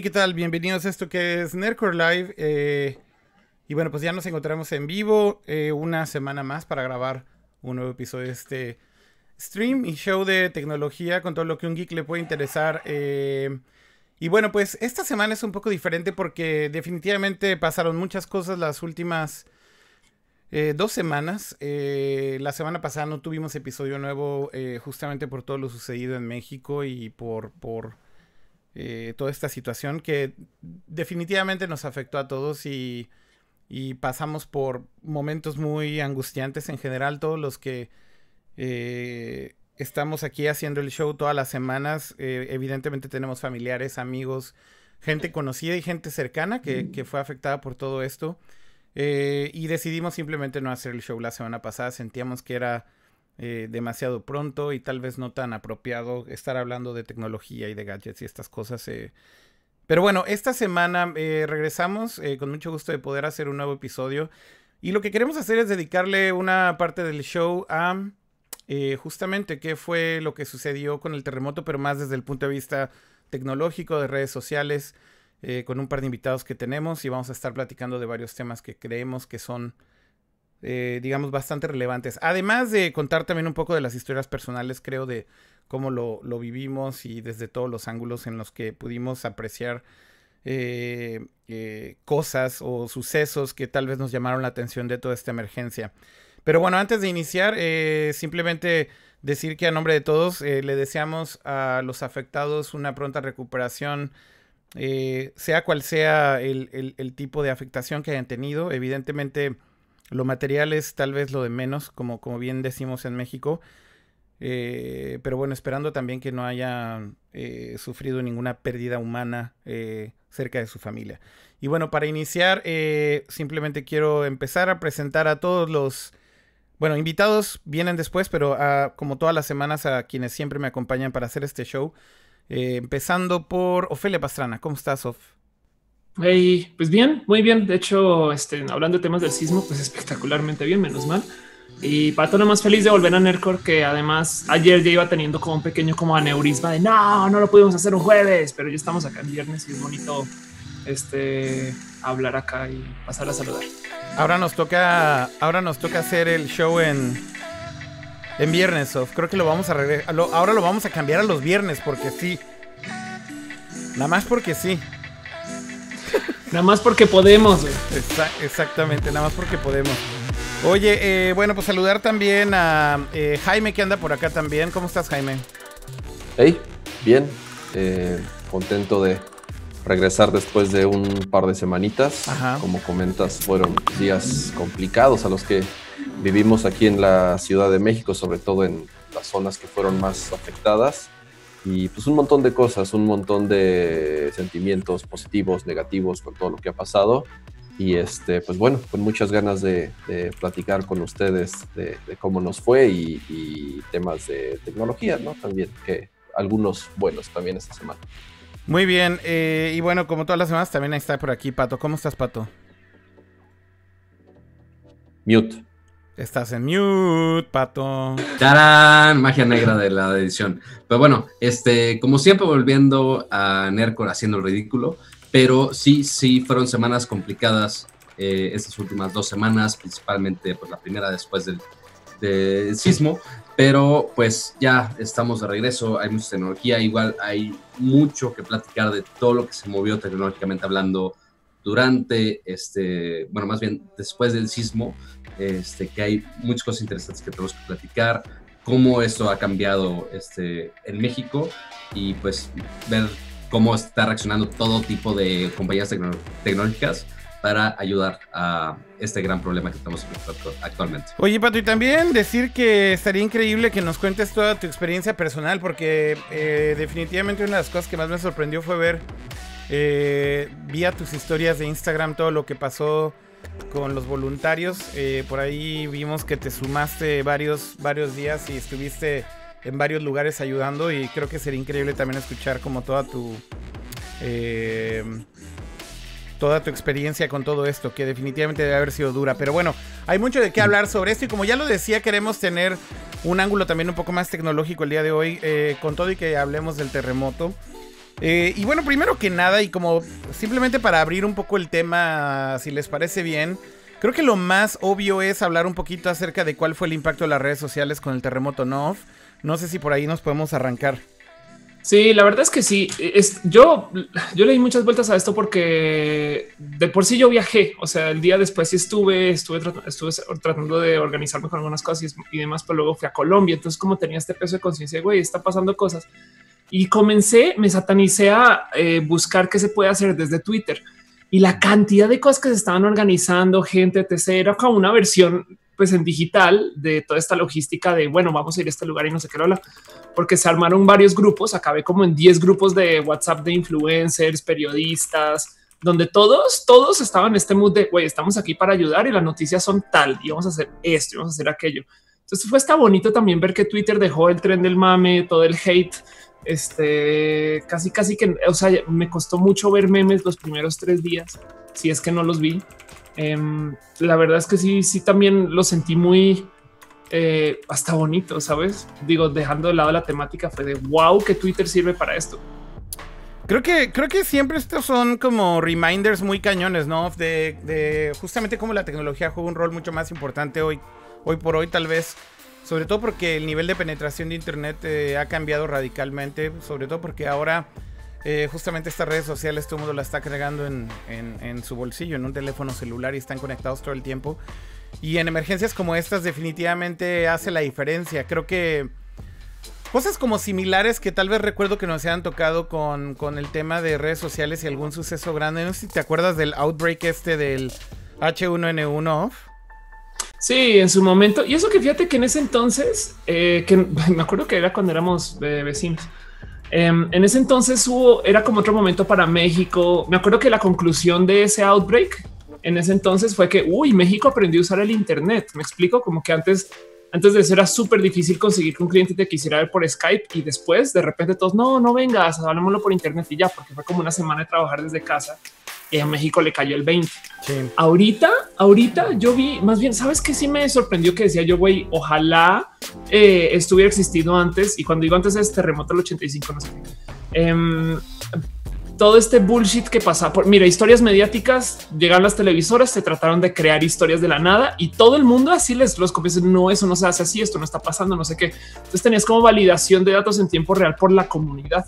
¿qué tal? Bienvenidos a esto que es Nerdcore Live. eh, y bueno, pues ya nos encontramos en vivo eh, una semana más para grabar un nuevo episodio de este stream y show de tecnología con todo lo que un geek le puede interesar. eh, y bueno, pues esta semana es un poco diferente porque definitivamente pasaron muchas cosas las últimas dos semanas. La semana pasada no tuvimos episodio nuevo justamente por todo lo sucedido en México y por... por eh, toda esta situación que definitivamente nos afectó a todos y, y pasamos por momentos muy angustiantes en general, todos los que eh, estamos aquí haciendo el show todas las semanas, eh, evidentemente tenemos familiares, amigos, gente conocida y gente cercana que, que fue afectada por todo esto. Y decidimos simplemente no hacer el show la semana pasada, sentíamos que era eh, demasiado pronto y tal vez no tan apropiado estar hablando de tecnología y de gadgets y estas cosas. eh. Pero bueno, esta semana eh, regresamos eh, con mucho gusto de poder hacer un nuevo episodio. Y lo que queremos hacer es dedicarle una parte del show a eh, justamente qué fue lo que sucedió con el terremoto, pero más desde el punto de vista tecnológico, de redes sociales, con un par de invitados que tenemos y vamos a estar platicando de varios temas que creemos que son eh, digamos, bastante relevantes. Además de contar también un poco de las historias personales, creo, de cómo lo, vivimos y desde todos los ángulos en los que pudimos apreciar eh, eh, cosas o sucesos que tal vez nos llamaron la atención de toda esta emergencia. Pero bueno, antes de iniciar, eh, simplemente decir que a nombre de todos le deseamos a los afectados una pronta recuperación, sea cual sea el tipo de afectación que hayan tenido. Evidentemente, lo material es tal vez lo de menos, como, como bien decimos en México. Eh, pero bueno, esperando también que no haya eh, sufrido ninguna pérdida humana eh, cerca de su familia. Y bueno, para iniciar, simplemente quiero empezar a presentar a todos los, bueno, invitados vienen después, pero a- como todas las semanas a quienes siempre me acompañan para hacer este show. Empezando por Ofelia Pastrana. ¿Cómo estás, Of? Hey, pues bien, muy bien. De hecho, este, hablando de temas del sismo, pues espectacularmente bien, menos mal. Y Pato, nada más feliz de volver a Nercor, que además ayer ya iba teniendo como un pequeño como aneurisma de no, no lo pudimos hacer un jueves, pero ya estamos acá en viernes y es bonito este hablar acá y pasar a saludar. Ahora nos toca, ahora nos toca hacer el show en en viernes, Of. Creo que lo vamos a lo- ahora lo vamos a cambiar a los viernes porque sí. Nada más porque sí. Nada más porque podemos. güey. Exactamente, nada más porque podemos. Oye, eh, bueno, pues saludar también a eh, Jaime que anda por acá también. ¿Cómo estás, Jaime? Hey, bien, eh, contento de regresar después de un par de semanitas. Ajá. Como comentas, fueron días complicados a los que vivimos aquí en la Ciudad de México, sobre todo en las zonas que fueron más afectadas. Y pues un montón de cosas, un montón de sentimientos positivos, negativos con todo lo que ha pasado. Y este, pues bueno, con muchas ganas de, de platicar con ustedes de, de cómo nos fue y, y temas de tecnología, ¿no? También, que algunos buenos también esta semana. Muy bien, eh, y bueno, como todas las semanas también está por aquí Pato. ¿Cómo estás, Pato? Mute. Estás en mute, Pato. ¡Tarán! Magia negra de la edición. Pero bueno, este, como siempre, volviendo a Nercor haciendo el ridículo, pero sí, sí, fueron semanas complicadas eh, estas últimas dos semanas, principalmente pues, la primera después del, sismo, pero pues ya estamos de regreso, hay mucha tecnología, igual hay mucho que platicar de todo lo que se movió tecnológicamente hablando durante, este, bueno, más bien después del sismo, este, que hay muchas cosas interesantes que tenemos que platicar, cómo esto ha cambiado este, en México y pues ver cómo está reaccionando todo tipo de compañías tecno- tecnológicas para ayudar a este gran problema que estamos actualmente. Oye, Pato, y también decir que estaría increíble que nos cuentes toda tu experiencia personal, porque eh, definitivamente una de las cosas que más me sorprendió fue ver eh, vía tus historias de Instagram todo lo que pasó con los voluntarios. Eh, por ahí vimos que te sumaste varios, varios días y estuviste en varios lugares ayudando y creo que sería increíble también escuchar como toda tu... eh, toda tu experiencia con todo esto, que definitivamente debe haber sido dura. Pero bueno, hay mucho de qué hablar sobre esto y como ya lo decía, queremos tener un ángulo también un poco más tecnológico el día de hoy, eh, con todo y que hablemos del terremoto. Eh, y bueno, primero que nada, y como simplemente para abrir un poco el tema, si les parece bien, creo que lo más obvio es hablar un poquito acerca de cuál fue el impacto de las redes sociales con el terremoto NOV. No sé si por ahí nos podemos arrancar. Sí, la verdad es que sí. Es, yo, yo le muchas vueltas a esto porque de por sí yo viajé. O sea, el día después sí estuve, estuve, estuve tratando de organizarme con algunas cosas y, demás, pero luego fui a Colombia. Entonces, como tenía este peso de conciencia, güey, está pasando cosas. Y comencé, me satanicé a eh, buscar qué se puede hacer desde Twitter y la cantidad de cosas que se estaban organizando, gente, etc. Era como una versión pues en digital de toda esta logística de bueno, vamos a ir a este lugar y no sé qué habla, porque se armaron varios grupos. Acabé como en 10 grupos de WhatsApp de influencers, periodistas, donde todos, todos estaban en este mood de güey, estamos aquí para ayudar y las noticias son tal y vamos a hacer esto y vamos a hacer aquello. Entonces fue está bonito también ver que Twitter dejó el tren del mame, todo el hate. Este casi, casi que, o sea, me costó mucho ver memes los primeros tres días, si es que no los vi Em, la verdad es que sí, sí, también lo sentí muy eh, hasta bonito, sabes? Digo, dejando de lado la temática, fue de wow, que Twitter sirve para esto. Creo que, creo que siempre estos son como reminders muy cañones, ¿no? De, justamente cómo la tecnología juega un rol mucho más importante hoy, hoy por hoy, tal vez. Sobre todo porque el nivel de penetración de Internet eh, ha cambiado radicalmente, sobre todo porque ahora eh, justamente estas redes sociales todo el mundo la está cargando en, su bolsillo, en un teléfono celular y están conectados todo el tiempo. Y en emergencias como estas definitivamente hace la diferencia. Creo que cosas como similares que tal vez recuerdo que nos hayan tocado con, con el tema de redes sociales y algún suceso grande. No sé si te acuerdas del outbreak este del H1N1 Sí, en su momento. Y eso que fíjate que en ese entonces, eh, que me acuerdo que era cuando éramos vecinos. Em, en ese entonces hubo, era como otro momento para México. Me acuerdo que la conclusión de ese outbreak en ese entonces fue que, uy, México aprendió a usar el Internet. Me explico como que antes, antes de eso era súper difícil conseguir que un cliente te quisiera ver por Skype y después de repente todos, no, no vengas, hablemoslo por Internet y ya, porque fue como una semana de trabajar desde casa a México le cayó el 20. Ahorita, ahorita yo vi, más bien, ¿sabes qué? Sí me sorprendió que decía yo, güey, ojalá eh, estuviera existido antes. Y cuando digo antes es terremoto del 85, no sé. Em, todo este bullshit que pasa por, mira, historias mediáticas, llegaron las televisoras, se trataron de crear historias de la nada y todo el mundo así les los copias. No, eso no se hace así, esto no está pasando, no sé qué. Entonces tenías como validación de datos en tiempo real por la comunidad.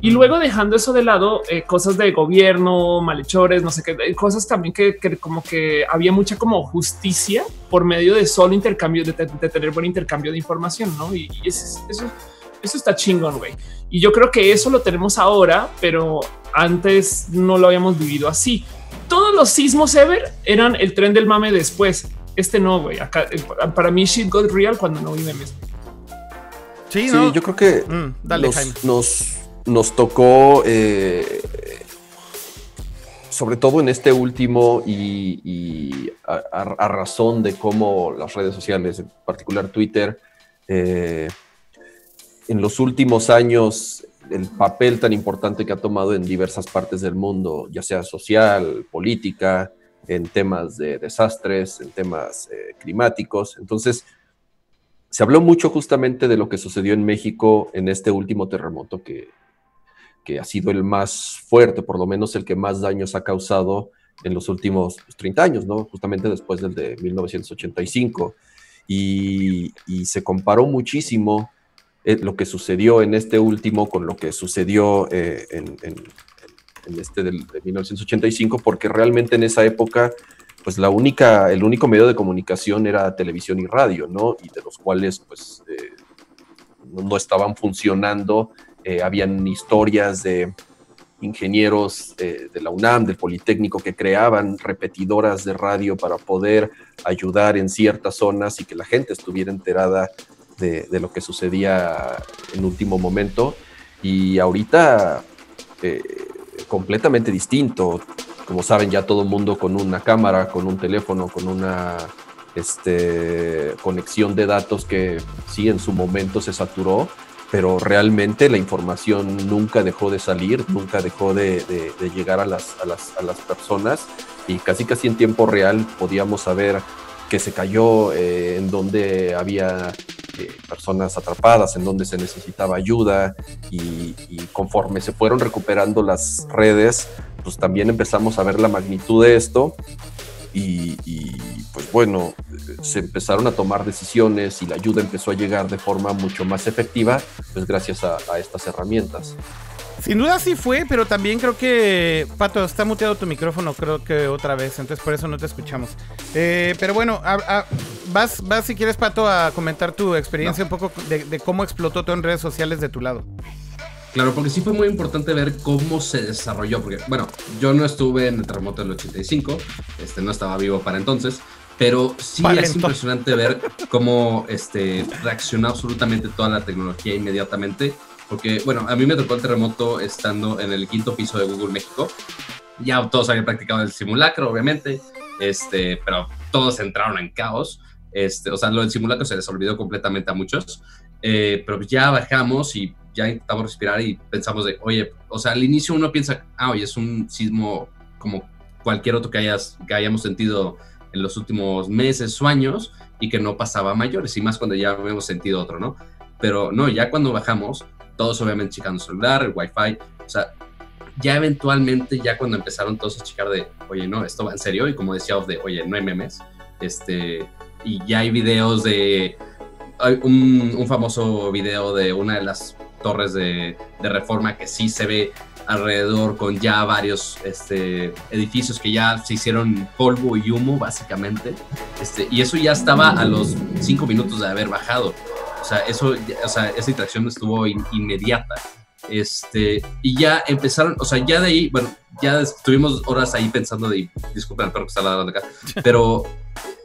Y luego dejando eso de lado, eh, cosas de gobierno, malhechores, no sé qué, eh, cosas también que, como que había mucha como justicia por medio de solo intercambio, de, tener buen intercambio de información, ¿no? Y, eso, eso, está chingón, güey. Y yo creo que eso lo tenemos ahora, pero antes no lo habíamos vivido así. Todos los sismos ever eran el tren del mame después. Este no, güey. Acá, eh, para mí shit got real cuando no vi memes. Sí, yo creo que mm, dale, nos nos tocó, eh, sobre todo en este último y, a, razón de cómo las redes sociales, en particular Twitter, eh, en los últimos años el papel tan importante que ha tomado en diversas partes del mundo, ya sea social, política, en temas de desastres, en temas eh, climáticos. Entonces, se habló mucho justamente de lo que sucedió en México en este último terremoto que, que ha sido el más fuerte, por lo menos el que más daños ha causado en los últimos 30 pues, años, ¿no? Justamente después del de 1985. Y, se comparó muchísimo eh, lo que sucedió en este último con lo que sucedió eh, en, este del, de 1985, porque realmente en esa época, pues la única, el único medio de comunicación era televisión y radio, ¿no? Y de los cuales, pues, eh, no estaban funcionando eh, habían historias de ingenieros eh, de la UNAM, del Politécnico, que creaban repetidoras de radio para poder ayudar en ciertas zonas y que la gente estuviera enterada de, lo que sucedía en último momento. Y ahorita eh, completamente distinto. Como saben, ya todo el mundo con una cámara, con un teléfono, con una este, conexión de datos que sí en su momento se saturó pero realmente la información nunca dejó de salir, nunca dejó de, llegar a las, a, las, a las, personas y casi casi en tiempo real podíamos saber que se cayó, eh, en donde había personas atrapadas, en donde se necesitaba ayuda y, conforme se fueron recuperando las redes, pues también empezamos a ver la magnitud de esto y, pues bueno, se empezaron a tomar decisiones y la ayuda empezó a llegar de forma mucho más efectiva, pues gracias a estas herramientas. Sin duda sí fue, pero también creo que, Pato, está muteado tu micrófono, creo que otra vez, entonces por eso no te escuchamos. Eh, pero bueno, vas, vas si quieres, Pato, a comentar tu experiencia un poco de, cómo explotó todo en redes sociales de tu lado. Claro, porque sí fue muy importante ver cómo se desarrolló, porque bueno, yo no estuve en el terremoto del 85, este, no estaba vivo para entonces, pero sí es impresionante ver cómo este, reaccionó absolutamente toda la tecnología inmediatamente porque, bueno, a mí me tocó el terremoto estando en el quinto piso de Google México. Ya todos habían practicado el simulacro, obviamente, este, pero todos entraron en caos. Este, o sea, lo del simulacro se les olvidó completamente a muchos. Eh, pero ya bajamos y ya intentamos respirar y pensamos de, oye, o sea, al inicio uno piensa, ah, oye, es un sismo como cualquier otro que, hayas, que hayamos sentido en los últimos meses o años y que no pasaba a mayores, y más cuando ya hemos sentido otro, ¿no? Pero no, ya cuando bajamos, todos obviamente checando celular, el wifi, o sea, ya eventualmente, ya cuando empezaron todos a checar de, oye, no, esto va en serio, y como decía de, oye, no hay memes, este, y ya hay videos de, hay un, famoso video de una de las torres de, reforma que sí se ve alrededor con ya varios este, edificios que ya se hicieron polvo y humo básicamente este, y eso ya estaba a los cinco minutos de haber bajado o sea, eso, o sea, esa interacción estuvo inmediata. Este, y ya empezaron, o sea, ya de ahí, bueno, ya estuvimos horas ahí pensando de, disculpen al perro que está ladrando acá, pero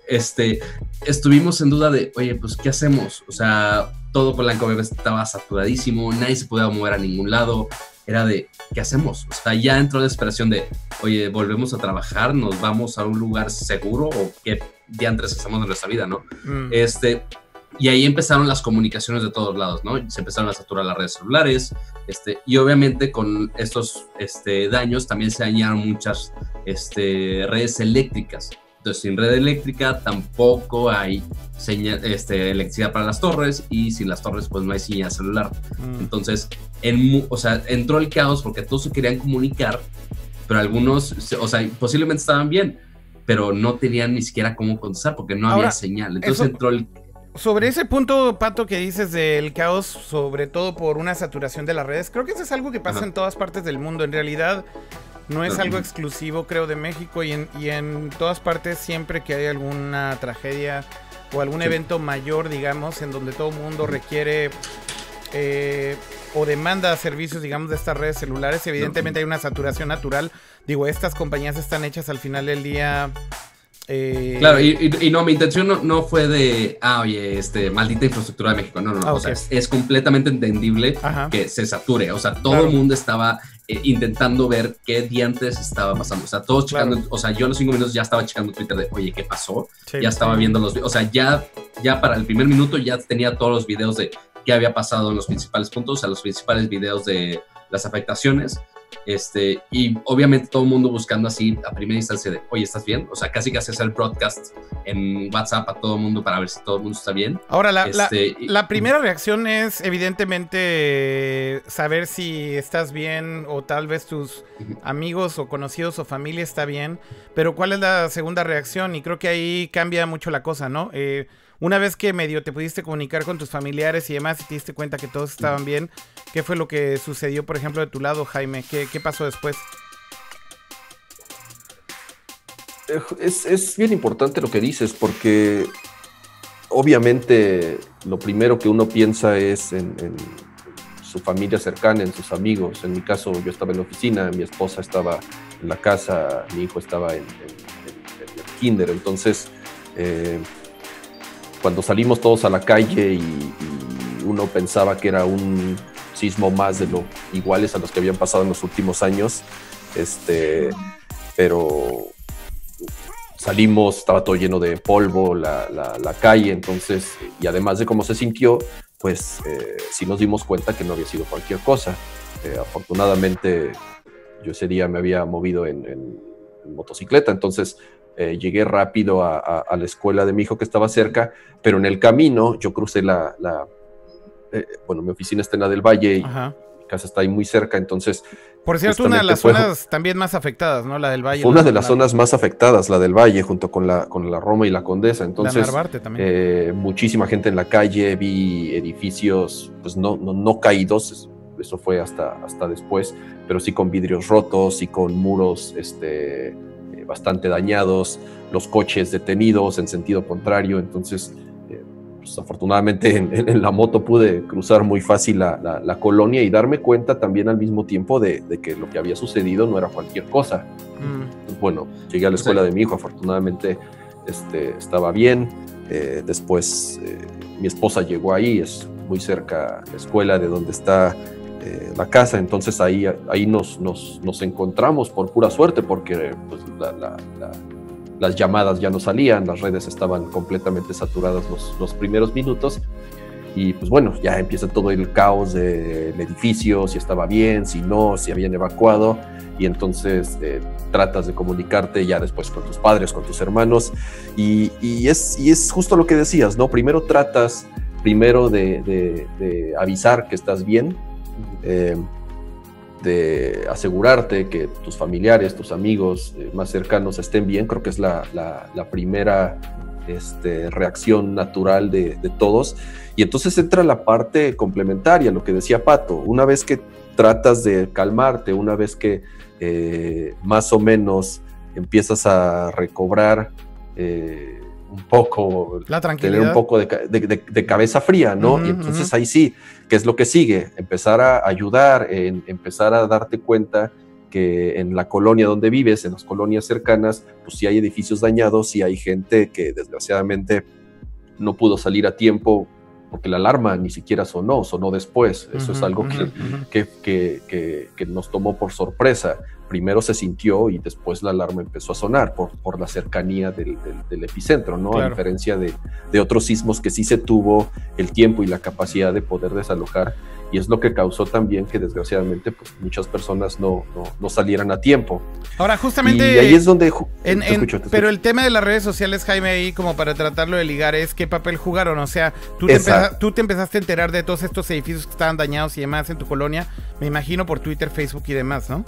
este, estuvimos en duda de, oye, pues, ¿qué hacemos? O sea, todo Polanco estaba saturadísimo, nadie se podía mover a ningún lado, era de, ¿qué hacemos? O sea, ya entró la desesperación de, oye, volvemos a trabajar, nos vamos a un lugar seguro o qué diantres hacemos en nuestra vida, ¿no? Mm. Este, y ahí empezaron las comunicaciones de todos lados, ¿no? Se empezaron a saturar las redes celulares, este, y obviamente con estos este, daños también se dañaron muchas este, redes eléctricas. Entonces, sin red eléctrica tampoco hay señal, este, electricidad para las torres y sin las torres pues no hay señal celular. Mm. Entonces, en, o sea, entró el caos porque todos se querían comunicar, pero algunos, o sea, posiblemente estaban bien, pero no tenían ni siquiera cómo contestar porque no había señal. Entonces entró el sobre ese punto, Pato, que dices del caos, sobre todo por una saturación de las redes, creo que eso es algo que pasa en todas partes del mundo. En realidad, no es algo exclusivo, creo, de México y en, y en todas partes, siempre que hay alguna tragedia o algún evento mayor, digamos, en donde todo el mundo requiere eh, o demanda servicios, digamos, de estas redes celulares, evidentemente hay una saturación natural. Digo, estas compañías están hechas al final del día eh, claro, y, no, mi intención no, fue de, ah, oye, este, maldita infraestructura de México. No, no, no. Ah, o sea, es, completamente entendible que se sature. O sea, todo el mundo estaba eh, intentando ver qué dientes estaba pasando. O sea, todos checando, o sea, yo a los cinco minutos ya estaba checando Twitter de, oye, ¿qué pasó? ya estaba viendo los, o sea, ya, ya para el primer minuto ya tenía todos los videos de qué había pasado en los principales puntos, o sea, los principales videos de las afectaciones. Este, y obviamente todo el mundo buscando así a primera instancia de, oye, ¿estás bien? O sea, casi que haces el broadcast en WhatsApp a todo el mundo para ver si todo el mundo está bien. Ahora, la, este, la, primera reacción es evidentemente saber si estás bien o tal vez tus amigos o conocidos o familia está bien, pero ¿cuál es la segunda reacción? Y creo que ahí cambia mucho la cosa, ¿no? Eh, una vez que medio te pudiste comunicar con tus familiares y demás y te diste cuenta que todos estaban bien, ¿qué fue lo que sucedió, por ejemplo, de tu lado, Jaime? ¿Qué, pasó después? Eh, es, bien importante lo que dices porque obviamente lo primero que uno piensa es en, su familia cercana, en sus amigos. En mi caso yo estaba en la oficina, mi esposa estaba en la casa, mi hijo estaba en, el kinder, entonces... Eh, cuando salimos todos a la calle y, uno pensaba que era un sismo más de lo iguales a los que habían pasado en los últimos años, este, pero salimos, estaba todo lleno de polvo, la, la, calle, entonces, y además de cómo se sintió, pues eh, sí nos dimos cuenta que no había sido cualquier cosa. Eh, afortunadamente, yo ese día me había movido en, en, motocicleta, entonces eh, llegué rápido a, la escuela de mi hijo que estaba cerca, pero en el camino yo crucé la, eh, bueno, mi oficina está en la del Valle y mi casa está ahí muy cerca, entonces... Por cierto, una de las zonas también más afectadas, ¿no? La del Valle. Una de las zonas más afectadas, la del Valle, junto con la, con la Roma y la Condesa. Entonces, eh, muchísima gente en la calle, vi edificios, pues no, no, no caídos, eso fue hasta, hasta después, pero sí con vidrios rotos y con muros este, eh, bastante dañados, los coches detenidos en sentido contrario, entonces eh, pues afortunadamente en, la moto pude cruzar muy fácil la, colonia y darme cuenta también al mismo tiempo de, que lo que había sucedido no era cualquier cosa. Mm. Bueno, llegué a la escuela de mi hijo, afortunadamente este, estaba bien, eh, después mi esposa llegó ahí, es muy cerca la escuela de donde está eh, la casa, entonces ahí, ahí nos, nos, nos, encontramos por pura suerte porque pues, las llamadas ya no salían, las redes estaban completamente saturadas los, los, primeros minutos. Y pues bueno, ya empieza todo el caos del edificio, si estaba bien, si no, si habían evacuado. Y entonces eh, tratas de comunicarte ya después con tus padres, con tus hermanos. Y, y, es, y es justo lo que decías, ¿no? Primero tratas primero de, de, de avisar que estás bien, eh, de asegurarte que tus familiares, tus amigos eh, más cercanos estén bien, creo que es la, primera este, reacción natural de, todos. Y entonces entra la parte complementaria, lo que decía Pato, una vez que tratas de calmarte, una vez que eh, más o menos empiezas a recobrar un poco, la tener un poco de, cabeza fría, ¿no? y entonces ahí sí, ¿qué es lo que sigue? Empezar a ayudar, en, empezar a darte cuenta que en la colonia donde vives, en las colonias cercanas, pues sí hay edificios dañados, sí hay gente que desgraciadamente no pudo salir a tiempo porque la alarma ni siquiera sonó, sonó después. Eso es algo que, que, que, nos tomó por sorpresa primero se sintió y después la alarma empezó a sonar por, por la cercanía del, epicentro, ¿no? A diferencia de, de, otros sismos que sí se tuvo el tiempo y la capacidad de poder desalojar y es lo que causó también que desgraciadamente pues, muchas personas no, no, salieran a tiempo. Ahora, justamente... Y ahí es donde... pero el tema de las redes sociales, Jaime, ahí como para tratarlo de ligar, es qué papel jugaron. O sea, tú tú te empezaste a enterar de todos estos edificios que estaban dañados y demás en tu colonia, me imagino por Twitter, Facebook y demás, ¿no?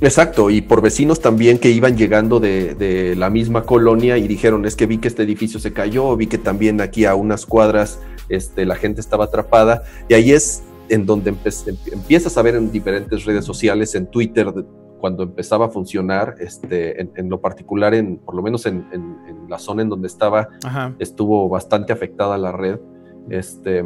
Exacto, y por vecinos también que iban llegando de, la misma colonia y dijeron, es que vi que este edificio se cayó, vi que también aquí a unas cuadras este, la gente estaba atrapada, y ahí es en donde empiezas a ver en diferentes redes sociales, en Twitter, cuando empezaba a funcionar, este, en, lo particular, en, por lo menos en, la zona en donde estaba, estuvo bastante afectada la red. Este,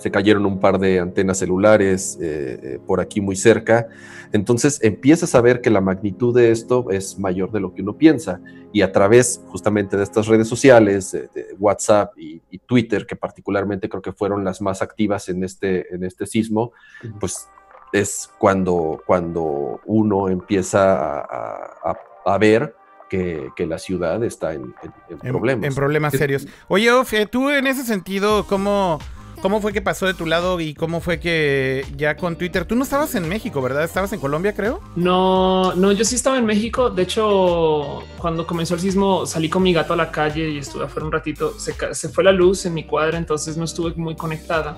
se cayeron un par de antenas celulares eh, eh, por aquí muy cerca. Entonces empiezas a ver que la magnitud de esto es mayor de lo que uno piensa. Y a través justamente de estas redes sociales, de, WhatsApp y, Twitter, que particularmente creo que fueron las más activas en este, en este sismo, pues es cuando, cuando uno empieza a, ver que, la ciudad está en, problemas. En problemas serios. Oye, tú en ese sentido, ¿cómo, ¿Cómo fue que pasó de tu lado y cómo fue que ya con Twitter? Tú no estabas en México, ¿verdad? ¿Estabas en Colombia, creo? No, no, yo sí estaba en México. De hecho, cuando comenzó el sismo, salí con mi gato a la calle y estuve afuera un ratito. Se, se fue la luz en mi cuadra, entonces no estuve muy conectada.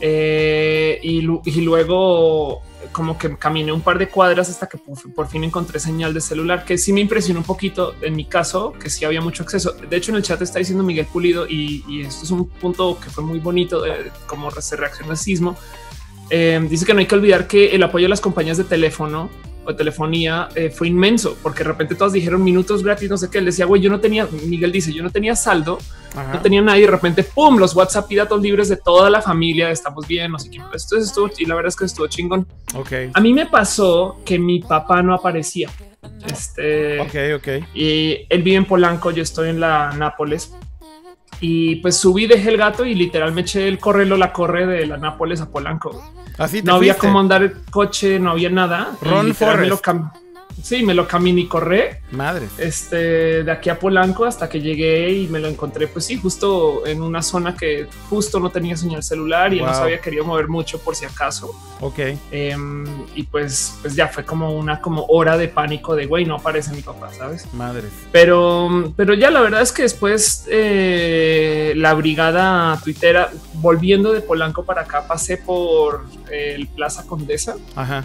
Eh, y, luego como que caminé un par de cuadras hasta que por, fin encontré señal de celular, que sí me impresionó un poquito en mi caso, que sí había mucho acceso. De hecho, en el chat está diciendo Miguel Pulido y, esto es un punto que fue muy bonito de cómo se reacciona al sismo. Eh, dice que no hay que olvidar que el apoyo de las compañías de teléfono o telefonía eh, fue inmenso, porque de repente todos dijeron minutos gratis, no sé qué. Él decía, güey, yo no tenía, Miguel dice, yo no tenía saldo, no tenía nadie. De repente, pum, los WhatsApp y datos libres de toda la familia, estamos bien, no sé qué. Esto estuvo, y la verdad es que estuvo chingón. Ok. A mí me pasó que mi papá no aparecía. Este, ok, ok. Y él vive en Polanco, yo estoy en la Nápoles. Y pues subí, dejé el gato y literal me eché el correlo, la corre de la Nápoles a Polanco. Así no había cómo andar el coche, no había nada. Ron Forrest. Sí, me lo caminé y corré. Madre. Este de aquí a Polanco hasta que llegué y me lo encontré. Pues sí, justo en una zona que justo no tenía señal celular y no se había querido mover mucho por si acaso. Ok. Em, y pues, pues ya fue como una como hora de pánico de güey, no aparece mi papá, sabes? Madre. Pero, pero ya la verdad es que después eh, la brigada tuitera volviendo de Polanco para acá pasé por el Plaza Condesa. Ajá.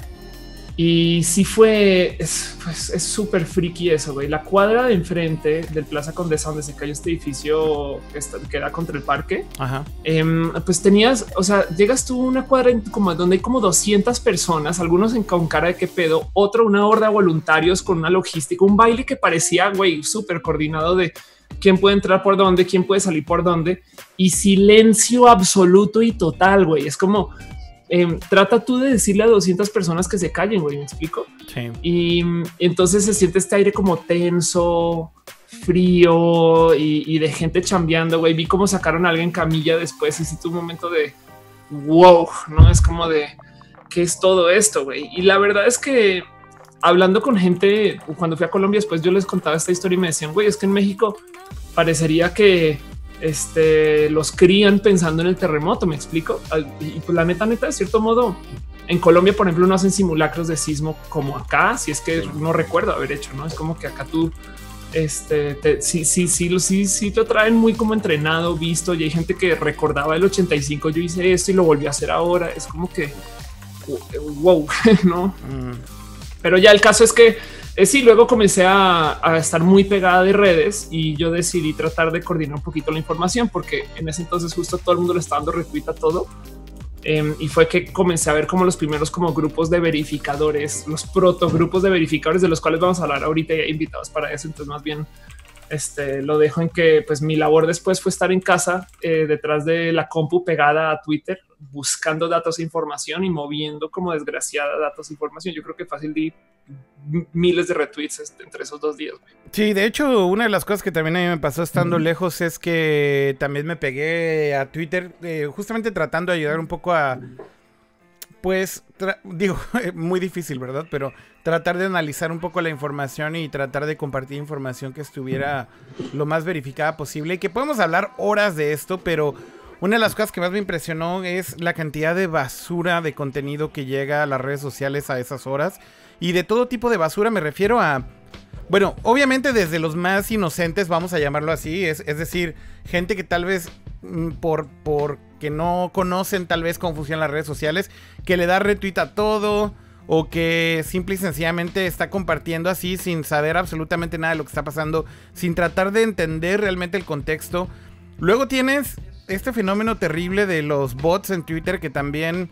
Y sí fue, es pues, súper friki eso, güey. La cuadra de enfrente del Plaza Condesa, donde se cayó este edificio que, está, da contra el parque, Ajá. Em, pues tenías, o sea, llegas tú a una cuadra como donde hay como 200 personas, algunos en, con cara de qué pedo, otro una horda de voluntarios con una logística, un baile que parecía, güey, súper coordinado de quién puede entrar por dónde, quién puede salir por dónde y silencio absoluto y total, güey. Es como Em, trata tú de decirle a 200 personas que se callen, güey, me explico. Sí. Y, entonces se siente este aire como tenso, frío y, de gente chambeando, güey. Vi cómo sacaron a alguien camilla después y sí tuvo un momento de wow, no es como de qué es todo esto, güey. Y la verdad es que hablando con gente cuando fui a Colombia, después yo les contaba esta historia y me decían, güey, es que en México parecería que este, los crían pensando en el terremoto, me explico. Y pues la neta, neta, de cierto modo, en Colombia, por ejemplo, no hacen simulacros de sismo como acá, si es que no recuerdo haber hecho, ¿no? Es como que acá tú, este, sí, sí, sí, sí, sí te traen muy como entrenado, visto, y hay gente que recordaba el 85, yo hice esto y lo volví a hacer ahora, es como que, wow, ¿no? Mm. Pero ya el caso es que sí, luego comencé a, estar muy pegada de redes y yo decidí tratar de coordinar un poquito la información porque en ese entonces justo todo el mundo le estaba dando retweet a todo. Em, y fue que comencé a ver como los primeros como grupos de verificadores, los proto grupos de verificadores de los cuales vamos a hablar ahorita y hay invitados para eso. Entonces más bien este, lo dejo en que pues mi labor después fue estar en casa eh, detrás de la compu pegada a Twitter buscando datos e información y moviendo como desgraciada datos e información. Yo creo que fácil de miles de retweets este, entre esos dos días. Sí, de hecho, una de las cosas que también a mí me pasó estando lejos es que también me pegué a Twitter, eh, justamente tratando de ayudar un poco a, pues, digo, muy difícil, ¿verdad? Pero tratar de analizar un poco la información y tratar de compartir información que estuviera lo más verificada posible. Y que podemos hablar horas de esto, pero una de las cosas que más me impresionó es la cantidad de basura de contenido que llega a las redes sociales a esas horas. Y de todo tipo de basura me refiero a... Bueno, obviamente desde los más inocentes, vamos a llamarlo así, es, decir, gente que tal vez mm, por, por que no conocen tal vez cómo funcionan las redes sociales, que le da retweet a todo o que simple y sencillamente está compartiendo así sin saber absolutamente nada de lo que está pasando, sin tratar de entender realmente el contexto. Luego tienes este fenómeno terrible de los bots en Twitter que también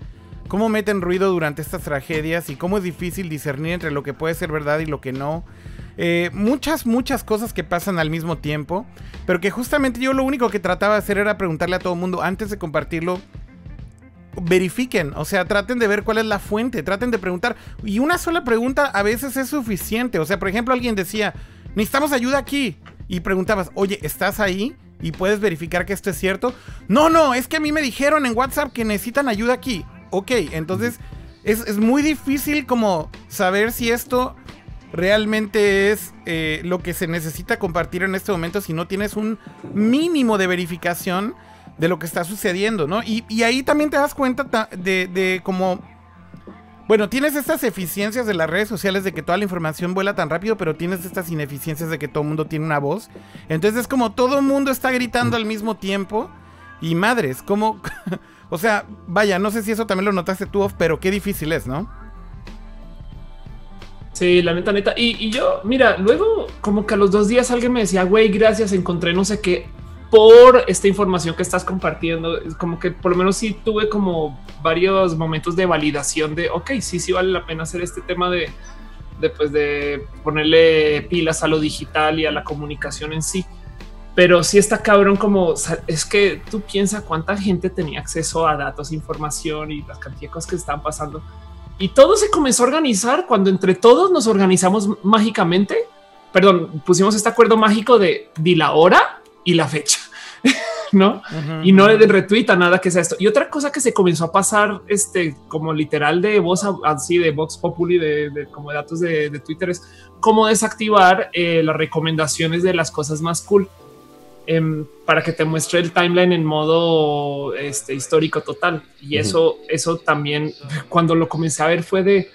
cómo meten ruido durante estas tragedias y cómo es difícil discernir entre lo que puede ser verdad y lo que no. Eh, muchas, muchas cosas que pasan al mismo tiempo, pero que justamente yo lo único que trataba de hacer era preguntarle a todo mundo antes de compartirlo. Verifiquen, o sea, traten de ver cuál es la fuente, traten de preguntar. Y una sola pregunta a veces es suficiente. O sea, por ejemplo, alguien decía, necesitamos ayuda aquí. Y preguntabas, oye, ¿estás ahí? y puedes verificar que esto es cierto. No, no, es que a mí me dijeron en WhatsApp que necesitan ayuda aquí. Ok, entonces es, muy difícil como saber si esto realmente es eh, lo que se necesita compartir en este momento si no tienes un mínimo de verificación de lo que está sucediendo, ¿no? Y, ahí también te das cuenta de, de como bueno, tienes estas eficiencias de las redes sociales de que toda la información vuela tan rápido, pero tienes estas ineficiencias de que todo el mundo tiene una voz. Entonces es como todo el mundo está gritando al mismo tiempo. Y madres, como... o sea, vaya, no sé si eso también lo notaste tú, pero qué difícil es, ¿no? Sí, la neta, neta. Y, yo, mira, luego como que a los dos días alguien me decía, güey, gracias, encontré no sé qué por esta información que estás compartiendo. Como que por lo menos sí tuve como varios momentos de validación de, ok, sí, sí vale la pena hacer este tema de, después de ponerle pilas a lo digital y a la comunicación en sí. Pero sí está cabrón como es que tú piensas cuánta gente tenía acceso a datos, información y las cantidad de cosas que están pasando. Y todo se comenzó a organizar cuando entre todos nos organizamos mágicamente. Perdón, pusimos este acuerdo mágico de di la hora y la fecha. ¿no? Y no le den retweet a nada que sea esto. Y otra cosa que se comenzó a pasar, este, como literal de voz así de Vox Populi, de, de como datos de, Twitter, es cómo desactivar eh, las recomendaciones de las cosas más cool. Em, para que te muestre el timeline en modo este, histórico total. Y eso, eso también, cuando lo comencé a ver, fue de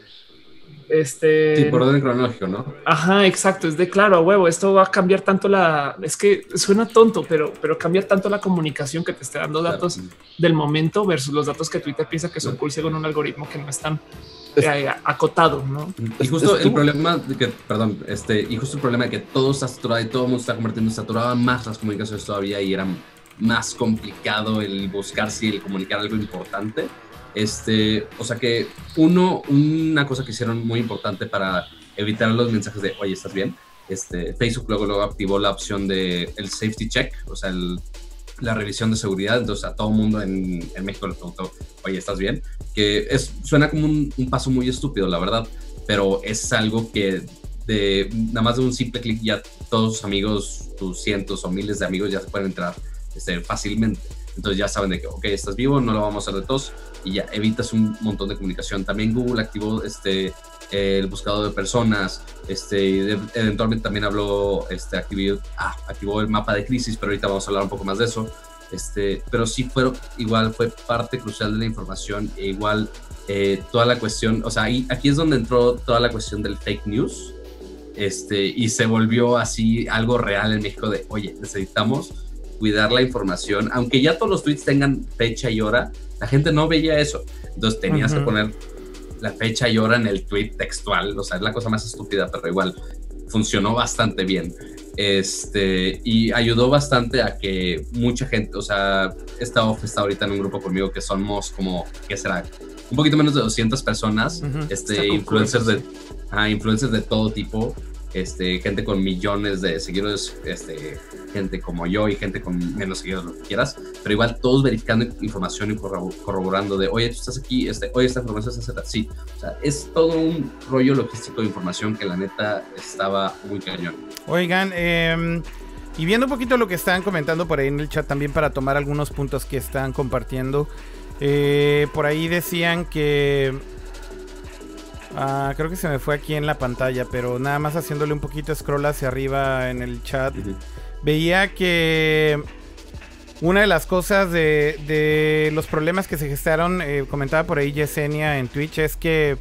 este. Sí, por orden cronológico, ¿no? Ajá, exacto. Es de claro, huevo. Esto va a cambiar tanto la. Es que suena tonto, pero, pero cambiar tanto la comunicación que te esté dando datos del momento versus los datos que Twitter piensa que son cool según un algoritmo que no están eh, acotado, ¿no? Y justo el problema de que, perdón, este, y justo el problema de que todo está saturado y todo el mundo está convirtiendo saturado más las comunicaciones todavía y era más complicado el buscar si el comunicar algo importante. Este, o sea que uno, una cosa que hicieron muy importante para evitar los mensajes de, oye, ¿estás bien? Este, Facebook luego, luego activó la opción de el safety check, o sea, la revisión de seguridad. Entonces a todo mundo en, en, México le preguntó, oye, ¿estás bien? Que es, suena como un, paso muy estúpido, la verdad, pero es algo que de nada más de un simple clic ya todos tus amigos, tus cientos o miles de amigos ya se pueden entrar este, fácilmente. Entonces ya saben de que, ok, estás vivo, no lo vamos a hacer de todos y ya evitas un montón de comunicación. También Google activó este, el buscador de personas, este, eventualmente también habló, este, activó, ah, activó el mapa de crisis, pero ahorita vamos a hablar un poco más de eso. Este, pero sí fue, igual fue parte crucial de la información e igual eh, toda la cuestión, o sea, aquí es donde entró toda la cuestión del fake news, este, y se volvió así algo real en México de, oye, necesitamos cuidar la información, aunque ya todos los tweets tengan fecha y hora, la gente no veía eso. Entonces tenías que poner la fecha y hora en el tweet textual, o sea, es la cosa más estúpida, pero igual funcionó bastante bien. Este, y ayudó bastante a que mucha gente, o sea, esta off está ahorita en un grupo conmigo que somos como, ¿qué será? Un poquito menos de 200 personas, este, influencers de, influencers de todo tipo, este, gente con millones de seguidores, este, gente como yo y gente con menos seguidores, lo que quieras, pero igual todos verificando información y corroborando de, oye, tú estás aquí, este, oye, esta información está así. O sea, es todo un rollo logístico de información que la neta estaba muy cañón. Oigan, em, y viendo un poquito lo que están comentando por ahí en el chat también para tomar algunos puntos que están compartiendo, eh, por ahí decían que Ah, creo que se me fue aquí en la pantalla, pero nada más haciéndole un poquito scroll hacia arriba en el chat. Veía que una de las cosas de, los problemas que se gestaron, eh, comentaba por ahí Yesenia en Twitch, es que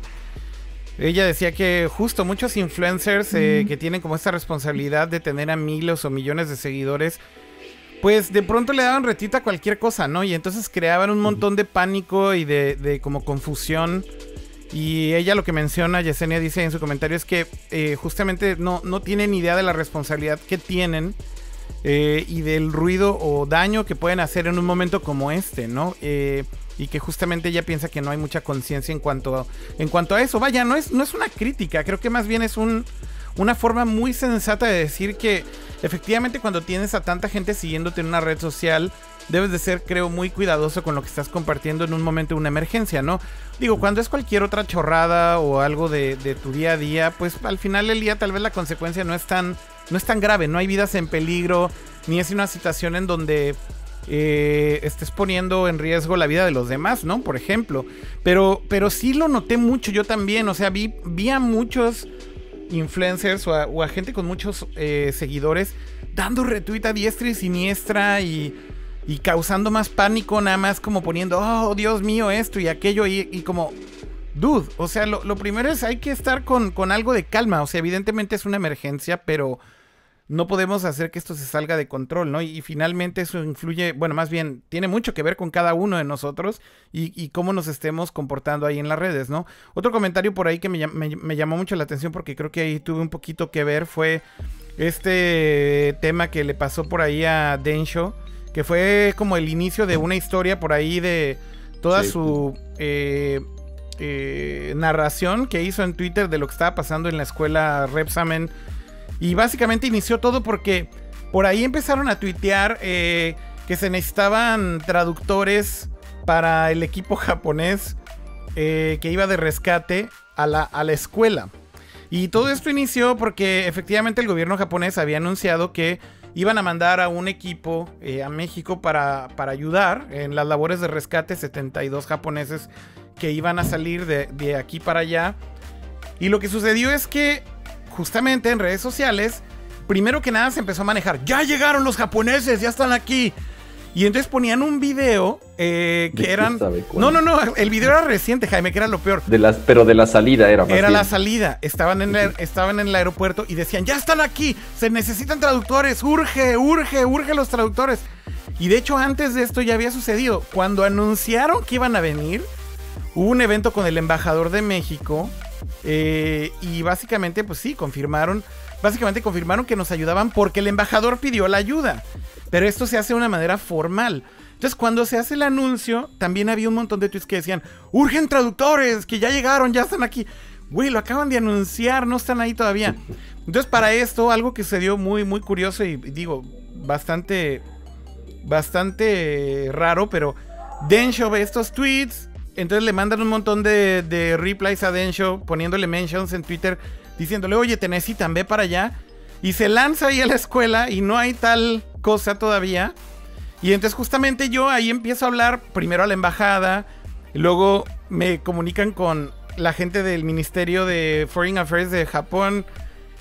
ella decía que justo muchos influencers eh, que tienen como esta responsabilidad de tener a miles o millones de seguidores, pues de pronto le daban retita a cualquier cosa, ¿no? Y entonces creaban un montón de pánico y de, de como confusión y ella lo que menciona, Yesenia dice en su comentario, es que eh, justamente no, no tienen idea de la responsabilidad que tienen eh, y del ruido o daño que pueden hacer en un momento como este, ¿no? Eh, y que justamente ella piensa que no hay mucha conciencia en cuanto en cuanto a eso. Vaya, no es, no es una crítica, creo que más bien es un, una forma muy sensata de decir que efectivamente cuando tienes a tanta gente siguiéndote en una red social, debes de ser, creo, muy cuidadoso con lo que estás compartiendo en un momento de una emergencia, ¿no? Digo, cuando es cualquier otra chorrada o algo de, tu día a día, pues al final del día tal vez la consecuencia no es tan, no es tan grave, no hay vidas en peligro, ni es una situación en donde eh, estés poniendo en riesgo la vida de los demás, ¿no? Por ejemplo. Pero, pero sí lo noté mucho yo también, o sea, vi, vi a muchos influencers o a, gente con muchos eh, seguidores dando retweet a diestra y siniestra y y causando más pánico, nada más como poniendo, oh Dios mío, esto y aquello, y, como, dude, o sea, lo, primero es hay que estar con, con, algo de calma, o sea, evidentemente es una emergencia, pero no podemos hacer que esto se salga de control, ¿no? Y, finalmente eso influye, bueno, más bien, tiene mucho que ver con cada uno de nosotros y, cómo nos estemos comportando ahí en las redes, ¿no? Otro comentario por ahí que me, me llamó mucho la atención porque creo que ahí tuve un poquito que ver fue este tema que le pasó por ahí a Densho que fue como el inicio de una historia por ahí de toda su eh, eh, narración que hizo en Twitter de lo que estaba pasando en la escuela Repsamen. Y básicamente inició todo porque por ahí empezaron a tuitear eh, que se necesitaban traductores para el equipo japonés que iba de rescate a la, a la escuela. Y todo esto inició porque efectivamente el gobierno japonés había anunciado que iban a mandar a un equipo eh, a México para, para, ayudar en las labores de rescate, 72 japoneses que iban a salir de, de aquí para allá. Y lo que sucedió es que justamente en redes sociales, primero que nada se empezó a manejar, ya llegaron los japoneses, ya están aquí. Y entonces ponían un video eh, que eran. No, no, no. El video era reciente, Jaime, que era lo peor. De las, pero de la salida era Era la salida. Estaban en, el, estaban en el aeropuerto y decían: Ya están aquí. Se necesitan traductores. Urge, urge, urge los traductores. Y de hecho, antes de esto ya había sucedido. Cuando anunciaron que iban a venir, hubo un evento con el embajador de México. Eh, y básicamente, pues sí, confirmaron. Básicamente confirmaron que nos ayudaban porque el embajador pidió la ayuda. Pero esto se hace de una manera formal. Entonces, cuando se hace el anuncio, también había un montón de tweets que decían: Urgen traductores, que ya llegaron, ya están aquí. Güey, lo acaban de anunciar, no están ahí todavía. Entonces, para esto, algo que se dio muy, muy curioso y digo, bastante, bastante raro, pero Densho ve estos tweets. Entonces le mandan un montón de, de replies a Densho poniéndole mentions en Twitter diciéndole, oye, te necesitan, ve para allá. Y se lanza ahí a la escuela y no hay tal cosa todavía. Y entonces justamente yo ahí empiezo a hablar primero a la embajada, luego me comunican con la gente del Ministerio de Foreign Affairs de Japón,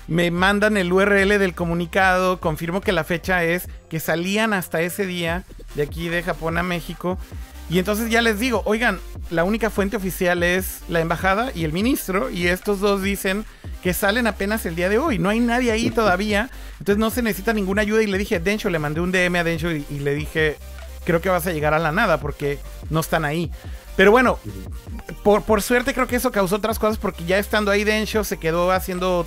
me mandan el URL del comunicado, confirmo que la fecha es que salían hasta ese día de aquí de Japón a México. Y entonces ya les digo, oigan, la única fuente oficial es la embajada y el ministro, y estos dos dicen que salen apenas el día de hoy. No hay nadie ahí todavía. Entonces no se necesita ninguna ayuda. Y le dije Dencho, le mandé un DM a Dencho y, le dije, creo que vas a llegar a la nada porque no están ahí. Pero bueno, por, por, suerte creo que eso causó otras cosas porque ya estando ahí Dencho se quedó haciendo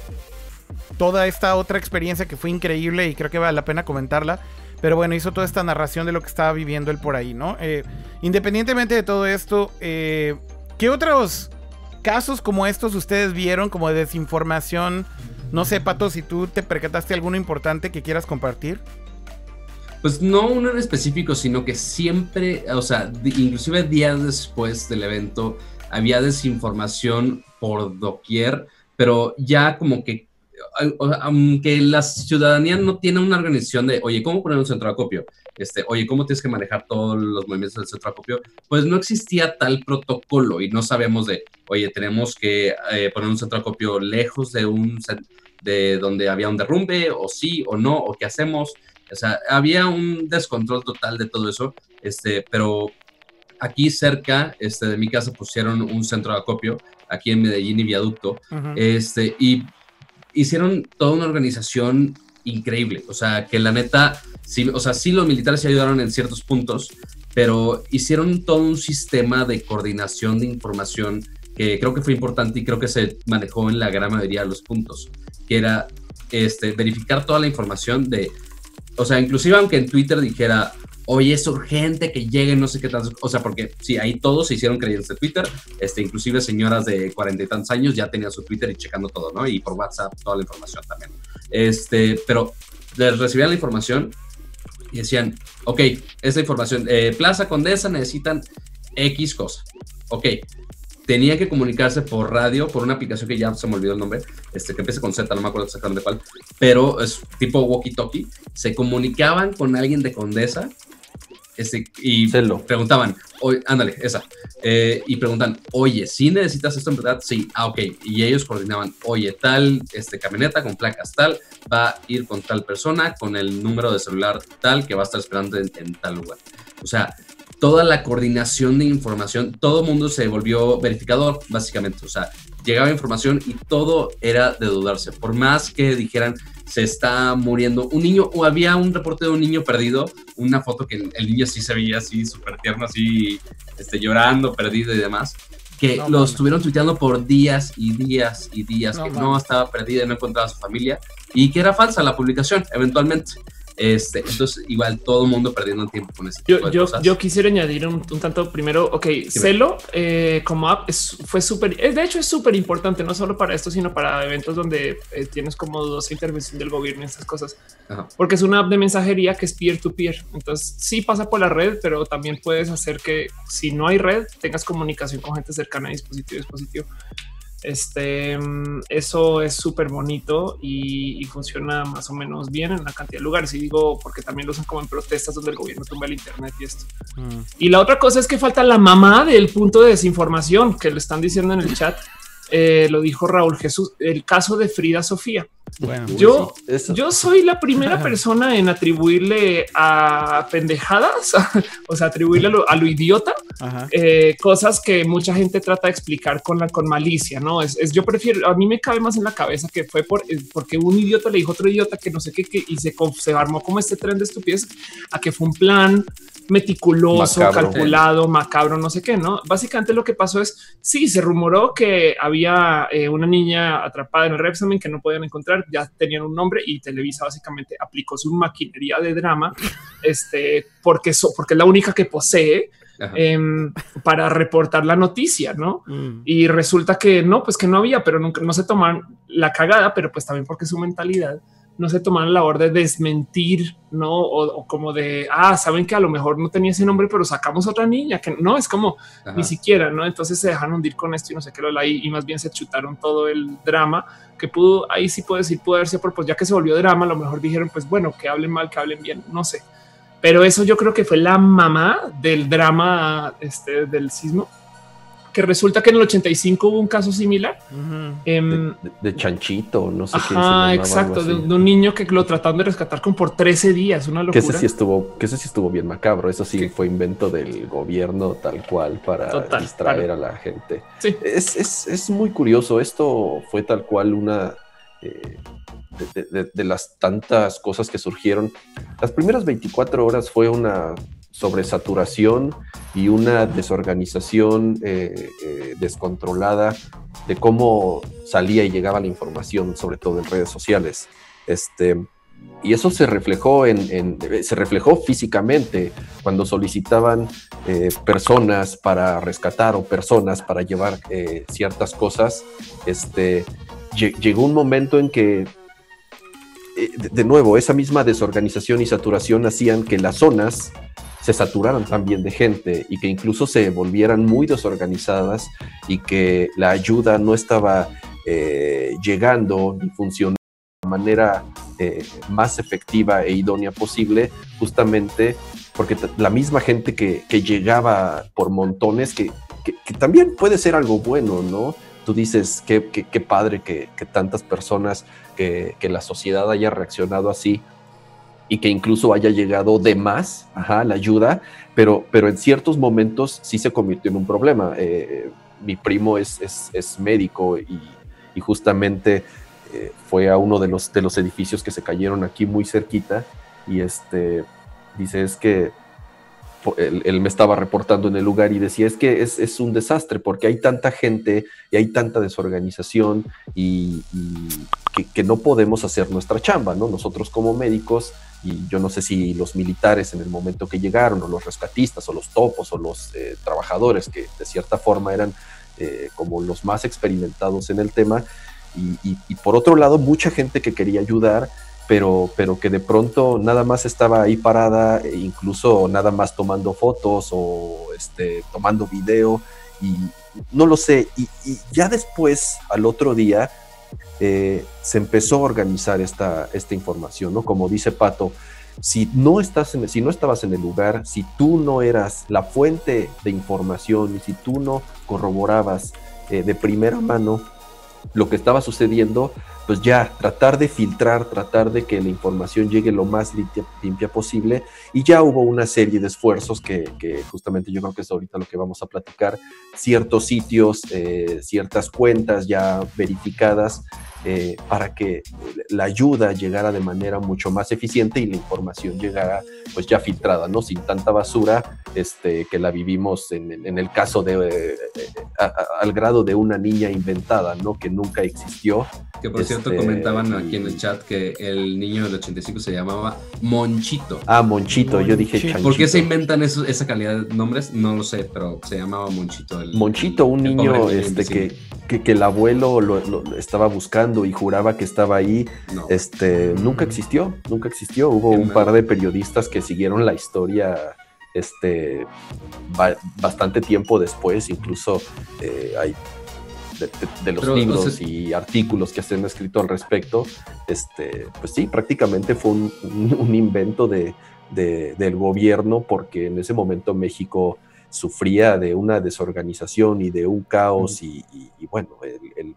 toda esta otra experiencia que fue increíble y creo que vale la pena comentarla. Pero bueno, hizo toda esta narración de lo que estaba viviendo él por ahí, ¿no? Eh, independientemente de todo esto, eh, ¿qué otros casos como estos ustedes vieron como de desinformación? No sé, Pato, si tú te percataste alguno importante que quieras compartir. Pues no uno en específico, sino que siempre, o sea, inclusive días después del evento había desinformación por doquier, pero ya como que aunque la ciudadanía no tiene una organización de, oye, ¿cómo poner un centro de acopio? Este, oye, ¿cómo tienes que manejar todos los movimientos del centro de acopio? Pues no existía tal protocolo y no sabemos de, oye, tenemos que eh, poner un centro de acopio lejos de un de donde había un derrumbe, o sí, o no, o qué hacemos. O sea, había un descontrol total de todo eso, este, pero aquí cerca este, de mi casa pusieron un centro de acopio, aquí en Medellín y Viaducto, este, y hicieron toda una organización increíble. O sea, que la neta, sí, o sea, sí los militares se ayudaron en ciertos puntos, pero hicieron todo un sistema de coordinación de información que creo que fue importante y creo que se manejó en la gran mayoría de los puntos, que era este, verificar toda la información de, o sea, inclusive aunque en Twitter dijera, oye, es urgente que lleguen, no sé qué tal. O sea, porque sí, ahí todos se hicieron creyentes de Twitter, este, inclusive señoras de cuarenta y tantos años ya tenían su Twitter y checando todo, ¿no? Y por WhatsApp toda la información también. Este, pero les recibían la información y decían, ok, esta información, eh, Plaza Condesa necesitan X cosa. Ok, tenía que comunicarse por radio, por una aplicación que ya se me olvidó el nombre, este, que empieza con Z, no me acuerdo exactamente cuál, pero es tipo walkie-talkie. Se comunicaban con alguien de Condesa este, y preguntaban, oye, ándale, esa. Eh, y preguntan, oye, si necesitas esto en verdad? Sí, ah, ok. Y ellos coordinaban, oye, tal este, camioneta con placas tal, va a ir con tal persona, con el número de celular tal, que va a estar esperando en, en tal lugar. O sea, toda la coordinación de información, todo el mundo se volvió verificador, básicamente. O sea, llegaba información y todo era de dudarse. Por más que dijeran, se está muriendo un niño, o había un reporte de un niño perdido, una foto que el niño sí se veía así, súper tierno, así, este, llorando, perdido y demás. Que lo estuvieron tuiteando por días y días y días, que no estaba perdida, no encontraba a su familia y que era falsa la publicación, eventualmente. Este, entonces, igual todo el mundo perdiendo tiempo con ese tipo yo, de Yo quisiera añadir un, tanto primero, ok, Celo eh, como app es, fue súper, de hecho es súper importante, no solo para esto, sino para eventos donde eh, tienes como dos intervención del gobierno y estas cosas, porque es una app de mensajería que es peer to peer. Entonces, sí pasa por la red, pero también puedes hacer que si no hay red, tengas comunicación con gente cercana a dispositivo dispositivo. Este, mm, eso es súper bonito y, funciona más o menos bien en una cantidad de lugares. Y digo, porque también lo usan como en protestas donde el gobierno tumba el Internet y esto. Mm. Y la otra cosa es que falta la mamá del punto de desinformación que lo están diciendo en el chat. Eh, lo dijo Raúl Jesús, el caso de Frida Sofía. Bueno, yo, yo soy la primera persona en atribuirle a pendejadas, o sea, atribuirle a lo, idiota, eh, cosas que mucha gente trata de explicar con la con malicia. No es, yo prefiero, a mí me cabe más en la cabeza que fue por, eh, porque un idiota le dijo a otro idiota que no sé qué, y se, se armó como este tren de estupidez a que fue un plan meticuloso, calculado, macabro, no sé qué, ¿no? Básicamente lo que pasó es, sí, se rumoró que había eh, una niña atrapada en el Repsamen que no podían encontrar, ya tenían un nombre y Televisa básicamente aplicó su maquinería de drama, este, porque, porque es la única que posee em, para reportar la noticia, ¿no? Mm. Y resulta que no, pues que no había, pero nunca, no se toman la cagada, pero pues también porque su mentalidad no se tomaron la labor de desmentir, no? O, como de, ah, saben que a lo mejor no tenía ese nombre, pero sacamos otra niña que no es como ni siquiera, no? Entonces se dejaron hundir con esto y no sé qué lo y, y más bien se chutaron todo el drama que pudo. Ahí sí puedo decir, pudo haber sido, pues ya que se volvió drama, a lo mejor dijeron, pues bueno, que hablen mal, que hablen bien, no sé. Pero eso yo creo que fue la mamá del drama este, del sismo que resulta que en el 85 hubo un caso similar. Em, de, chanchito, no sé qué. Ah, exacto, de, un niño que lo trataron de rescatar como por 13 días, una locura. Que ese sí estuvo, que ese sí estuvo bien macabro. Eso sí, fue invento del gobierno tal cual para distraer a la gente. Sí. Es, muy curioso. Esto fue tal cual una eh, de, de, las tantas cosas que surgieron. Las primeras 24 horas fue una sobresaturación y una desorganización eh, eh, descontrolada de cómo salía y llegaba la información, sobre todo en redes sociales. Este, y eso se reflejó en, se reflejó físicamente cuando solicitaban eh, personas para rescatar o personas para llevar ciertas cosas. Este, llegó un momento en que de nuevo, esa misma desorganización y saturación hacían que las zonas se saturaran también de gente y que incluso se volvieran muy desorganizadas y que la ayuda no estaba eh, llegando ni funcionando de manera eh, más efectiva e idónea posible, justamente porque la misma gente que, llegaba por montones, que, también puede ser algo bueno, ¿no? Tú dices, qué, padre que, tantas personas, que, la sociedad haya reaccionado así, y que incluso haya llegado de más ajá, la ayuda, pero, pero en ciertos momentos sí se convirtió en un problema. Eh, mi primo es, es, médico y, justamente eh, fue a uno de los, de los edificios que se cayeron aquí muy cerquita y este, dice es que él, me estaba reportando en el lugar y decía, es que es, un desastre porque hay tanta gente y hay tanta desorganización y, que, no podemos hacer nuestra chamba, ¿no? Nosotros como médicos, y yo no sé si los militares en el momento que llegaron, o los rescatistas, o los topos, o los eh, trabajadores que de cierta forma eran eh, como los más experimentados en el tema, y por otro lado, mucha gente que quería ayudar, pero, pero que de pronto nada más estaba ahí parada, e incluso nada más tomando fotos o este, tomando video, y no lo sé. Y, ya después, al otro día, eh, se empezó a organizar esta, esta información, ¿no? Como dice Pato, si no, estás en, si no estabas en el lugar, si tú no eras la fuente de información y si tú no corroborabas eh, de primera mano lo que estaba sucediendo, pues ya tratar de filtrar, tratar de que la información llegue lo más limpia, posible. Y ya hubo una serie de esfuerzos que, justamente yo creo que es ahorita lo que vamos a platicar, ciertos sitios, eh, ciertas cuentas ya verificadas eh, para que la ayuda llegara de manera mucho más eficiente y la información llegara pues ya filtrada, ¿no? Sin tanta basura este, que la vivimos en, el caso de, eh, al grado de una niña inventada, ¿no? Que nunca existió. Que por cierto este, comentaban aquí en el chat que el niño del 85 se llamaba Monchito. Ah, Monchito, yo dije Chanchito. ¿Por qué se inventan esa calidad de nombres? No lo sé, pero se llamaba Monchito. Monchito, un niño este, que, que, el abuelo lo estaba buscando y juraba que estaba ahí, este, nunca existió, nunca existió. Hubo un par de periodistas que siguieron la historia este, bastante tiempo después, incluso eh, hay de, los libros y artículos que se han escrito al respecto, este, pues sí, prácticamente fue un, invento de, del gobierno porque en ese momento México sufría de una desorganización y de un caos y, bueno, el,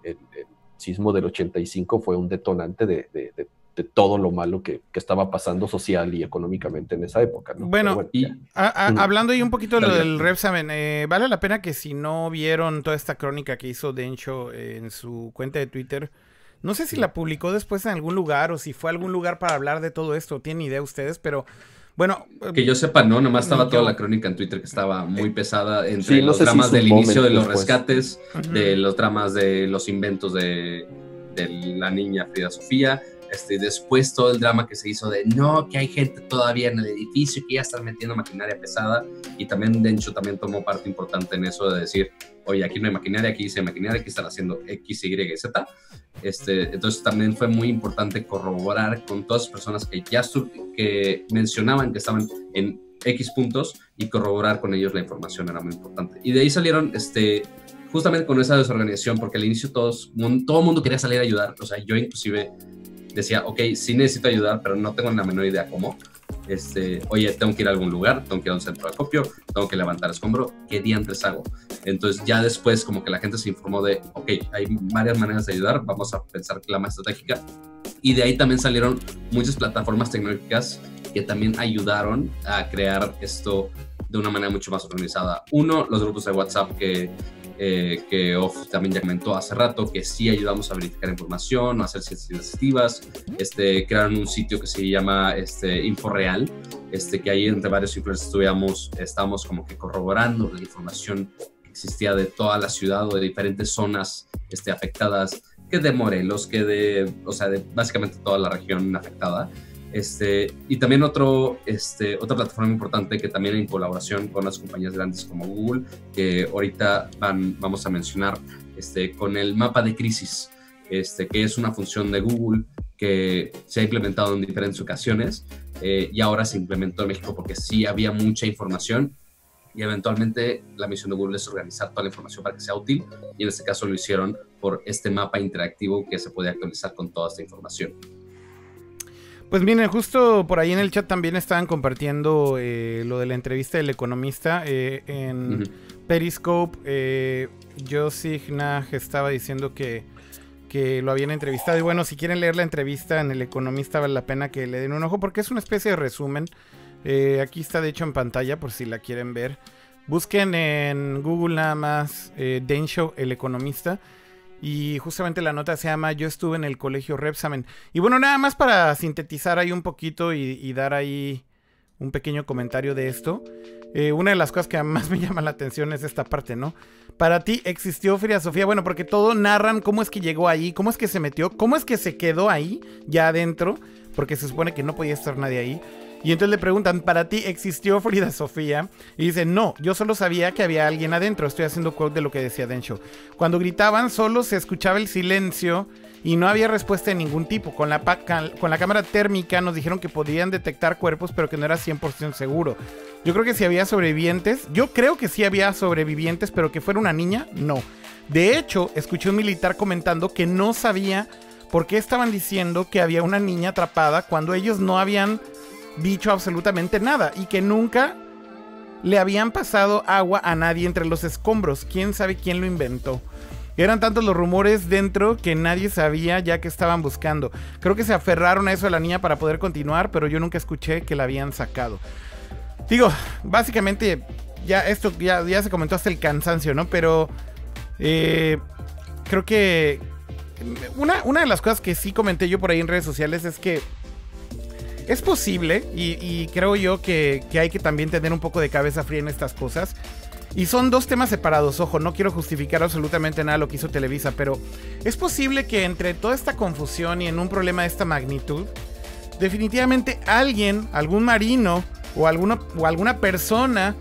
sismo del 85 fue un detonante de, todo lo malo que, estaba pasando social y económicamente en esa época. Bueno, y, hablando ahí un poquito de lo del Repsamen, eh, vale la pena que si no vieron toda esta crónica que hizo Dencho en su cuenta de Twitter, no sé si la publicó después en algún lugar o si fue a algún lugar para hablar de todo esto, tienen idea ustedes, pero bueno. Que yo sepa, no, nomás estaba toda la crónica en Twitter que estaba muy pesada entre los dramas del inicio de los rescates, de los dramas de los inventos de, de la niña Frida Sofía, este, después todo el drama que se hizo de no, que hay gente todavía en el edificio que ya están metiendo maquinaria pesada y también Dencho también tomó parte importante en eso de decir, oye, aquí no hay maquinaria, aquí dice maquinaria, aquí están haciendo X, Y, Z. Este, entonces también fue muy importante corroborar con todas las personas que ya que mencionaban que estaban en X puntos y corroborar con ellos la información era muy importante. Y de ahí salieron este, justamente con esa desorganización, porque al inicio todos, todo el mundo quería salir a ayudar, o sea, yo inclusive decía, ok, sí necesito ayudar, pero no tengo la menor idea cómo. Este, oye, tengo que ir a algún lugar, tengo que ir a un centro de acopio, tengo que levantar escombro, ¿qué día antes hago? Entonces ya después como que la gente se informó de, ok, hay varias maneras de ayudar, vamos a pensar la más estratégica. Y de ahí también salieron muchas plataformas tecnológicas que también ayudaron a crear esto de una manera mucho más organizada. Uno, los grupos de WhatsApp que eh, que Off también ya comentó hace rato, que sí ayudamos a verificar información, a hacer ciencias investigativas, este, crearon un sitio que se llama este, InfoReal, este, que ahí entre varios influencers estuvimos, estamos como que corroborando la información que existía de toda la ciudad o de diferentes zonas este, afectadas, que de Morelos, que de, o sea, de básicamente toda la región afectada. Este, y también otro, este, otra plataforma importante que también en colaboración con las compañías grandes como Google, que ahorita vamos a mencionar, este, con el mapa de crisis, este, que es una función de Google que se ha implementado en diferentes ocasiones eh, y ahora se implementó en México porque sí había mucha información y eventualmente la misión de Google es organizar toda la información para que sea útil y en este caso lo hicieron por este mapa interactivo que se puede actualizar con toda esta información. Pues miren, justo por ahí en el chat también estaban compartiendo eh, lo de la entrevista del economista eh, en Periscope. Eh, Josig estaba diciendo que, que lo habían entrevistado. Y bueno, si quieren leer la entrevista en el economista, vale la pena que le den un ojo porque es una especie de resumen. Eh, aquí está de hecho en pantalla por si la quieren ver. Busquen en Google nada más Densho, el economista. Y justamente la nota se llama Yo estuve en el colegio Repsamen. Y bueno, nada más para sintetizar ahí un poquito y, dar ahí un pequeño comentario de esto. Eh, una de las cosas que más me llama la atención es esta parte, ¿no? Para ti existió Fria Sofía, bueno, porque todo narran cómo es que llegó ahí, cómo es que se metió, cómo es que se quedó ahí, ya adentro, porque se supone que no podía estar nadie ahí. Y entonces le preguntan, ¿para ti existió Frida Sofía? Y dice, no, yo solo sabía que había alguien adentro. Estoy haciendo quote de lo que decía Densho. Cuando gritaban, solo se escuchaba el silencio y no había respuesta de ningún tipo. Con la, con la cámara térmica nos dijeron que podían detectar cuerpos, pero que no era 100% seguro. Yo creo que si había sobrevivientes, yo creo que sí había sobrevivientes, pero que fuera una niña, no. De hecho, escuché un militar comentando que no sabía por qué estaban diciendo que había una niña atrapada cuando ellos no habían dicho absolutamente nada y que nunca le habían pasado agua a nadie entre los escombros. ¿Quién sabe quién lo inventó? Eran tantos los rumores dentro que nadie sabía ya que estaban buscando. Creo que se aferraron a eso de la niña para poder continuar, pero yo nunca escuché que la habían sacado. Digo, básicamente, ya esto ya, ya se comentó hasta el cansancio, ¿no? Pero eh, creo que una, una de las cosas que sí comenté yo por ahí en redes sociales es que es posible y, creo yo que, hay que también tener un poco de cabeza fría en estas cosas. Y son dos temas separados, ojo, no quiero justificar absolutamente nada lo que hizo Televisa, pero es posible que entre toda esta confusión y en un problema de esta magnitud, definitivamente alguien, algún marino o, o alguna persona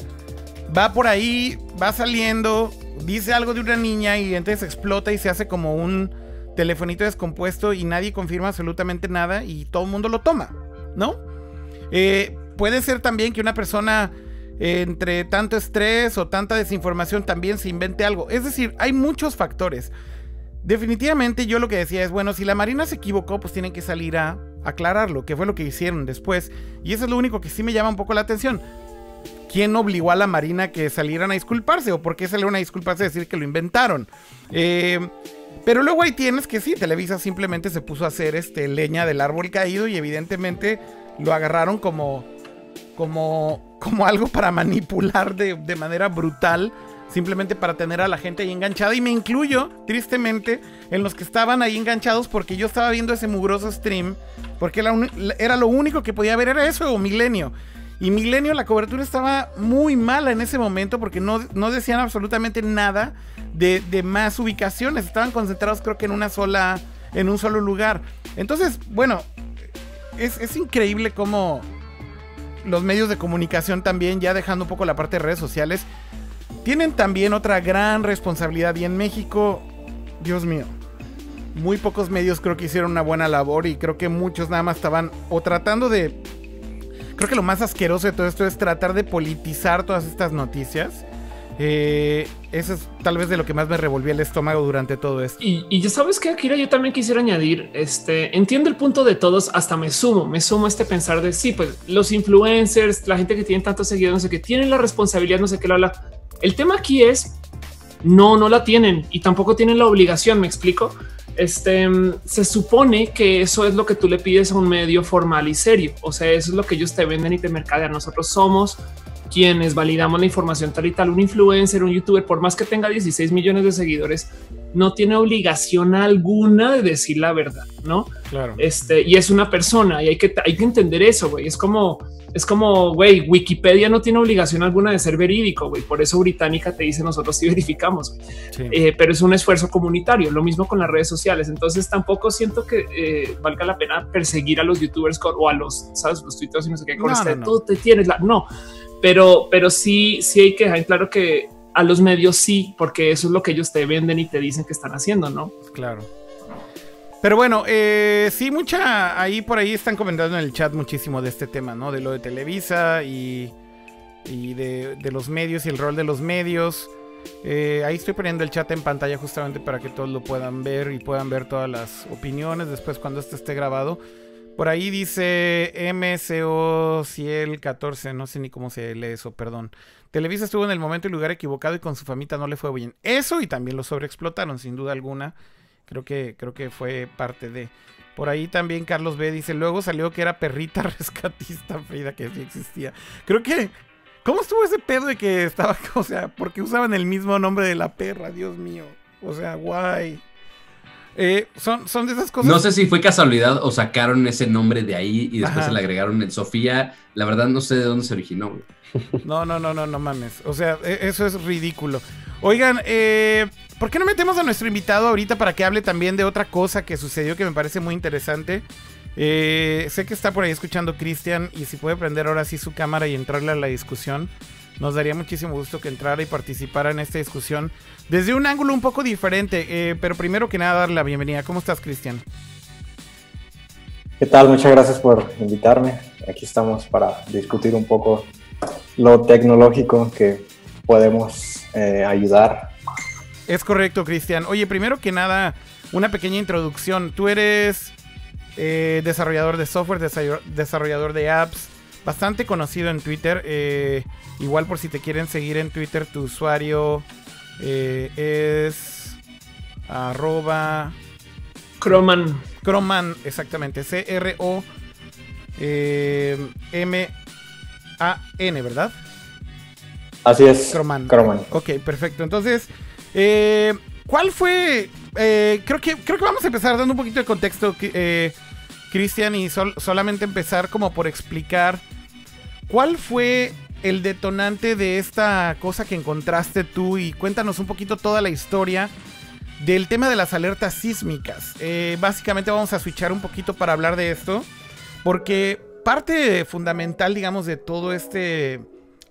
va por ahí, va saliendo, dice algo de una niña y entonces explota y se hace como un telefonito descompuesto y nadie confirma absolutamente nada y todo el mundo lo toma. ¿No? Eh, puede ser también que una persona entre tanto estrés o tanta desinformación también se invente algo. Es decir, hay muchos factores. Definitivamente yo lo que decía es, bueno, si la Marina se equivocó, pues tienen que salir a aclararlo, que fue lo que hicieron después. Y eso es lo único que sí me llama un poco la atención. ¿Quién obligó a la Marina que salieran a disculparse? ¿O por qué salieron a disculparse a decir que lo inventaron? Eh, pero luego ahí tienes que sí, Televisa simplemente se puso a hacer este, leña del árbol caído y evidentemente lo agarraron como como, como algo para manipular de, de manera brutal simplemente para tener a la gente ahí enganchada. Y me incluyo, tristemente, en los que estaban ahí enganchados porque yo estaba viendo ese mugroso stream, porque era, lo único que podía ver, era eso o Milenio. Y Milenio, la cobertura estaba muy mala en ese momento porque no, no decían absolutamente nada de, de, más ubicaciones. Estaban concentrados creo que en una sola, en un solo lugar. Entonces, bueno, es, es increíble cómo los medios de comunicación también, ya dejando un poco la parte de redes sociales, tienen también otra gran responsabilidad. Y en México, Dios mío, muy pocos medios creo que hicieron una buena labor y creo que muchos nada más estaban o tratando de... Creo que lo más asqueroso de todo esto es tratar de politizar todas estas noticias eh, eso es tal vez de lo que más me revolvió el estómago durante todo esto. Y, ya sabes que Akira, yo también quisiera añadir, este, entiendo el punto de todos, hasta me sumo, me sumo a este pensar de sí, pues los influencers, la gente que tiene tantos seguidores, no sé qué, tienen la responsabilidad, no sé qué, la, habla. El tema aquí es, no, no la tienen y tampoco tienen la obligación, me explico. Este se supone que eso es lo que tú le pides a un medio formal y serio. O sea, eso es lo que ellos te venden y te mercadean. Nosotros somos quienes validamos la información tal y tal, un influencer, un youtuber, por más que tenga 16 millones de seguidores, no tiene obligación alguna de decir la verdad, ¿no? Claro. Este, y es una persona y hay que, hay que entender eso, güey. Es como, es como, güey, Wikipedia no tiene obligación alguna de ser verídico, güey. Por eso Británica te dice nosotros sí verificamos, eh, pero es un esfuerzo comunitario. Lo mismo con las redes sociales. Entonces tampoco siento que eh, valga la pena perseguir a los youtubers o a los, sabes, los y no sé qué con este, tú te tienes la, no pero, pero sí, sí hay que dejar claro que a los medios sí, porque eso es lo que ellos te venden y te dicen que están haciendo, ¿no? Claro. Pero bueno, eh, sí, mucha ahí por ahí están comentando en el chat muchísimo de este tema, ¿no? De lo de Televisa y, y de, los medios y el rol de los medios. Eh, ahí estoy poniendo el chat en pantalla justamente para que todos lo puedan ver y puedan ver todas las opiniones después cuando esto esté grabado. Por ahí dice MCO Ciel 14, no sé ni cómo se lee eso, perdón. Televisa estuvo en el momento y lugar equivocado y con su famita no le fue bien. Eso y también lo sobreexplotaron, sin duda alguna. Creo que, creo que fue parte de. Por ahí también Carlos B dice, luego salió que era perrita rescatista Frida, que sí existía. Creo que... ¿Cómo estuvo ese pedo de que estaba, o sea, porque usaban el mismo nombre de la perra, Dios mío? O sea, guay. Eh, son, son de esas cosas. No sé si fue casualidad o sacaron ese nombre de ahí y después se le agregaron el Sofía. La verdad no sé de dónde se originó. No, no, no, no, no mames. O sea, e, eso es ridículo. Oigan, eh, ¿por qué no metemos a nuestro invitado ahorita para que hable también de otra cosa que sucedió que me parece muy interesante? Eh, sé que está por ahí escuchando Cristian y si puede prender ahora sí su cámara y entrarle a la discusión. Nos daría muchísimo gusto que entrara y participara en esta discusión desde un ángulo un poco diferente. Eh, pero primero que nada, darle la bienvenida. ¿Cómo estás, Cristian? ¿Qué tal? Muchas gracias por invitarme. Aquí estamos para discutir un poco lo tecnológico que podemos eh, ayudar. Es correcto, Cristian. Oye, primero que nada, una pequeña introducción. Tú eres eh, desarrollador de software, desarrollador de apps bastante conocido en Twitter. Eh, igual por si te quieren seguir en Twitter, tu usuario eh, es arroba Croman. Croman, exactamente. C-R-O eh, ¿verdad? Así es. Croman. Ok, perfecto. Entonces, ¿cuál fue? creo, que, creo que vamos a empezar dando un poquito de contexto, Cristian, y solamente empezar como por explicar ¿Cuál fue el detonante de esta cosa que encontraste tú? Y cuéntanos un poquito toda la historia del tema de las alertas sísmicas. Eh, básicamente vamos a switchar un poquito para hablar de esto. Porque parte fundamental, digamos, de todo este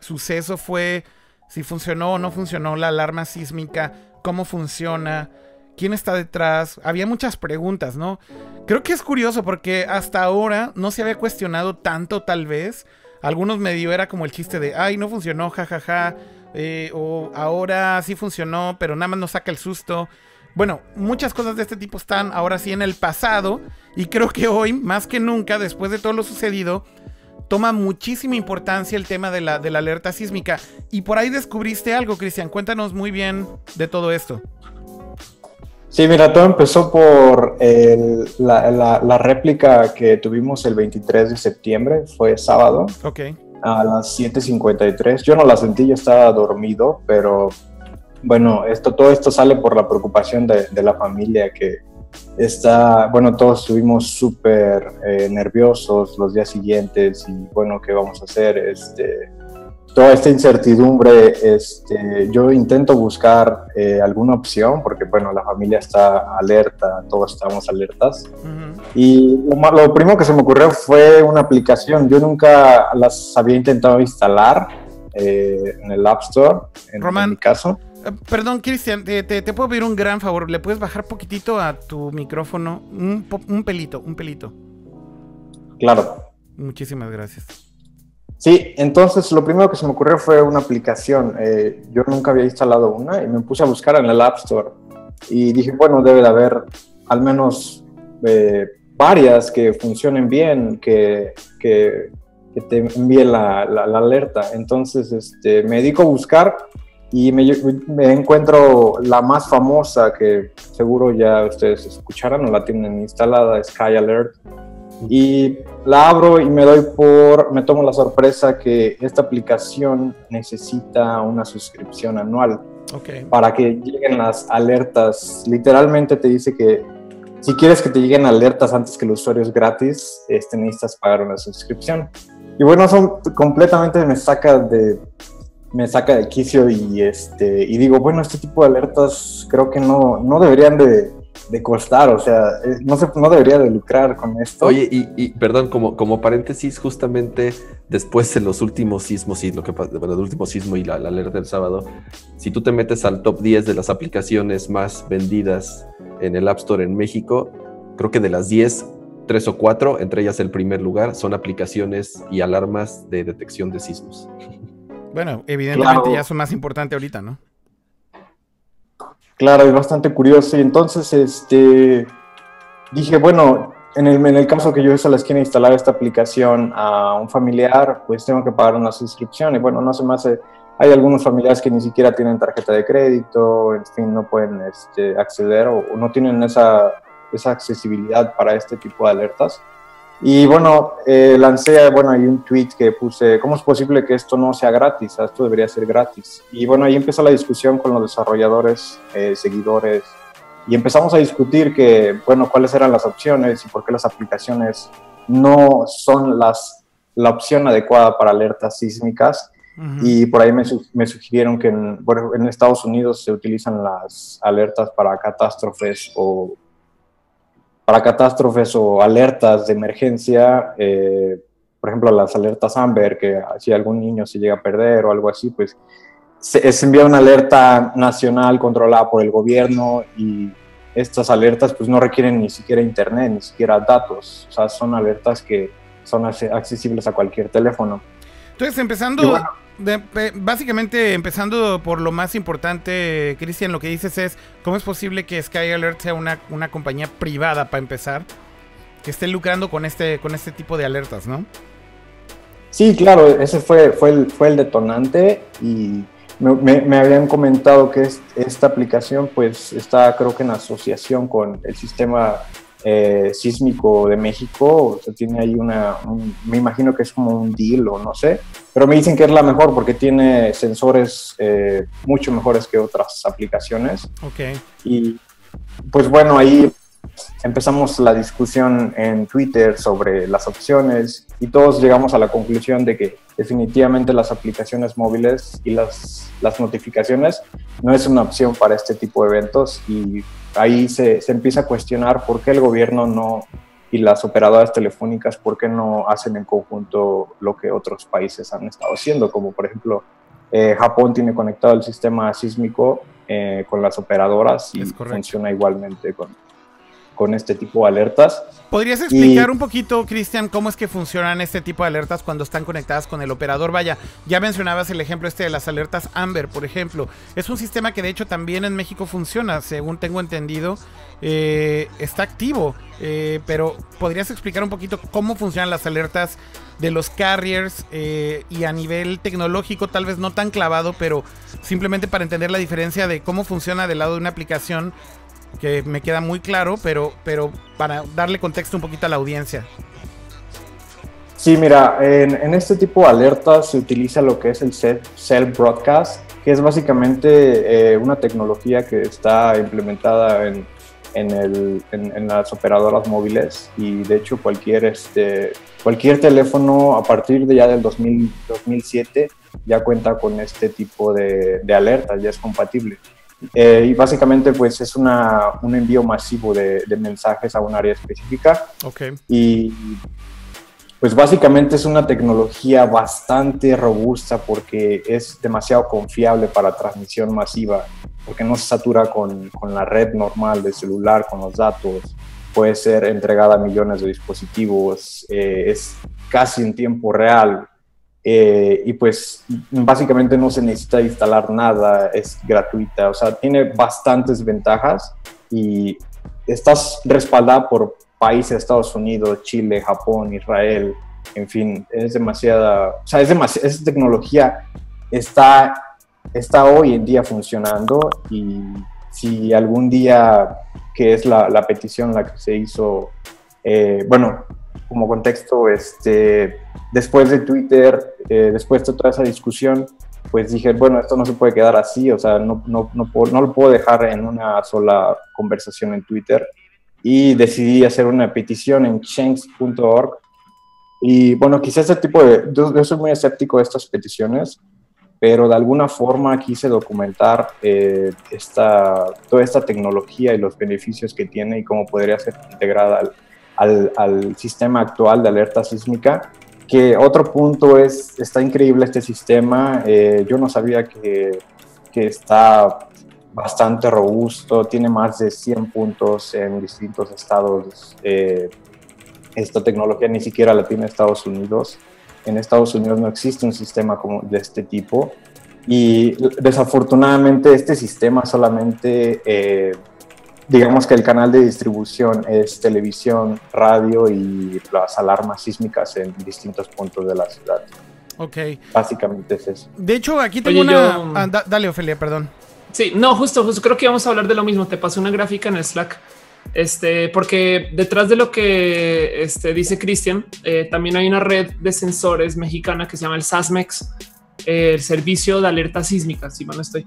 suceso fue si funcionó o no funcionó la alarma sísmica, cómo funciona, quién está detrás. Había muchas preguntas, ¿no? Creo que es curioso porque hasta ahora no se había cuestionado tanto tal vez algunos medio era como el chiste de, ay, no funcionó, jajaja, eh, o ahora sí funcionó, pero nada más nos saca el susto. Bueno, muchas cosas de este tipo están ahora sí en el pasado y creo que hoy, más que nunca, después de todo lo sucedido, toma muchísima importancia el tema de la alerta sísmica. Y por ahí descubriste algo, Cristian. Cuéntanos muy bien de todo esto. Sí, mira, todo empezó por la, réplica que tuvimos el 23 de septiembre, fue sábado. Ok. A las 7.53. Yo no la sentí, yo estaba dormido, pero bueno, esto, todo esto sale por la preocupación de, de la familia que está, bueno, todos estuvimos súper eh, nerviosos los días siguientes y bueno, ¿qué vamos a hacer? Este, toda esta incertidumbre, este, yo intento buscar eh, alguna opción porque bueno, la familia está alerta, todos estamos alertas. Y lo, primero que se me ocurrió fue una aplicación, yo nunca las había intentado instalar eh, en el App Store, en, en mi caso. Eh, perdón, Cristian, te, puedo pedir un gran favor. ¿Le puedes bajar poquitito a tu micrófono? Un, un pelito, un pelito. Claro. Muchísimas gracias. Sí, entonces lo primero que se me ocurrió fue una aplicación. Eh, yo nunca había instalado una y me puse a buscar en el App Store. Y dije, bueno, debe de haber al menos eh, varias que funcionen bien, que, que, te envíen la, la, la, alerta. Entonces este, me dedico a buscar y me, me, encuentro la más famosa que seguro ya ustedes escucharon o la tienen instalada, Sky Alert. Y la abro y me doy por, me tomo la sorpresa que esta aplicación necesita una suscripción anual para que lleguen las alertas. Literalmente te dice que si quieres que te lleguen alertas antes que el usuario es gratis, este, necesitas pagar una suscripción. Y bueno, son completamente me saca de me saca de quicio y, este, y digo, bueno, este tipo de alertas creo que no, no deberían de, de costar, o sea, eh, no, se, no debería de lucrar con esto. Oye, y, y, perdón, como, como paréntesis, justamente después de los últimos sismos y lo que bueno, el último sismo y la, la, alerta del sábado, si tú te metes al top 10 de las aplicaciones más vendidas en el App Store en México, creo que de las 10, 3 o 4, entre ellas el primer lugar, son aplicaciones y alarmas de detección de sismos. Bueno, evidentemente ya son más importantes ahorita, ¿no? Claro, es bastante curioso. Y entonces, este, dije, bueno, en el, caso que yo se les quiera instalar esta aplicación a un familiar, pues tengo que pagar una suscripción. Y bueno, no se me hace, hay algunos familiares que ni siquiera tienen tarjeta de crédito, en fin, no pueden este, acceder o, no tienen esa accesibilidad para este tipo de alertas. Y bueno, eh, lancé, bueno, hay un tweet que puse, ¿cómo es posible que esto no sea gratis? Esto debería ser gratis. Y bueno, ahí empezó la discusión con los desarrolladores, eh, seguidores, y empezamos a discutir que, bueno, cuáles eran las opciones y por qué las aplicaciones no son las, la opción adecuada para alertas sísmicas. Y por ahí me, me sugirieron que en, bueno, en Estados Unidos se utilizan las alertas para catástrofes o para catástrofes o alertas de emergencia, eh, por ejemplo, las alertas Amber, que si algún niño se llega a perder o algo así, pues se, envía una alerta nacional controlada por el gobierno y estas alertas pues no requieren ni siquiera internet, ni siquiera datos, o sea, son alertas que son accesibles a cualquier teléfono. Entonces, empezando, básicamente empezando por lo más importante, Cristian, lo que dices es, ¿cómo es posible que Sky Alert sea una, una compañía privada para empezar? Que esté lucrando con este, con este tipo de alertas, ¿no? Sí, claro, ese fue, fue, el, fue el detonante y me, me, habían comentado que esta aplicación pues está creo que en asociación con el sistema eh, sísmico de México, o sea, tiene ahí una, me imagino que es como un deal o no sé, pero me dicen que es la mejor porque tiene sensores eh, mucho mejores que otras aplicaciones. Ok. Y pues bueno, ahí empezamos la discusión en Twitter sobre las opciones y todos llegamos a la conclusión de que definitivamente las aplicaciones móviles y las, las notificaciones no es una opción para este tipo de eventos y ahí se, se, empieza a cuestionar por qué el gobierno no y las operadoras telefónicas, por qué no hacen en conjunto lo que otros países han estado haciendo, como por ejemplo eh, Japón tiene conectado el sistema sísmico eh, con las operadoras y funciona igualmente con... con este tipo de alertas. ¿Podrías explicar un poquito, Cristian, cómo es que funcionan este tipo de alertas cuando están conectadas con el operador? Vaya, ya mencionabas el ejemplo este de las alertas Amber, por ejemplo. Es un sistema que de hecho también en México funciona, según tengo entendido. Eh, está activo, eh, pero ¿podrías explicar un poquito cómo funcionan las alertas de los carriers eh, y a nivel tecnológico, tal vez no tan clavado, pero simplemente para entender la diferencia de cómo funciona del lado de una aplicación que me queda muy claro, pero, pero para darle contexto un poquito a la audiencia. Sí, mira, en, este tipo de alertas se utiliza lo que es el Cell Broadcast, que es básicamente eh, una tecnología que está implementada en, en, el, en, las operadoras móviles y de hecho cualquier, este, cualquier teléfono a partir de ya del 2000, 2007 ya cuenta con este tipo de, de alertas, ya es compatible. Eh, y básicamente pues es una, un envío masivo de, mensajes a un área específica. Okay. Y pues básicamente es una tecnología bastante robusta porque es demasiado confiable para transmisión masiva, porque no se satura con, con la red normal de celular, con los datos, puede ser entregada a millones de dispositivos, eh, es casi en tiempo real, eh, y pues básicamente no se necesita instalar nada, es gratuita, o sea, tiene bastantes ventajas y estás respaldada por países, Estados Unidos, Chile, Japón, Israel, en fin, es demasiada, o sea, es demasiada, esa tecnología está, está hoy en día funcionando y si algún día, que es la, la petición la que se hizo, eh, bueno, como contexto, este, después de Twitter, eh, después de toda esa discusión, pues dije, bueno, esto no se puede quedar así, o sea, no, no, no, no lo puedo dejar en una sola conversación en Twitter. Y decidí hacer una petición en change.org. Y bueno, quizás este tipo de, yo, soy muy escéptico de estas peticiones, pero de alguna forma quise documentar eh, esta, toda esta tecnología y los beneficios que tiene y cómo podría ser integrada al, al, al, sistema actual de alerta sísmica. Que otro punto es, está increíble este sistema, eh, yo no sabía que, que está bastante robusto, tiene más de 100 puntos en distintos estados. Eh, esta tecnología ni siquiera la tiene Estados Unidos. En Estados Unidos no existe un sistema como de este tipo. Y desafortunadamente este sistema solamente eh, digamos que el canal de distribución es televisión, radio y las alarmas sísmicas en distintos puntos de la ciudad. Ok. Básicamente es eso. De hecho, aquí tengo una... Ah, dale, Ofelia, perdón. Sí, no, justo, justo creo que íbamos a hablar de lo mismo. Te pasé una gráfica en el Slack. Este, porque detrás de lo que este, dice Cristian, eh, también hay una red de sensores mexicana que se llama el SASMEX, el Servicio de Alerta Sísmica, si mal no estoy.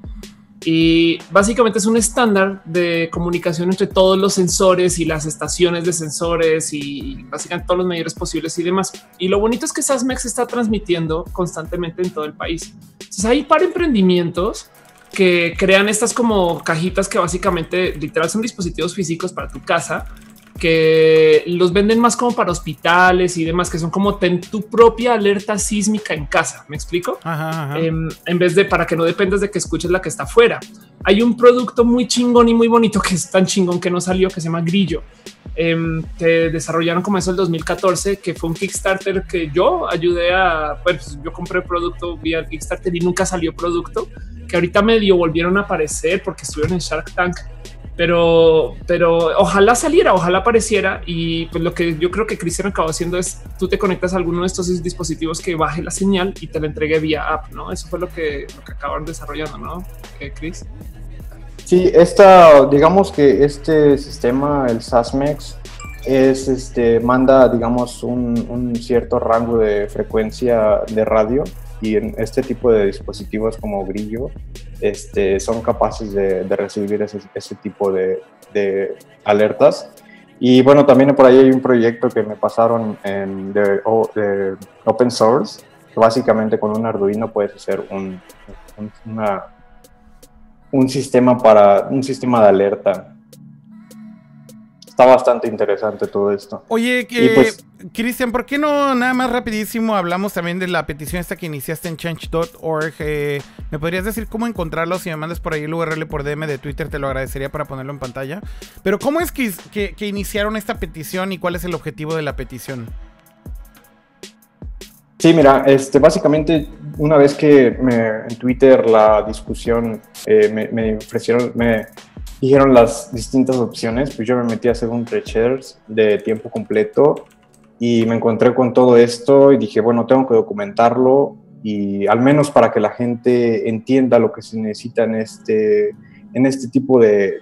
Y básicamente es un estándar de comunicación entre todos los sensores y las estaciones de sensores y básicamente todos los medios posibles y demás. Y lo bonito es que SASMEX está transmitiendo constantemente en todo el país. Entonces hay para emprendimientos que crean estas como cajitas que básicamente literal son dispositivos físicos para tu casa que los venden más como para hospitales y demás, que son como ten tu propia alerta sísmica en casa. Me explico em, en vez de para que no dependas de que escuches la que está afuera. Hay un producto muy chingón y muy bonito que es tan chingón que no salió, que se llama Grillo, que desarrollaron como eso el 2014, que fue un Kickstarter que yo ayudé a. Pues yo compré el producto vía Kickstarter y nunca salió producto, que ahorita medio volvieron a aparecer porque estuvieron en Shark Tank pero, pero ojalá saliera, ojalá apareciera. Y pues lo que yo creo que Cristian acabó haciendo es tú te conectas a alguno de estos dispositivos que baje la señal y te la entregue vía app. No, eso fue lo que, lo que acabaron desarrollando, no? ¿Qué, Chris? Sí, esta, digamos que este sistema, el SASMEX, es este, manda, digamos, un, un cierto rango de frecuencia de radio y en este tipo de dispositivos como Grillo este, son capaces de, recibir ese, ese tipo de, de, alertas. Y bueno, también por ahí hay un proyecto que me pasaron en, de, open source, que básicamente con un Arduino puedes hacer un, un, una, un sistema para un sistema de alerta. Está bastante interesante todo esto. Oye, que, pues, Cristian, ¿por qué no nada más rapidísimo hablamos también de la petición esta que iniciaste en change.org? Eh, ¿Me podrías decir cómo encontrarlo? Si me mandas por ahí el URL por DM de Twitter, te lo agradecería para ponerlo en pantalla. Pero ¿cómo es que, que iniciaron esta petición y cuál es el objetivo de la petición? Sí, mira, este, básicamente una vez que en Twitter la discusión eh, me, ofrecieron, me dijeron las distintas opciones, pues yo me metí a hacer un pre-shares de tiempo completo y me encontré con todo esto y dije, bueno, tengo que documentarlo y al menos para que la gente entienda lo que se necesita en este, en este tipo de,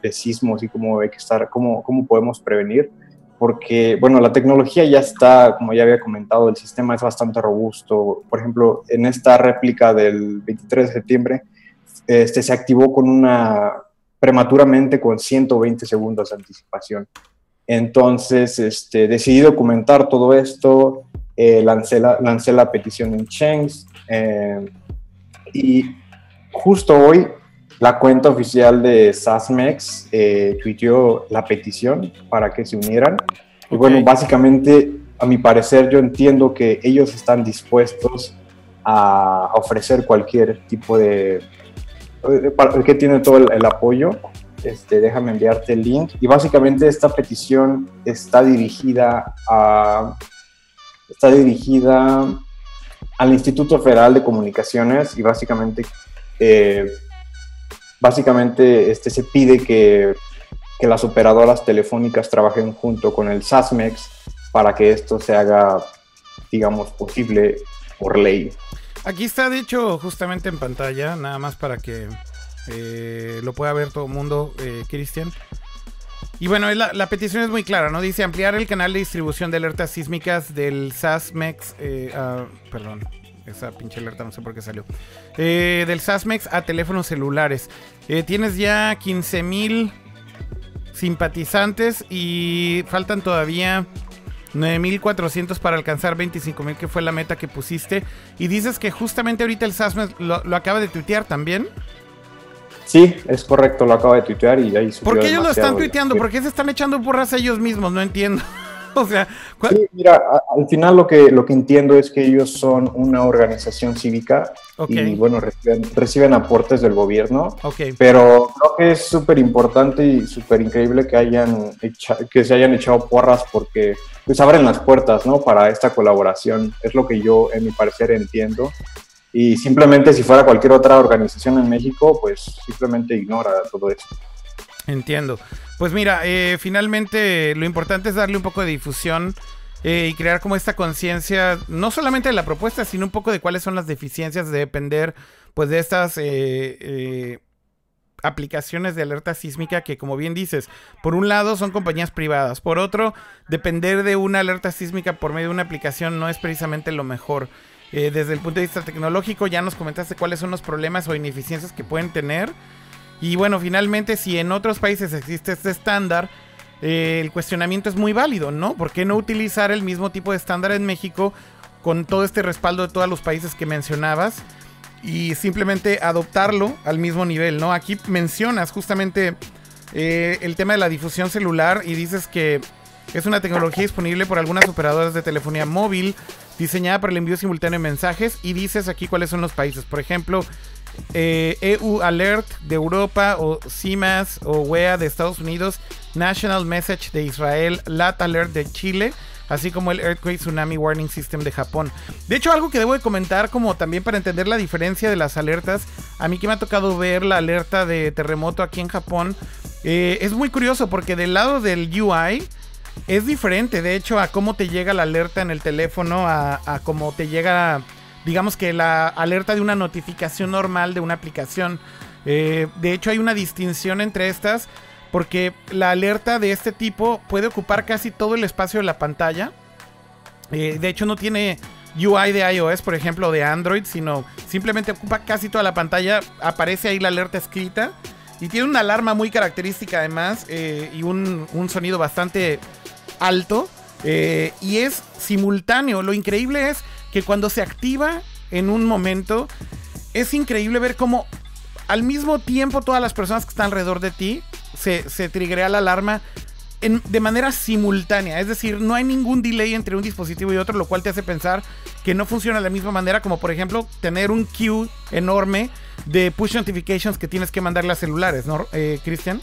de, sismos y cómo hay que estar, cómo, cómo podemos prevenir porque, bueno, la tecnología ya está, como ya había comentado, el sistema es bastante robusto. Por ejemplo, en esta réplica del 23 de septiembre, este, se activó con una, prematuramente con 120 segundos de anticipación. Entonces, este, decidí documentar todo esto, eh, lancé, la, lancé la petición en Change eh, y justo hoy la cuenta oficial de SASMEX eh, tuiteó la petición para que se unieran. Y bueno, básicamente, a mi parecer, yo entiendo que ellos están dispuestos a ofrecer cualquier tipo de... Eh, para que tiene todo el, apoyo. Este, déjame enviarte el link. Y básicamente esta petición está dirigida a... Está dirigida al Instituto Federal de Comunicaciones y básicamente eh, básicamente este, se pide que, las operadoras telefónicas trabajen junto con el SASMEX para que esto se haga, digamos, posible por ley. Aquí está, de hecho, justamente en pantalla, nada más para que eh, lo pueda ver todo el mundo, eh, Cristian. Y bueno, la, petición es muy clara, ¿no? Dice ampliar el canal de distribución de alertas sísmicas del SASMEX. Eh, ah, perdón, esa pinche alerta no sé por qué salió. Eh, del SASMEX a teléfonos celulares. Eh, tienes ya 15 mil simpatizantes y faltan todavía 9.400 para alcanzar 25.000 que fue la meta que pusiste. Y dices que justamente ahorita el SASMEX lo, acaba de tuitear también. Sí, es correcto, lo acaba de tuitear y ahí ¿Por qué ellos lo están tuiteando? ¿Por qué se están echando porras a ellos mismos? No entiendo. o sea, sí, mira, al final lo que, lo que entiendo es que ellos son una organización cívica y bueno, reciben, aportes del gobierno, pero creo que es súper importante y súper increíble que, hayan que se hayan echado porras porque pues abren las puertas, ¿no? Para esta colaboración, es lo que yo en mi parecer entiendo. Y simplemente si fuera cualquier otra organización en México, pues simplemente ignora todo esto. Entiendo. Pues mira, eh, finalmente lo importante es darle un poco de difusión eh, y crear como esta conciencia, no solamente de la propuesta, sino un poco de cuáles son las deficiencias de depender pues de estas eh, aplicaciones de alerta sísmica que como bien dices, por un lado son compañías privadas, por otro, depender de una alerta sísmica por medio de una aplicación no es precisamente lo mejor. desde el punto de vista tecnológico ya nos comentaste cuáles son los problemas o ineficiencias que pueden tener. Y bueno, finalmente, si en otros países existe este estándar, eh, el cuestionamiento es muy válido, ¿no? ¿Por qué no utilizar el mismo tipo de estándar en México con todo este respaldo de todos los países que mencionabas? Y simplemente adoptarlo al mismo nivel, ¿no? Aquí mencionas justamente eh, el tema de la difusión celular y dices que es una tecnología disponible por algunas operadoras de telefonía móvil diseñada para el envío simultáneo de mensajes y dices aquí cuáles son los países. Por ejemplo, eh, e Alert de Europa o CIMAS o WEA de Estados Unidos, National Message de Israel, LAT Alert de Chile, así como el Earthquake Tsunami Warning System de Japón. De hecho, algo que debo de comentar como también para entender la diferencia de las alertas, a mí que me ha tocado ver la alerta de terremoto aquí en Japón, eh, es muy curioso porque del lado del UI es diferente, de hecho, a cómo te llega la alerta en el teléfono, a cómo te llega digamos que la alerta de una notificación normal de una aplicación. Eh, de hecho, hay una distinción entre estas porque la alerta de este tipo puede ocupar casi todo el espacio de la pantalla. Eh, de hecho, no tiene UI de iOS, por ejemplo, de Android, sino simplemente ocupa casi toda la pantalla. Aparece ahí la alerta escrita. Y tiene una alarma muy característica además eh, y un, un, sonido bastante alto. y es simultáneo. Lo increíble es que cuando se activa en un momento, es increíble ver cómo al mismo tiempo todas las personas que están alrededor de ti se, se triggerea la alarma de manera simultánea. Es decir, no hay ningún delay entre un dispositivo y otro, lo cual te hace pensar que no funciona de la misma manera como por ejemplo tener un queue enorme de push notifications que tienes que mandarle a celulares, ¿no, eh, Cristian?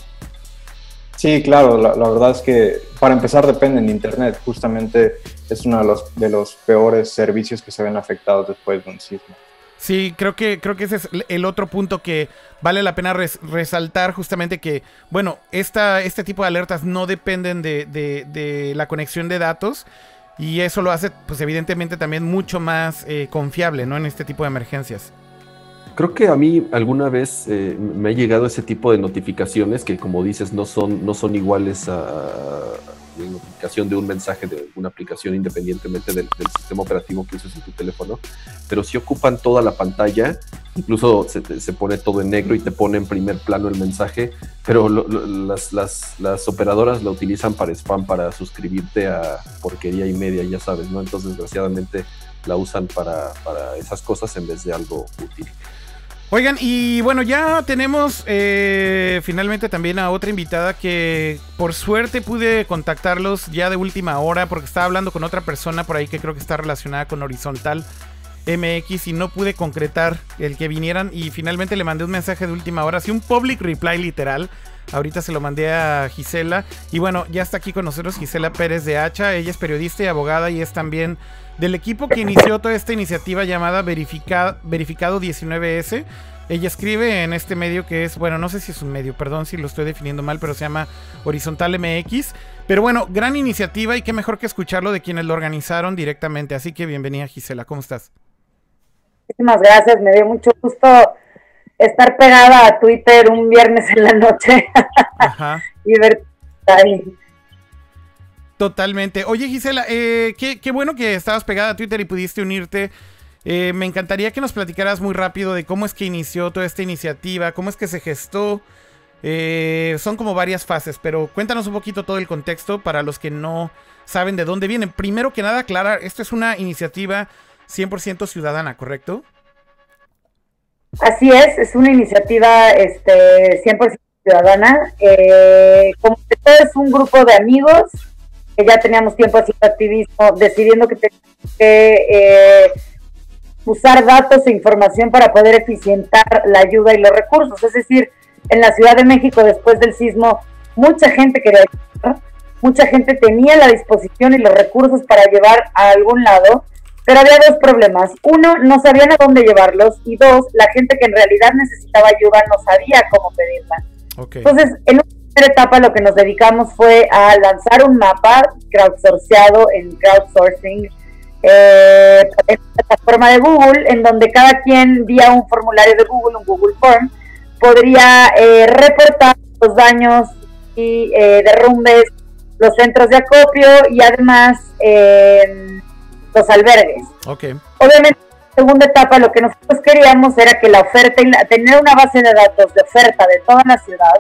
Sí, claro, la, verdad es que para empezar depende de Internet, justamente es uno de los, de los peores servicios que se ven afectados después de un sismo. Sí, creo que, creo que ese es el otro punto que vale la pena resaltar, justamente que, bueno, esta, este tipo de alertas no dependen de, de, la conexión de datos y eso lo hace, pues evidentemente también mucho más eh, confiable, ¿no? En este tipo de emergencias. Creo que a mí alguna vez eh, me ha llegado ese tipo de notificaciones que, como dices, no son, no son iguales a, la notificación de un mensaje de una aplicación independientemente del, sistema operativo que uses en tu teléfono, pero si ocupan toda la pantalla, incluso se, se, pone todo en negro y te pone en primer plano el mensaje, pero las, las, las, operadoras la utilizan para spam, para suscribirte a porquería y media, ya sabes, ¿no? Entonces, desgraciadamente, la usan para, para esas cosas en vez de algo útil. Oigan, y bueno, ya tenemos eh, finalmente también a otra invitada que por suerte pude contactarlos ya de última hora porque estaba hablando con otra persona por ahí que creo que está relacionada con Horizontal MX y no pude concretar el que vinieran y finalmente le mandé un mensaje de última hora, así un public reply literal. Ahorita se lo mandé a Gisela y bueno, ya está aquí con nosotros Gisela Pérez de Hacha, ella es periodista y abogada y es también del equipo que inició toda esta iniciativa llamada Verificado 19S. Ella escribe en este medio que es, bueno, no sé si es un medio, perdón si lo estoy definiendo mal, pero se llama Horizontal MX. Pero bueno, gran iniciativa y qué mejor que escucharlo de quienes lo organizaron directamente. Así que bienvenida Gisela, ¿cómo estás? Muchísimas gracias, me dio mucho gusto estar pegada a Twitter un viernes en la noche Ajá. y ver ahí. Totalmente. Oye, Gisela, eh, qué, bueno que estabas pegada a Twitter y pudiste unirte. Eh, me encantaría que nos platicaras muy rápido de cómo es que inició toda esta iniciativa, cómo es que se gestó. Eh, son como varias fases, pero cuéntanos un poquito todo el contexto para los que no saben de dónde vienen. Primero que nada, aclarar, esto es una iniciativa 100% ciudadana, ¿correcto? Así es, es una iniciativa este, 100% ciudadana. como que todo es un grupo de amigos que ya teníamos tiempo haciendo activismo, decidiendo que teníamos que eh, usar datos e información para poder eficientar la ayuda y los recursos. Es decir, en la Ciudad de México, después del sismo, mucha gente quería ayudar, mucha gente tenía la disposición y los recursos para llevar a algún lado, pero había dos problemas. Uno, no sabían a dónde llevarlos y dos, la gente que en realidad necesitaba ayuda no sabía cómo pedirla. Entonces, en primera etapa lo que nos dedicamos fue a lanzar un mapa crowdsourceado en crowdsourcing eh, en la plataforma de Google, en donde cada quien vía un formulario de Google, un Google Form, podría eh, reportar los daños y eh, derrumbes, los centros de acopio y además eh, los albergues. Okay. Obviamente, en la segunda etapa lo que nosotros queríamos era que la oferta, tener una base de datos de oferta de toda la ciudad,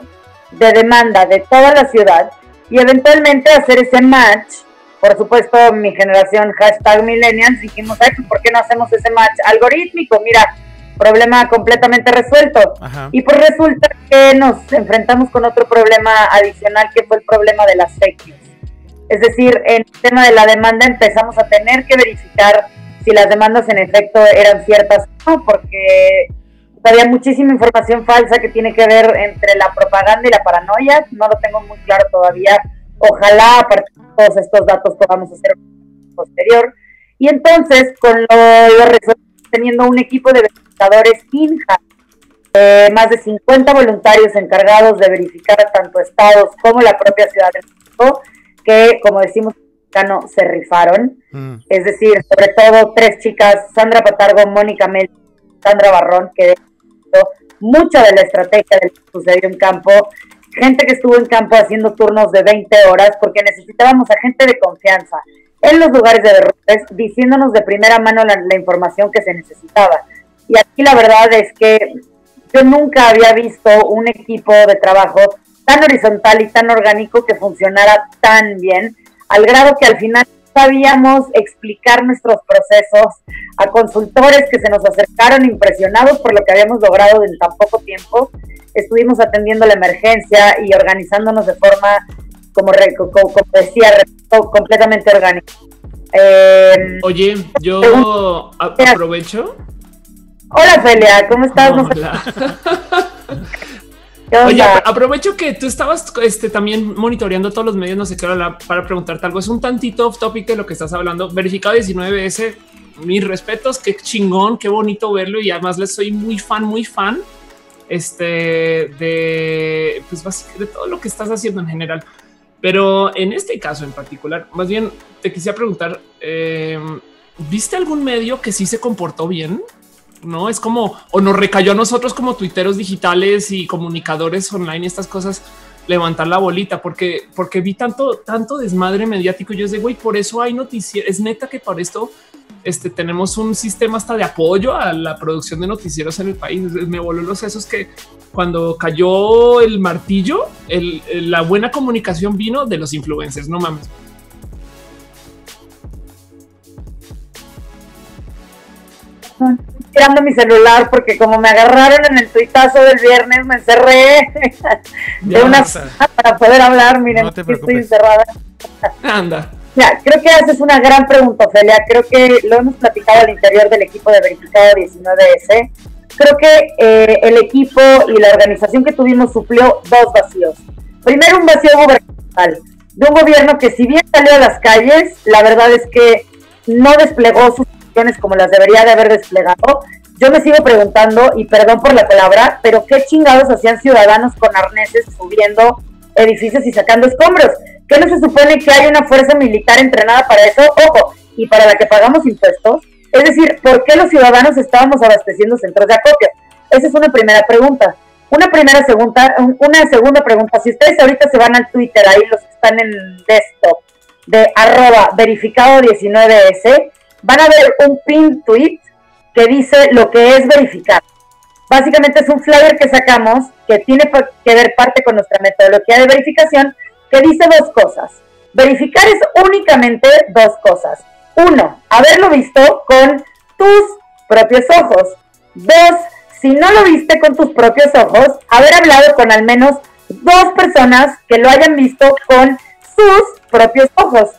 de demanda de toda la ciudad y eventualmente hacer ese match. Por supuesto, mi generación, hashtag millennials, dijimos, Ay, pues, ¿por qué no hacemos ese match algorítmico? Mira, problema completamente resuelto. Y pues resulta que nos enfrentamos con otro problema adicional que fue el problema de las fake news. Es decir, en el tema de la demanda empezamos a tener que verificar si las demandas en efecto eran ciertas o no, porque había muchísima información falsa que tiene que ver entre la propaganda y la paranoia. No lo tengo muy claro todavía. Ojalá a partir de todos estos datos podamos hacer posterior. Y entonces, con lo, lo teniendo un equipo de verificadores INJA, eh, más de 50 voluntarios encargados de verificar tanto estados como la propia Ciudad de México, que, como decimos, no se rifaron. Mm. Es decir, sobre todo tres chicas, Sandra Patargo, Mónica Mel, Sandra Barrón, que mucha de la estrategia del que sucedió en campo, gente que estuvo en campo haciendo turnos de 20 horas porque necesitábamos a gente de confianza en los lugares de derrotes, diciéndonos de primera mano la, información que se necesitaba. Y aquí la verdad es que yo nunca había visto un equipo de trabajo tan horizontal y tan orgánico que funcionara tan bien, al grado que al final sabíamos explicar nuestros procesos a consultores que se nos acercaron impresionados por lo que habíamos logrado en tan poco tiempo. Estuvimos atendiendo la emergencia y organizándonos de forma como, como decía, completamente orgánico. Eh, Oye, yo aprovecho. hola Felia, ¿cómo estás? Hola. Oye, apro- aprovecho que tú estabas este, también monitoreando todos los medios, no sé qué, hora, para preguntarte algo. Es un tantito off topic de lo que estás hablando. Verificado 19S, mis respetos, qué chingón, qué bonito verlo y además les soy muy fan, muy fan este de pues básicamente de todo lo que estás haciendo en general. Pero en este caso en particular, más bien te quisiera preguntar, eh, ¿viste algún medio que sí se comportó bien? No es como o nos recayó a nosotros como tuiteros digitales y comunicadores online y estas cosas levantar la bolita porque porque vi tanto tanto desmadre mediático. Yo es de güey, por eso hay noticias. Es neta que por esto este, tenemos un sistema hasta de apoyo a la producción de noticieros en el país. Me voló los sesos que cuando cayó el martillo, el- la buena comunicación vino de los influencers. No mames. Tirando mi celular porque como me agarraron en el tuitazo del viernes, me encerré de Ya, una para poder hablar. Miren, no estoy encerrada. Anda. Ya, creo que haces una gran pregunta, Ofelia. Creo que lo hemos platicado al interior del equipo de Verificado 19S. Creo que eh, el equipo y la organización que tuvimos suplió dos vacíos. Primero, un vacío gubernamental, de un gobierno que si bien salió a las calles, la verdad es que no desplegó sus como las debería de haber desplegado. Yo me sigo preguntando, y perdón por la palabra, pero qué chingados hacían ciudadanos con arneses subiendo edificios y sacando escombros. ¿Qué no se supone que hay una fuerza militar entrenada para eso? Ojo, y para la que pagamos impuestos. Es decir, ¿por qué los ciudadanos estábamos abasteciendo centros de acopio? Esa es una primera pregunta. Una primera segunda, un- una segunda pregunta. Si ustedes ahorita se van al Twitter, ahí los que están en desktop, de arroba verificado 19S, van a ver un pin tweet que dice lo que es verificar. Básicamente es un flyer que sacamos que tiene que ver parte con nuestra metodología de verificación que dice dos cosas. Verificar es únicamente dos cosas. Uno, haberlo visto con tus propios ojos. Dos, si no lo viste con tus propios ojos, haber hablado con al menos dos personas que lo hayan visto con sus propios ojos.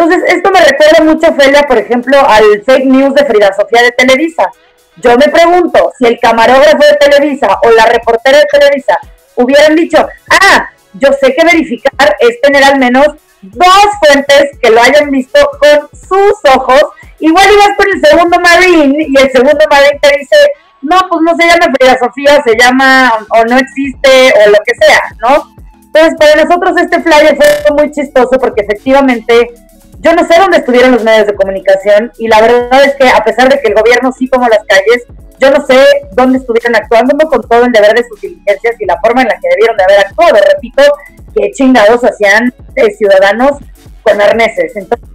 Entonces, esto me recuerda mucho, Felia, por ejemplo, al fake news de Frida Sofía de Televisa. Yo me pregunto si el camarógrafo de Televisa o la reportera de Televisa hubieran dicho, ah, yo sé que verificar es tener al menos dos fuentes que lo hayan visto con sus ojos. Igual ibas con el segundo Marine y el segundo Marine te dice, no, pues no se llama Frida Sofía, se llama o no existe o lo que sea, ¿no? Entonces, para nosotros este flyer fue muy chistoso porque efectivamente yo no sé dónde estuvieron los medios de comunicación y la verdad es que a pesar de que el gobierno sí tomó las calles, yo no sé dónde estuvieron actuando no con todo el deber de sus diligencias y la forma en la que debieron de haber actuado. Repito, que chingados hacían eh, ciudadanos con arneses. Entonces,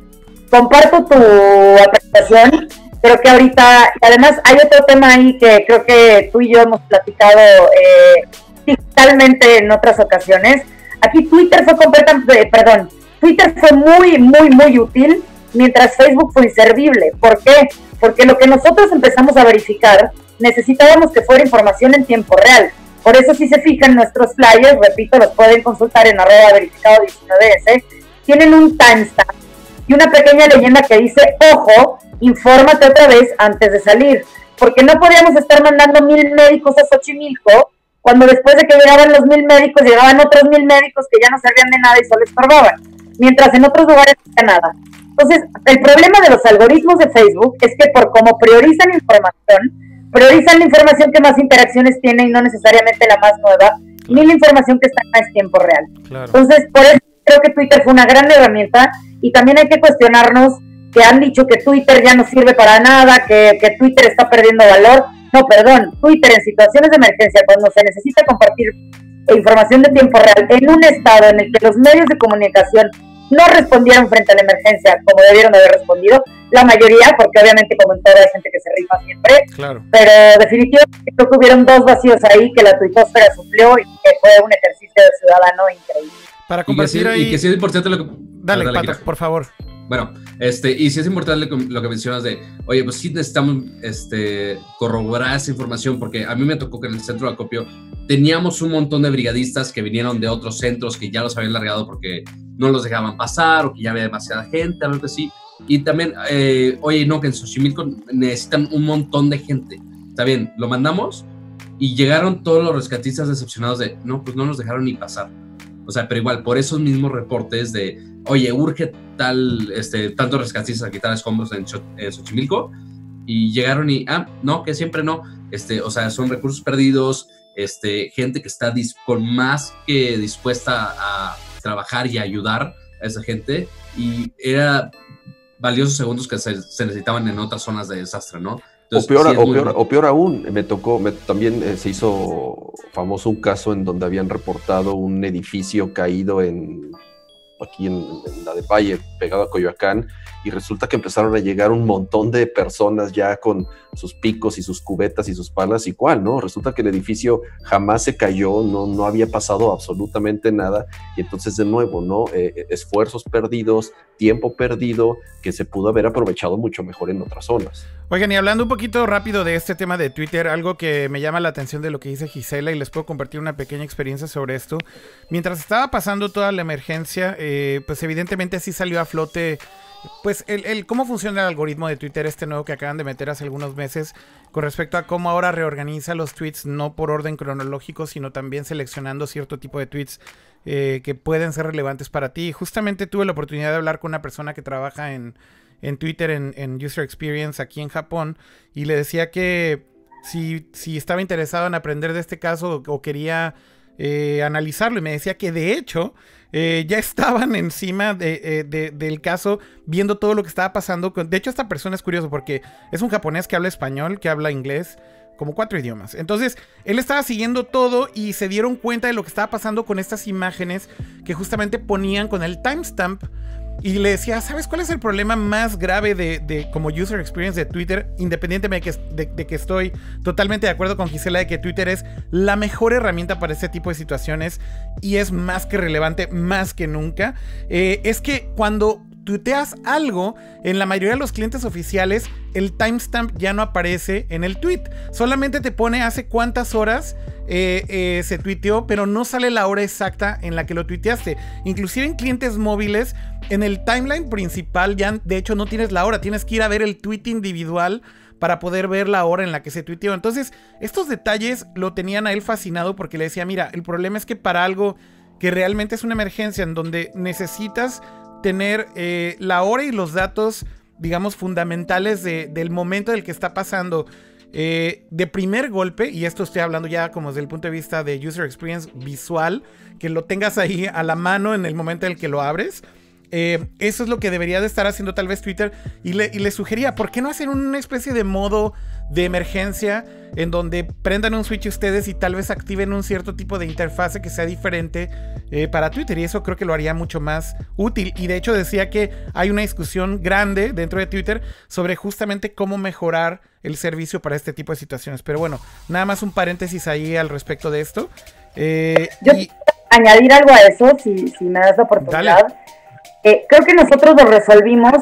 comparto tu apreciación. Creo que ahorita, además hay otro tema ahí que creo que tú y yo hemos platicado eh, digitalmente en otras ocasiones. Aquí Twitter fue completamente, perdón, Twitter fue muy, muy, muy útil, mientras Facebook fue inservible. ¿Por qué? Porque lo que nosotros empezamos a verificar, necesitábamos que fuera información en tiempo real. Por eso si se fijan nuestros flyers, repito, los pueden consultar en arroba verificado 19S, tienen un timestamp y una pequeña leyenda que dice, ojo, infórmate otra vez antes de salir. Porque no podíamos estar mandando mil médicos a Xochimilco cuando después de que llegaban los mil médicos, llegaban otros mil médicos que ya no servían de nada y solo estorbaban, mientras en otros lugares no había nada. Entonces, el problema de los algoritmos de Facebook es que por cómo priorizan información, priorizan la información que más interacciones tiene y no necesariamente la más nueva, ni la información que está en más tiempo real. Claro. Entonces, por eso creo que Twitter fue una gran herramienta y también hay que cuestionarnos que han dicho que Twitter ya no sirve para nada, que, que Twitter está perdiendo valor. No, perdón, Twitter en situaciones de emergencia, cuando se necesita compartir información de tiempo real en un estado en el que los medios de comunicación no respondieron frente a la emergencia como debieron de haber respondido, la mayoría, porque obviamente como en todo hay gente que se rifa siempre, Claro. pero definitivamente creo que hubieron dos vacíos ahí que la tuitosfera suplió y que fue un ejercicio de ciudadano increíble. Para Y que, sí, compartir ahí. y que sí es importante lo que... Dale, Pato, por favor. Bueno, este, y sí es importante lo que- lo que mencionas de, oye, pues sí necesitamos este, corroborar esa información, porque a mí me tocó que en el centro de acopio teníamos un montón de brigadistas que vinieron de otros centros que ya los habían largado porque no los dejaban pasar o que ya había demasiada gente, algo así. Y también, eh, oye, no, que en Xochimilco necesitan un montón de gente. Está bien, lo mandamos y llegaron todos los rescatistas decepcionados de, no, pues no nos dejaron ni pasar. O sea, pero igual, por esos mismos reportes de, oye, urge tal, este, tantos rescatistas a quitar escombros en, en Xochimilco, y llegaron y, ah, no, que siempre no. Este, o sea, son recursos perdidos, este, gente que está con más que dispuesta a trabajar y ayudar a esa gente y era valiosos segundos que se, necesitaban en otras zonas de desastre, ¿no? o, peor, o, peor, aún, me tocó, también eh, se hizo famoso un caso en donde habían reportado un edificio caído en aquí en, la de Valle, pegado a Coyoacán, y resulta que empezaron a llegar un montón de personas ya con sus picos y sus cubetas y sus palas y cuál, ¿no? Resulta que el edificio jamás se cayó, no, no había pasado absolutamente nada y entonces de nuevo, ¿no? Eh, eh, esfuerzos perdidos, tiempo perdido que se pudo haber aprovechado mucho mejor en otras zonas. Oigan, y hablando un poquito rápido de este tema de Twitter, algo que me llama la atención de lo que dice Gisela y les puedo compartir una pequeña experiencia sobre esto. Mientras estaba pasando toda la emergencia, eh, pues evidentemente sí salió a flote pues el, cómo funciona el algoritmo de Twitter, este nuevo que acaban de meter hace algunos meses, con respecto a cómo ahora reorganiza los tweets, no por orden cronológico, sino también seleccionando cierto tipo de tweets eh, que pueden ser relevantes para ti. Justamente tuve la oportunidad de hablar con una persona que trabaja en, Twitter, en, User Experience aquí en Japón, y le decía que si, si estaba interesado en aprender de este caso o, quería eh, analizarlo, y me decía que de hecho eh, ya estaban encima eh, de, del caso, viendo todo lo que estaba pasando. De hecho, esta persona es curioso porque es un japonés que habla español, que habla inglés, como cuatro idiomas. Entonces, él estaba siguiendo todo y se dieron cuenta de lo que estaba pasando con estas imágenes que justamente ponían con el timestamp y le decía, ¿sabes cuál es el problema más grave de, como user experience de Twitter? Independientemente de que, estoy totalmente de acuerdo con Gisela de que Twitter es la mejor herramienta para este tipo de situaciones y es más que relevante, más que nunca. Eh, es que cuando tuiteas algo, en la mayoría de los clientes oficiales, el timestamp ya no aparece en el tweet. Solamente te pone hace cuántas horas eh, eh, se tuiteó, pero no sale la hora exacta en la que lo tuiteaste. Inclusive en clientes móviles, en el timeline principal ya de hecho no tienes la hora, tienes que ir a ver el tweet individual para poder ver la hora en la que se tuiteó. Entonces, estos detalles lo tenían a él fascinado porque le decía, mira, el problema es que para algo que realmente es una emergencia en donde necesitas tener eh, la hora y los datos, digamos, fundamentales del momento del que está pasando. Eh, de primer golpe, y esto estoy hablando ya como desde el punto de vista de user experience visual, que lo tengas ahí a la mano en el momento en el que lo abres. Eh, eso es lo que debería de estar haciendo tal vez Twitter. Y le, y le sugería, ¿por qué no hacer una especie de modo de emergencia en donde prendan un switch ustedes y tal vez activen un cierto tipo de interfase que sea diferente eh, para Twitter y eso creo que lo haría mucho más útil. Y de hecho decía que hay una discusión grande dentro de Twitter sobre justamente cómo mejorar el servicio para este tipo de situaciones. Pero bueno nada más un paréntesis ahí al respecto de esto. Eh, Yo y... añadir algo a eso si, si me das la oportunidad eh, creo que nosotros lo resolvimos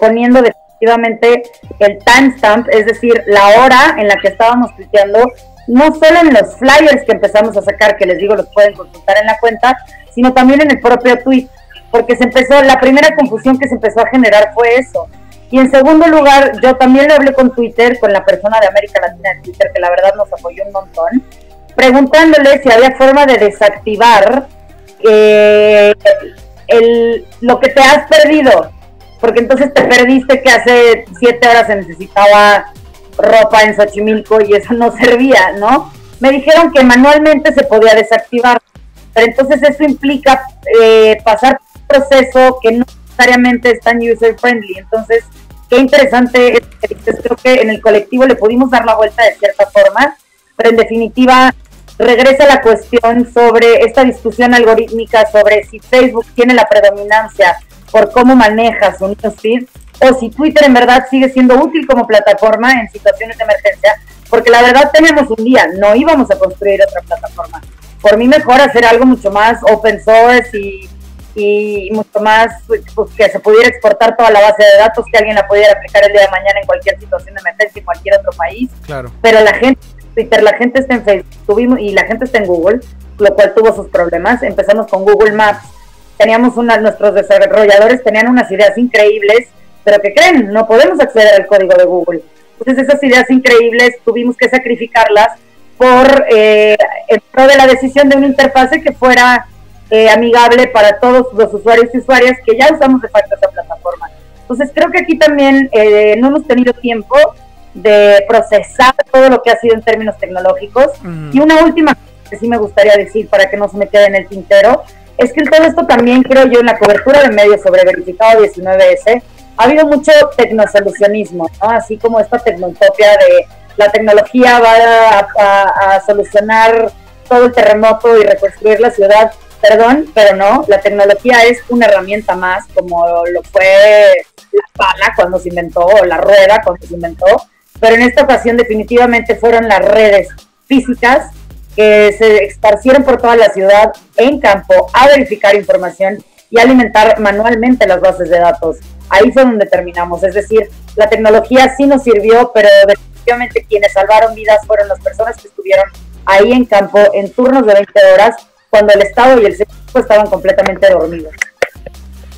poniendo de efectivamente el timestamp, es decir, la hora en la que estábamos tuiteando, no solo en los flyers que empezamos a sacar, que les digo los pueden consultar en la cuenta, sino también en el propio tweet, porque se empezó, la primera confusión que se empezó a generar fue eso. Y en segundo lugar, yo también le hablé con Twitter, con la persona de América Latina de Twitter, que la verdad nos apoyó un montón, preguntándole si había forma de desactivar eh, el, lo que te has perdido porque entonces te perdiste que hace siete horas se necesitaba ropa en Xochimilco y eso no servía, ¿no? Me dijeron que manualmente se podía desactivar, pero entonces eso implica eh, pasar un proceso que no necesariamente es tan user friendly. Entonces, qué interesante, creo que en el colectivo le pudimos dar la vuelta de cierta forma, pero en definitiva regresa la cuestión sobre esta discusión algorítmica sobre si Facebook tiene la predominancia por cómo manejas un newsfeed o si Twitter en verdad sigue siendo útil como plataforma en situaciones de emergencia, porque la verdad tenemos un día, no íbamos a construir otra plataforma. Por mí mejor hacer algo mucho más open source y, y mucho más pues, que se pudiera exportar toda la base de datos, que alguien la pudiera aplicar el día de mañana en cualquier situación de emergencia en cualquier otro país. Claro. Pero la gente, Twitter, la gente está en Facebook tuvimos, y la gente está en Google, lo cual tuvo sus problemas. Empezamos con Google Maps teníamos una, nuestros desarrolladores tenían unas ideas increíbles, pero que creen, no podemos acceder al código de Google. Entonces esas ideas increíbles tuvimos que sacrificarlas por eh, en de la decisión de una interfase que fuera eh, amigable para todos los usuarios y usuarias que ya usamos de facto esa plataforma. Entonces creo que aquí también eh, no hemos tenido tiempo de procesar todo lo que ha sido en términos tecnológicos. Y una última que sí me gustaría decir para que no se me quede en el tintero, es que todo esto también creo yo en la cobertura de medios sobre verificado 19S, ha habido mucho tecnosolucionismo, ¿no? Así como esta tecnotopia de la tecnología va a, solucionar todo el terremoto y reconstruir la ciudad. Perdón, pero no, la tecnología es una herramienta más, como lo fue la pala cuando se inventó, o la rueda cuando se inventó, pero en esta ocasión definitivamente fueron las redes físicas que se esparcieron por toda la ciudad en campo a verificar información y alimentar manualmente las bases de datos. Ahí fue donde terminamos, es decir, la tecnología sí nos sirvió, pero definitivamente quienes salvaron vidas fueron las personas que estuvieron ahí en campo en turnos de 20 horas cuando el Estado y el sector estaban completamente dormidos.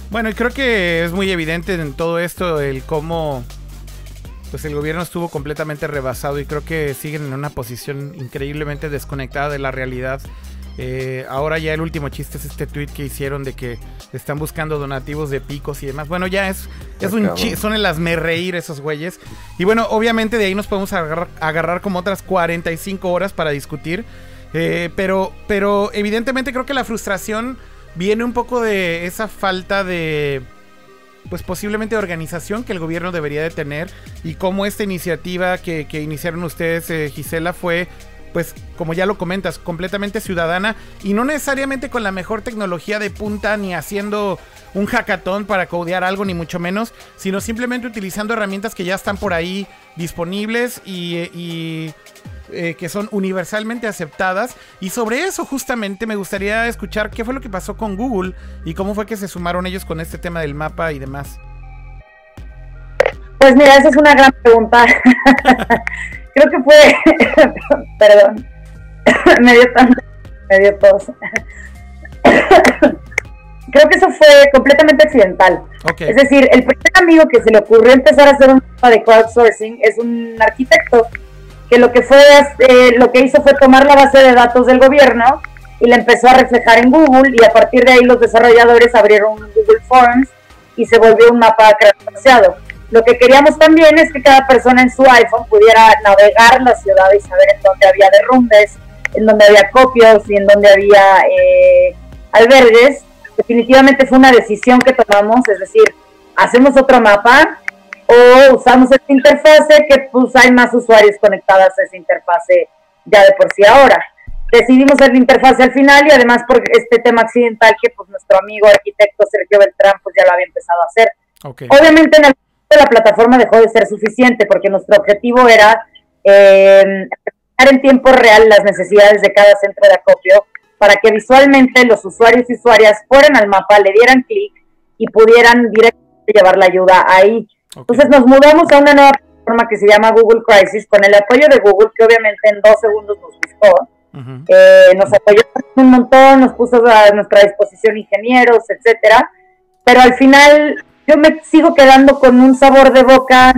Bueno, y creo que es muy evidente en todo esto el cómo pues el gobierno estuvo completamente rebasado y creo que siguen en una posición increíblemente desconectada de la realidad. Eh, ahora ya el último chiste es este tweet que hicieron de que están buscando donativos de picos y demás. Bueno, ya es, es un chiste, son el me reír esos güeyes. Y bueno, obviamente de ahí nos podemos agarrar, agarrar como otras 45 horas para discutir. Eh, pero, pero evidentemente creo que la frustración viene un poco de esa falta de pues posiblemente organización que el gobierno debería de tener y cómo esta iniciativa que, iniciaron ustedes, eh, Gisela, fue pues como ya lo comentas, completamente ciudadana y no necesariamente con la mejor tecnología de punta ni haciendo un hackathon para codear algo ni mucho menos, sino simplemente utilizando herramientas que ya están por ahí disponibles y, eh, que son universalmente aceptadas. Y sobre eso justamente me gustaría escuchar qué fue lo que pasó con Google y cómo fue que se sumaron ellos con este tema del mapa y demás. Pues mira, esa es una gran pregunta. Creo que fue, perdón, me dio tanto, me dio tos. Creo que eso fue completamente accidental. Es decir, el primer amigo que se le ocurrió empezar a hacer un mapa de crowdsourcing es un arquitecto que lo que fue eh, lo que hizo fue tomar la base de datos del gobierno y la empezó a reflejar en Google y a partir de ahí los desarrolladores abrieron Google Forms y se volvió un mapa crowdsourceado. Lo que queríamos también es que cada persona en su iPhone pudiera navegar la ciudad y saber en dónde había derrumbes, en dónde había copios y en dónde había eh, albergues. Definitivamente fue una decisión que tomamos, es decir, hacemos otro mapa o usamos esta interfase que pues hay más usuarios conectados a esa interfase ya de por sí ahora. Decidimos hacer la interfase al final y además por este tema accidental que pues nuestro amigo arquitecto Sergio Beltrán pues ya lo había empezado a hacer. Obviamente en el la plataforma dejó de ser suficiente porque nuestro objetivo era eh, en tiempo real las necesidades de cada centro de acopio para que visualmente los usuarios y usuarias fueran al mapa, le dieran clic y pudieran directamente llevar la ayuda ahí. Entonces nos mudamos a una nueva plataforma que se llama Google Crisis con el apoyo de Google que obviamente en dos segundos nos buscó. Eh, nos apoyó un montón, nos puso a nuestra disposición ingenieros, etcétera, pero al final yo me sigo quedando con un sabor de boca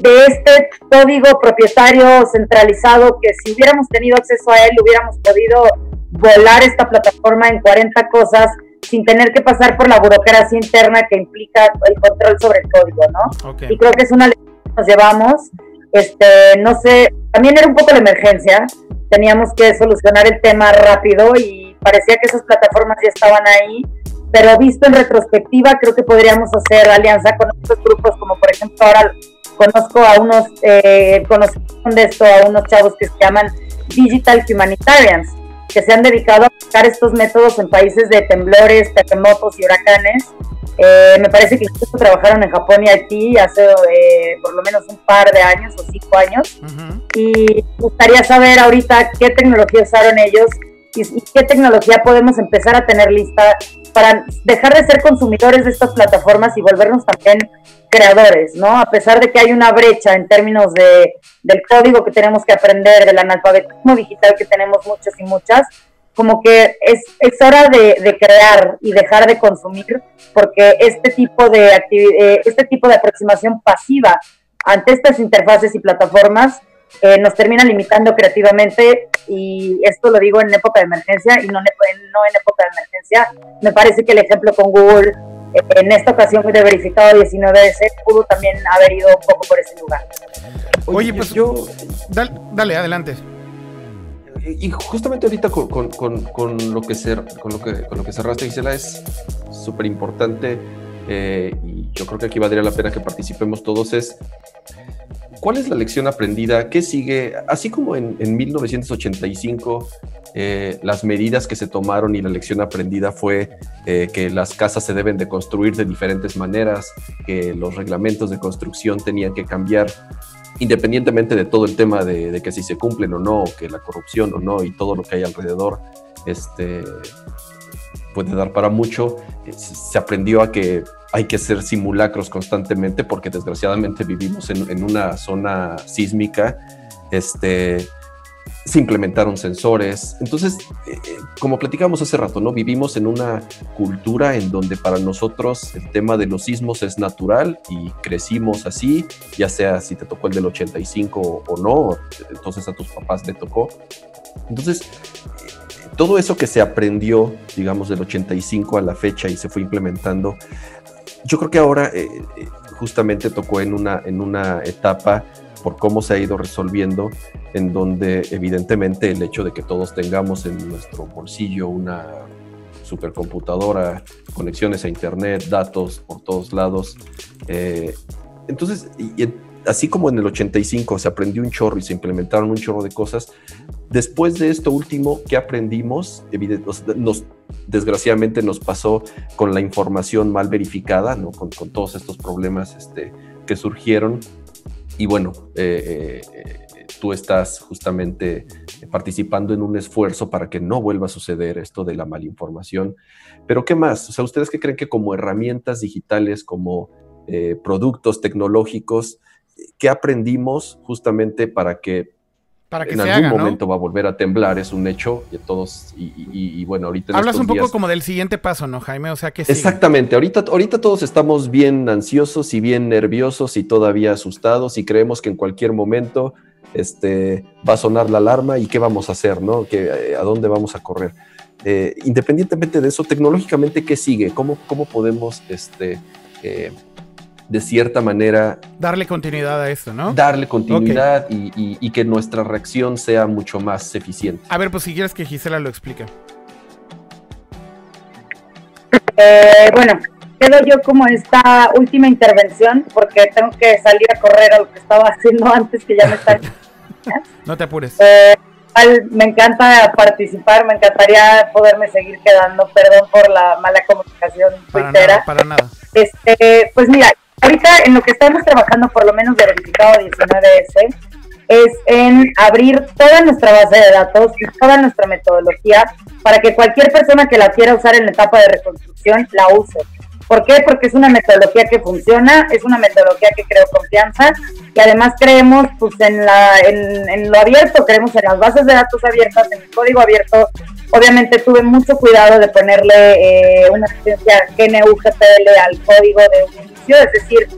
de este código propietario centralizado que si hubiéramos tenido acceso a él hubiéramos podido volar esta plataforma en 40 cosas sin tener que pasar por la burocracia interna que implica el control sobre el código, ¿no? Y creo que es una lección que nos llevamos. Este, no sé, también era un poco la emergencia, teníamos que solucionar el tema rápido y parecía que esas plataformas ya estaban ahí pero visto en retrospectiva, creo que podríamos hacer alianza con otros grupos, como por ejemplo ahora conozco a unos, eh, de esto a unos chavos que se llaman Digital Humanitarians, que se han dedicado a aplicar estos métodos en países de temblores, terremotos y huracanes. Eh, me parece que incluso trabajaron en Japón y Haití hace eh, por lo menos un par de años o cinco años. Y gustaría saber ahorita qué tecnología usaron ellos y, qué tecnología podemos empezar a tener lista para dejar de ser consumidores de estas plataformas y volvernos también creadores, ¿no? A pesar de que hay una brecha en términos de, del código que tenemos que aprender, del analfabetismo digital que tenemos muchos y muchas, como que es, es hora de, de crear y dejar de consumir, porque este tipo de eh, este tipo de aproximación pasiva ante estas interfaces y plataformas eh, nos termina limitando creativamente y esto lo digo en época de emergencia y no, no en época de emergencia. Me parece que el ejemplo con Google eh, en esta ocasión de verificado 19S pudo también haber ido un poco por ese lugar. Oye, pues- yo, Dale, dale, adelante. y y justamente ahorita con, con- con- con lo que cer- con lo que con lo que cerraste Gisela es súper importante eh, y yo creo que aquí valdría la pena que participemos todos es ¿cuál es la lección aprendida? ¿Qué sigue? Así como en, en 1985 eh, las medidas que se tomaron y la lección aprendida fue eh, que las casas se deben de construir de diferentes maneras, que los reglamentos de construcción tenían que cambiar independientemente de todo el tema de, de que si se cumplen o no, que la corrupción o no y todo lo que hay alrededor, este puede dar para mucho. eh, Se se aprendió a que hay que hacer simulacros constantemente porque desgraciadamente vivimos en, una zona sísmica. Este, se implementaron sensores. Entonces, eh, eh, como platicábamos hace rato, ¿no? Vivimos en una cultura en donde para nosotros el tema de los sismos es natural y crecimos así, ya sea si te tocó el del 85 o, o no, entonces a tus papás te tocó. Entonces, eh, todo eso que se aprendió, digamos, del 85 a la fecha y se fue implementando, yo creo que ahora eh, eh, justamente tocó en una, en una etapa por cómo se ha ido resolviendo, en donde evidentemente el hecho de que todos tengamos en nuestro bolsillo una supercomputadora, conexiones a internet, datos por todos lados, eh, entonces, y- así como en el 85 se aprendió un chorro y se implementaron un chorro de cosas, después de esto último, ¿qué aprendimos? Nos, desgraciadamente nos pasó con la información mal verificada, ¿no? con, todos estos problemas este, que surgieron. Y bueno, eh, eh, tú estás justamente participando en un esfuerzo para que no vuelva a suceder esto de la malinformación. Pero ¿qué más? O sea, ¿ustedes qué creen que como herramientas digitales, como eh, productos tecnológicos, qué aprendimos justamente para que Para que en se algún haga, ¿no? momento va a volver a temblar? Es un hecho y todos, y, y- y bueno, ahorita en Hablas estos un poco días- como del siguiente paso, ¿no, Jaime? O sea que. Exactamente, ahorita, ahorita todos estamos bien ansiosos y bien nerviosos y todavía asustados y creemos que en cualquier momento este, va a sonar la alarma y qué vamos a hacer, ¿no? Que, eh, ¿A dónde vamos a correr? Eh, independientemente de eso, tecnológicamente, ¿qué sigue? ¿Cómo, cómo podemos, este, eh, de cierta manera, Darle continuidad a esto, ¿no? darle continuidad y, y- y que nuestra reacción sea mucho más eficiente? A ver, pues si quieres que Gisela lo explique. Eh, bueno, quedo yo como esta última intervención porque tengo que salir a correr a lo que estaba haciendo antes que ya me están... No te apures. Eh, me encanta participar, me encantaría poderme seguir quedando, perdón por la mala comunicación Para tuitera. nada, para nada. Este, pues mira, ahorita en lo que estamos trabajando, por lo menos verificado 19S, es en abrir toda nuestra base de datos y toda nuestra metodología para que cualquier persona que la quiera usar en la etapa de reconstrucción la use. ¿Por qué? Porque es una metodología que funciona, es una metodología que creo confianza y además creemos pues en, la, en, en lo abierto, creemos en las bases de datos abiertas, en el código abierto. Obviamente tuve mucho cuidado de ponerle eh, una licencia GNU GPL al código de un es decir,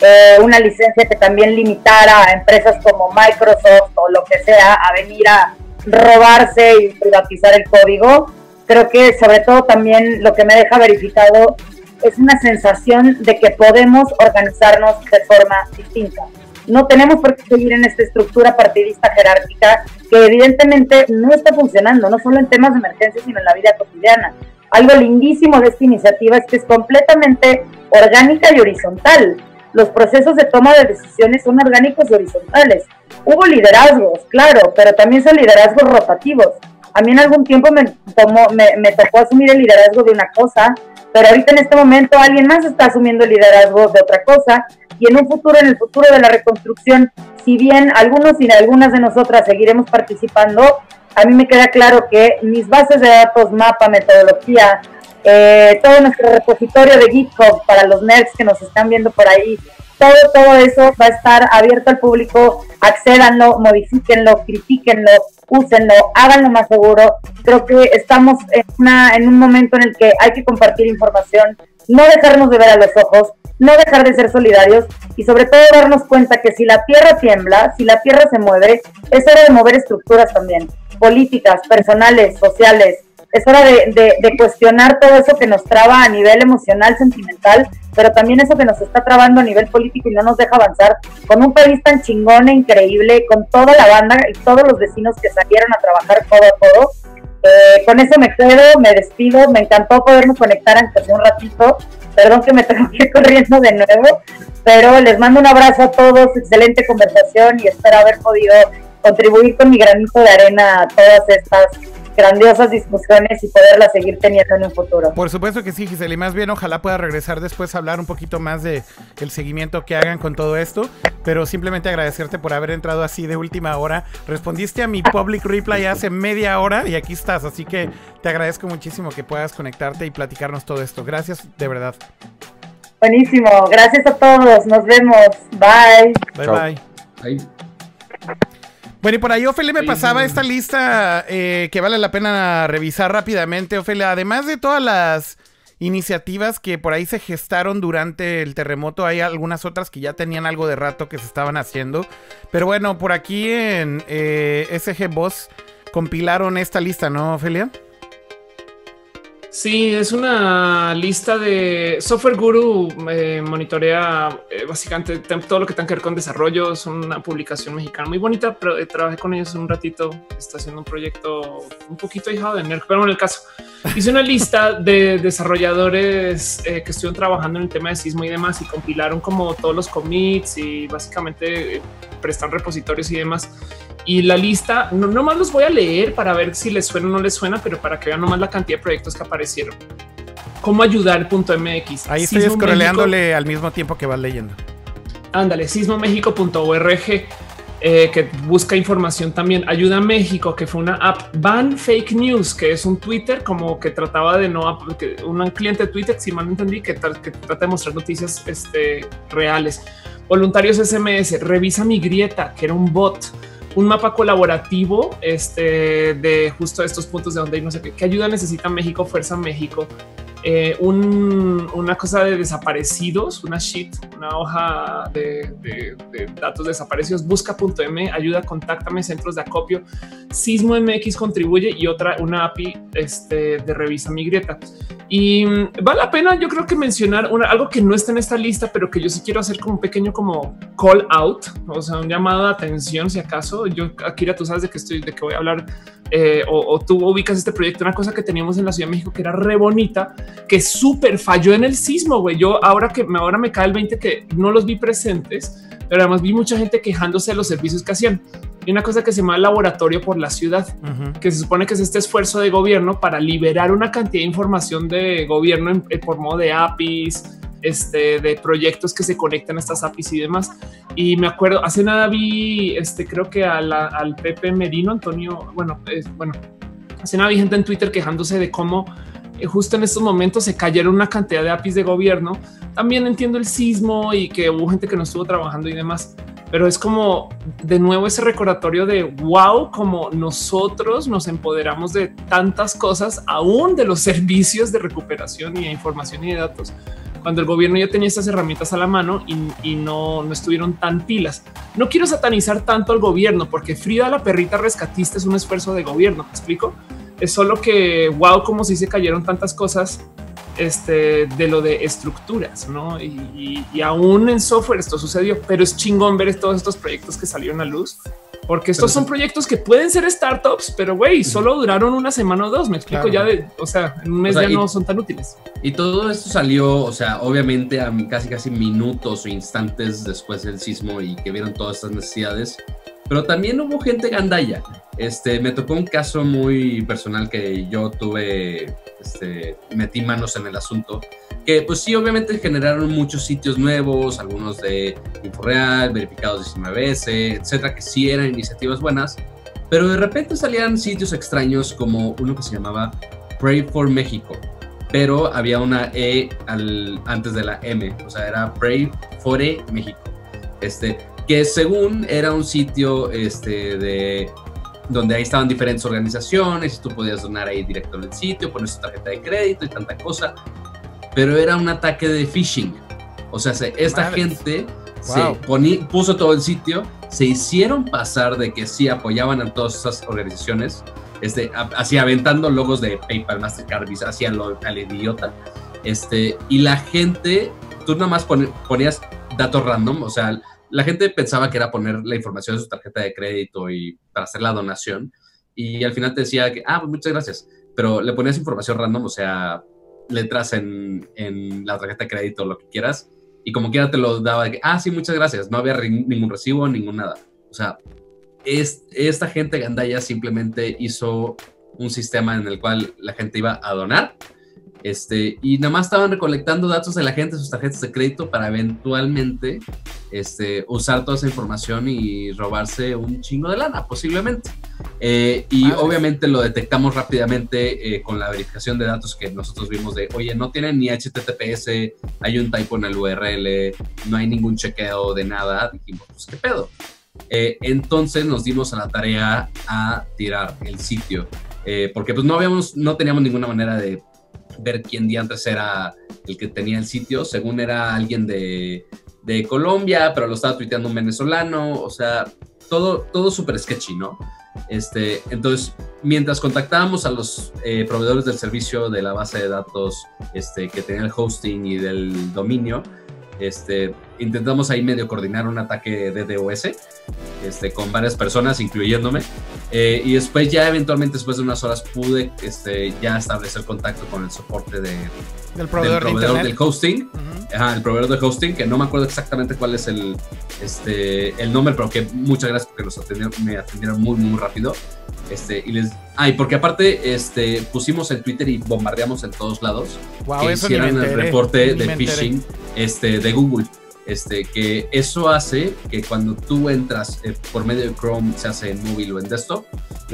eh, una licencia que también limitara a empresas como Microsoft o lo que sea a venir a robarse y privatizar el código. Creo que sobre todo también lo que me deja verificado es una sensación de que podemos organizarnos de forma distinta. No tenemos por qué seguir en esta estructura partidista jerárquica que evidentemente no está funcionando, no solo en temas de emergencia, sino en la vida cotidiana. Algo lindísimo de esta iniciativa es que es completamente orgánica y horizontal. Los procesos de toma de decisiones son orgánicos y horizontales. Hubo liderazgos, claro, pero también son liderazgos rotativos. A mí en algún tiempo me, tomó, me, me tocó asumir el liderazgo de una cosa, pero ahorita en este momento alguien más está asumiendo el liderazgo de otra cosa y en un futuro, en el futuro de la reconstrucción, si bien algunos y algunas de nosotras seguiremos participando, a mí me queda claro que mis bases de datos, mapa, metodología, eh, todo nuestro repositorio de GitHub para los nerds que nos están viendo por ahí, todo, todo eso va a estar abierto al público, accédanlo, modifíquenlo, critíquenlo, úsenlo, háganlo más seguro. Creo que estamos en, una, en un momento en el que hay que compartir información, no dejarnos de ver a los ojos, no dejar de ser solidarios y sobre todo darnos cuenta que si la tierra tiembla, si la tierra se mueve, es hora de mover estructuras también, políticas, personales, sociales. Es hora de, de, cuestionar todo eso que nos traba a nivel emocional, sentimental, pero también eso que nos está trabando a nivel político y no nos deja avanzar, con un país tan chingón e increíble, con toda la banda y todos los vecinos que salieron a trabajar todo a todo. Eh, con eso me quedo, me despido, me encantó podernos conectar aunque sea un ratito. Perdón que me tengo que ir corriendo de nuevo, pero les mando un abrazo a todos, excelente conversación y espero haber podido contribuir con mi granito de arena a todas estas grandiosas discusiones y poderlas seguir teniendo en un futuro. Por supuesto que sí, Gisela, y más bien ojalá pueda regresar después a hablar un poquito más de el seguimiento que hagan con todo esto, pero simplemente agradecerte por haber entrado así de última hora. Respondiste a mi public reply hace media hora y aquí estás, así que te agradezco muchísimo que puedas conectarte y platicarnos todo esto. Gracias, de verdad. Buenísimo, gracias a todos, nos vemos, bye. Bye bye. bye. Bueno, y por ahí Ophelia me pasaba esta lista eh, que vale la pena revisar rápidamente, Ophelia. Además de todas las iniciativas que por ahí se gestaron durante el terremoto, hay algunas otras que ya tenían algo de rato que se estaban haciendo. Pero bueno, por aquí en eh, SG Boss compilaron esta lista, ¿no, Ophelia? Sí, es una lista de software guru. Eh, monitorea eh, básicamente todo lo que tenga que ver con desarrollo. Es una publicación mexicana muy bonita, pero eh, trabajé con ellos un ratito. Está haciendo un proyecto un poquito hijado de NERC, pero en el caso hice una lista de desarrolladores que estuvieron trabajando en el tema de sismo y demás y compilaron como todos los commits y básicamente prestan repositorios y demás. Y la lista, no nomás los voy a leer para ver si les suena o no les suena, pero para que vean nomás la cantidad de proyectos que aparecieron. ¿Cómo ayudar? .mx. Ahí estoy escroleándole al mismo tiempo que vas leyendo. Ándale, sismomexico.org. Eh, que busca información también. Ayuda a México, que fue una app Ban Fake News, que es un Twitter como que trataba de no, un cliente de Twitter, si mal entendí, que, que trata de mostrar noticias este, reales. Voluntarios SMS, revisa mi grieta, que era un bot un mapa colaborativo este, de justo estos puntos de donde hay no sé qué, qué ayuda necesita México, Fuerza México, eh, una cosa de desaparecidos, una sheet, una hoja de, datos desaparecidos, busca.m, ayuda, contáctame, centros de acopio, Sismo MX contribuye y otra, una API este, de revisa mi grieta. Y mm, vale la pena, yo creo que mencionar algo que no está en esta lista, pero que yo sí quiero hacer como un pequeño como call out, o sea, un llamado de atención si acaso. Yo, Akira, tú sabes de que estoy, de que voy a hablar eh, o, tú ubicas este proyecto, una cosa que teníamos en la Ciudad de México que era re bonita, que súper falló en el sismo, güey. Yo ahora que me, ahora me cae el 20 que no los vi presentes, pero además vi mucha gente quejándose de los servicios que hacían. Y una cosa que se llama laboratorio por la ciudad, que se supone que es este esfuerzo de gobierno para liberar una cantidad de información de gobierno por modo de APIs, este, de proyectos que se conectan a estas APIs y demás. Y me acuerdo, hace nada vi, este, creo que al Pepe Merino, Antonio, bueno, bueno, hace nada vi gente en Twitter quejándose de cómo eh, justo en estos momentos se cayeron una cantidad de APIs de gobierno. También entiendo el sismo y que hubo gente que no estuvo trabajando y demás, pero es como de nuevo ese recordatorio de wow, como nosotros nos empoderamos de tantas cosas, aún de los servicios de recuperación y de información y de datos cuando el gobierno ya tenía estas herramientas a la mano y, no, no, estuvieron tan pilas. No quiero satanizar tanto al gobierno porque Frida la perrita rescatista es un esfuerzo de gobierno. ¿Me explico? Es solo que wow, como si se cayeron tantas cosas este, de lo de estructuras, ¿no? Y, y, aún en software esto sucedió, pero es chingón ver todos estos proyectos que salieron a luz porque estos son proyectos que pueden ser startups, pero güey, solo duraron una semana o dos. Me explico ya de, o sea, en un mes ya no son tan útiles. Y todo esto salió, o sea, obviamente a casi casi minutos o instantes después del sismo y que vieron todas estas necesidades. Pero también hubo gente gandaya. Este, me tocó un caso muy personal que yo tuve, este, metí manos en el asunto que pues sí, obviamente generaron muchos sitios nuevos, algunos de Inforeal, verificados 19S, etcétera, que sí eran iniciativas buenas, pero de repente salían sitios extraños como uno que se llamaba Pray for México, pero había una E al, antes de la M, o sea, era Pray Fore México. Este, que según era un sitio este, de donde ahí estaban diferentes organizaciones y tú podías donar ahí directo en el sitio, poner su tarjeta de crédito y tanta cosa, pero era un ataque de phishing. O sea, esta gente se puso todo el sitio, se hicieron pasar de que sí apoyaban a todas esas organizaciones, este, así aventando logos de PayPal, Mastercard, Visa, hacían lo al idiota, este, y la gente, tú nada más ponías datos random, o sea, la gente pensaba que era poner la información de su tarjeta de crédito y para hacer la donación, y al final te decía que, ah, pues muchas gracias, pero le ponías información random, o sea, letras en, en la tarjeta de crédito, lo que quieras, y como quiera te lo daba que, ah, sí, muchas gracias, no había ningún recibo, ningún nada. O sea, es, esta gente gandaya simplemente hizo un sistema en el cual la gente iba a donar este, y nada más estaban recolectando datos de la gente, sus tarjetas de crédito, para eventualmente este, usar toda esa información y robarse un chingo de lana, posiblemente. Eh, y obviamente lo detectamos rápidamente eh, con la verificación de datos que nosotros vimos de, oye, no tienen ni HTTPS, hay un typo en el URL, no hay ningún chequeo de nada. Dijimos, pues, ¿qué pedo? Eh, entonces nos dimos a la tarea a tirar el sitio. porque pues no habíamos, no teníamos ninguna manera de ver quién antes era el que tenía el sitio, según era alguien de, de Colombia, pero lo estaba tuiteando un venezolano, o sea, todo, todo súper sketchy, ¿no? Este, entonces, mientras contactábamos a los eh, proveedores del servicio de la base de datos este, que tenía el hosting y del dominio, este, intentamos ahí medio coordinar un ataque de DOS este, con varias personas, incluyéndome. Eh, y después ya eventualmente, después de unas horas, pude este, ya establecer contacto con el soporte de, del proveedor, del, hosting. el proveedor de hosting, que no me acuerdo exactamente cuál es el, este, el nombre, pero que muchas gracias porque nos atendieron, me atendieron muy, muy rápido. Este, y les, ay, porque aparte este, pusimos en Twitter y bombardeamos en todos lados que hicieran el reporte de phishing este, de Google. Este, que eso hace que cuando tú entras eh, por medio de Chrome, se hace en móvil o en desktop,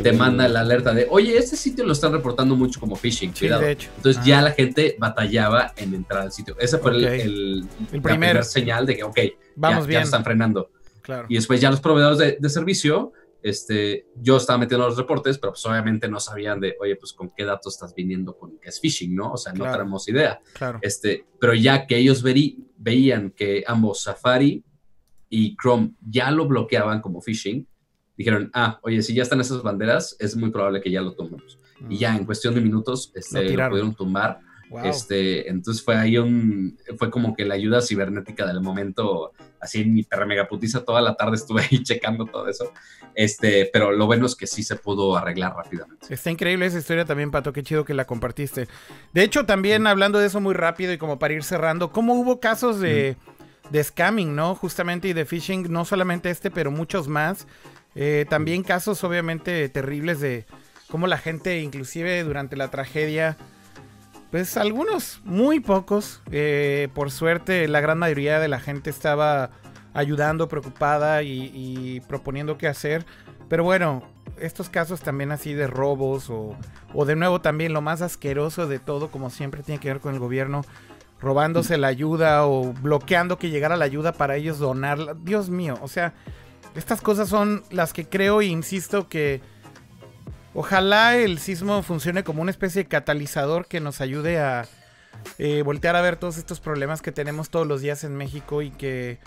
te manda la alerta de, oye, este sitio lo están reportando mucho como phishing, cuidado. Entonces ya la gente batallaba en entrar al sitio. Ese fue el, el, primer señal de que, ok, Vamos ya, bien. están frenando. Claro. Y después ya los proveedores de, de servicio este, yo estaba metiendo los reportes, pero pues obviamente no sabían de, oye, pues con qué datos estás viniendo con que es phishing, ¿no? O sea, no tenemos idea. Claro. Este, pero ya que ellos veían que ambos Safari y Chrome ya lo bloqueaban como phishing, dijeron, ah, oye, si ya están esas banderas, es muy probable que ya lo tomemos. Y ya en cuestión de minutos este, lo pudieron tumbar este, entonces fue ahí un, fue como que la ayuda cibernética del momento, así mi perra megaputiza toda la tarde estuve ahí checando todo eso, este, pero lo bueno es que sí se pudo arreglar rápidamente. Está increíble esa historia también, Pato, qué chido que la compartiste. De hecho, también hablando de eso muy rápido y como para ir cerrando, ¿cómo hubo casos de, de scamming, no? Justamente y de phishing, no solamente este, pero muchos más. Eh, también casos obviamente terribles de cómo la gente, inclusive durante la tragedia, pues algunos, muy pocos. Eh, por suerte, la gran mayoría de la gente estaba ayudando, preocupada y, proponiendo qué hacer. Pero bueno, estos casos también así de robos o, o, de nuevo también lo más asqueroso de todo, como siempre tiene que ver con el gobierno, robándose la ayuda o bloqueando que llegara la ayuda para ellos donarla. Dios mío, o sea, estas cosas son las que creo e insisto que Ojalá el sismo funcione como una especie de catalizador que nos ayude a eh, voltear a ver todos estos problemas que tenemos todos los días en México y que,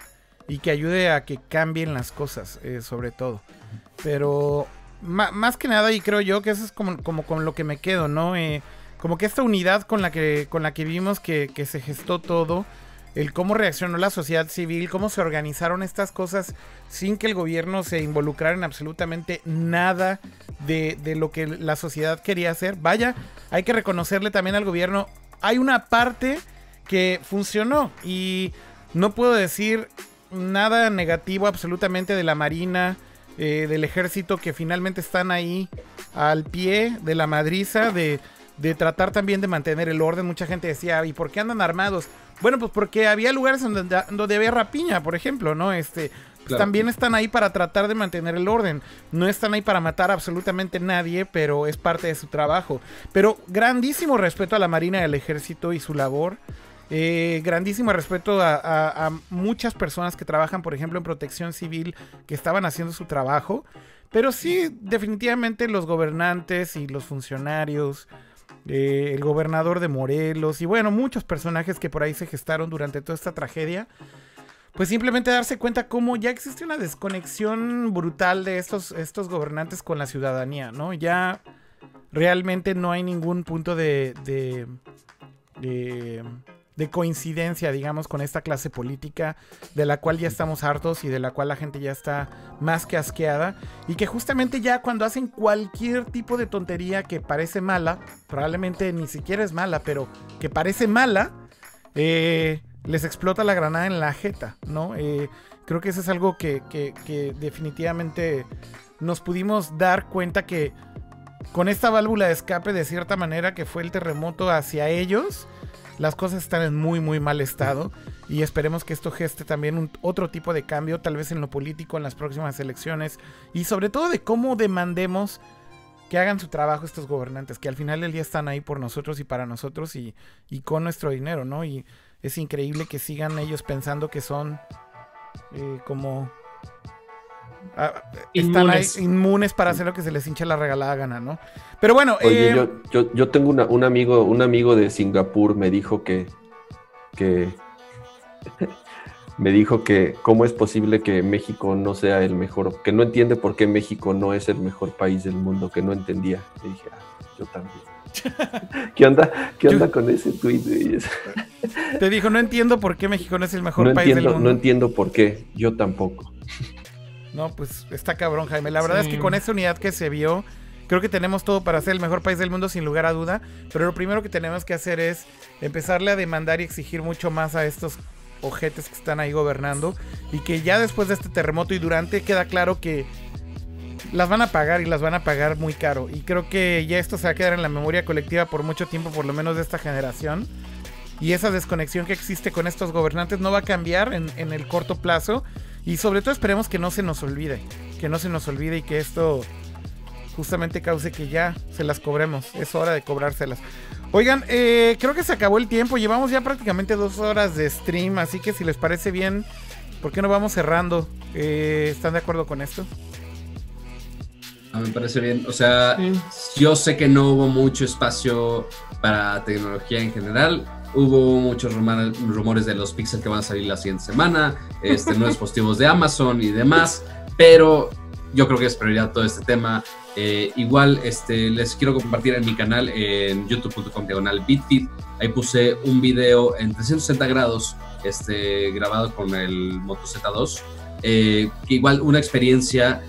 y que ayude a que cambien las cosas, eh, sobre todo. Pero más que nada, y creo yo que eso es como, como con lo que me quedo, ¿no? Eh, como que esta unidad con la que, con la que vimos que, que se gestó todo el cómo reaccionó la sociedad civil, cómo se organizaron estas cosas sin que el gobierno se involucrara en absolutamente nada de, lo que la sociedad quería hacer. Vaya, hay que reconocerle también al gobierno, hay una parte que funcionó y no puedo decir nada negativo absolutamente de la Marina, eh, del ejército que finalmente están ahí al pie de la madriza, de, de tratar también de mantener el orden. Mucha gente decía, ¿y por qué andan armados? Bueno, pues porque había lugares donde, donde había rapiña, por ejemplo, ¿no? Este, pues Claro. también están ahí para tratar de mantener el orden. No están ahí para matar absolutamente nadie, pero es parte de su trabajo. Pero grandísimo respeto a la Marina y al Ejército y su labor. Eh, grandísimo respeto a, a- a muchas personas que trabajan, por ejemplo, en protección civil, que estaban haciendo su trabajo. Pero sí, definitivamente los gobernantes y los funcionarios, el gobernador de Morelos y bueno, muchos personajes que por ahí se gestaron durante toda esta tragedia. Pues simplemente darse cuenta cómo ya existe una desconexión brutal de estos, estos gobernantes con la ciudadanía, ¿no? Ya realmente no hay ningún punto de, de, de, de coincidencia, digamos, con esta clase política de la cual ya estamos hartos y de la cual la gente ya está más que asqueada. Y que justamente ya cuando hacen cualquier tipo de tontería que parece mala, probablemente ni siquiera es mala, pero que parece mala, eh, les explota la granada en la jeta, ¿no? Eh, creo que eso es algo que, que- que definitivamente nos pudimos dar cuenta que con esta válvula de escape, de cierta manera, que fue el terremoto hacia ellos, las cosas están en muy, muy mal estado. Y esperemos que esto geste también otro tipo de cambio, tal vez en lo político, en las próximas elecciones. Y sobre todo de cómo demandemos que hagan su trabajo estos gobernantes, que al final del día están ahí por nosotros y para nosotros y, y con nuestro dinero, ¿no? Y es increíble que sigan ellos pensando que son eh, como... ah, están ahí Inmunes. para hacer lo que se les hincha la regalada gana, ¿no? Pero bueno, Oye, eh, yo, yo, yo tengo una- un amigo, un amigo de Singapur me dijo que, que me dijo que cómo es posible que México no sea el mejor, que no entiende por qué México no es el mejor país del mundo, que no entendía. Le dije, "Ah, yo también. ¿Qué onda? ¿Qué onda con ese tweet? te dijo, no entiendo por qué México no es el mejor No país del mundo. no entiendo por qué. Yo tampoco. No, pues está cabrón, Jaime. La verdad Sí. es que con esa unidad que se vio, creo que tenemos todo para ser el mejor país del mundo sin lugar a duda. Pero lo primero que tenemos que hacer es empezarle a demandar y exigir mucho más a estos ojetes que están ahí gobernando. Y que ya después de este terremoto y durante queda claro que las van a pagar y las van a pagar muy caro. Y creo que ya esto se va a quedar en la memoria colectiva por mucho tiempo, por lo menos de esta generación. Y esa desconexión que existe con estos gobernantes no va a cambiar en, en el corto plazo. Y sobre todo esperemos que no se nos olvide. Que no se nos olvide y que esto justamente cause que ya se las cobremos. Es hora de cobrárselas. Oigan, eh, creo que se acabó el tiempo. Llevamos ya prácticamente dos horas de stream. Así que si les parece bien, ¿por qué no vamos cerrando? Eh, ¿Están de acuerdo con esto? Ah, me parece bien. O sea, Sí. yo sé que no hubo mucho espacio para tecnología en general. Hubo muchos rumor- rumores de los Pixel que van a salir la siguiente semana, este, nuevos dispositivos de Amazon y demás, pero yo creo que es prioridad todo este tema. Eh, igual este, les quiero compartir en mi canal en youtube.com diagonal bitfit. Ahí puse un video en 360 grados este, grabado con el Moto Z2, eh, que igual una experiencia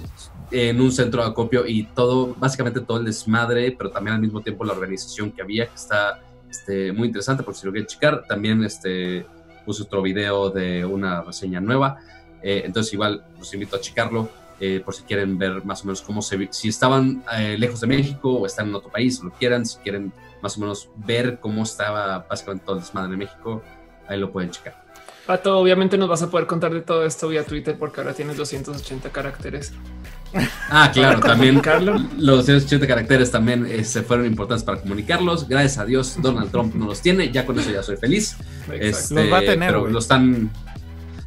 en un centro de acopio y todo, básicamente todo el desmadre, pero también al mismo tiempo la organización que había, que está este, muy interesante, por si lo quieren checar. También este, puse otro video de una reseña nueva, eh, entonces igual los invito a checarlo. eh, por si quieren ver más o menos cómo se si estaban eh, lejos de México o están en otro país, lo quieran, si quieren más o menos ver cómo estaba básicamente todo el desmadre de México, ahí lo pueden checar. Pato, obviamente nos vas a poder contar de todo esto vía Twitter porque ahora tienes 280 caracteres. Ah, claro, también Carlos. los 180 caracteres también eh, se fueron importantes para comunicarlos. Gracias a Dios, Donald Trump no los tiene. Ya con eso ya soy feliz. Este, Los va a tener, pero los están,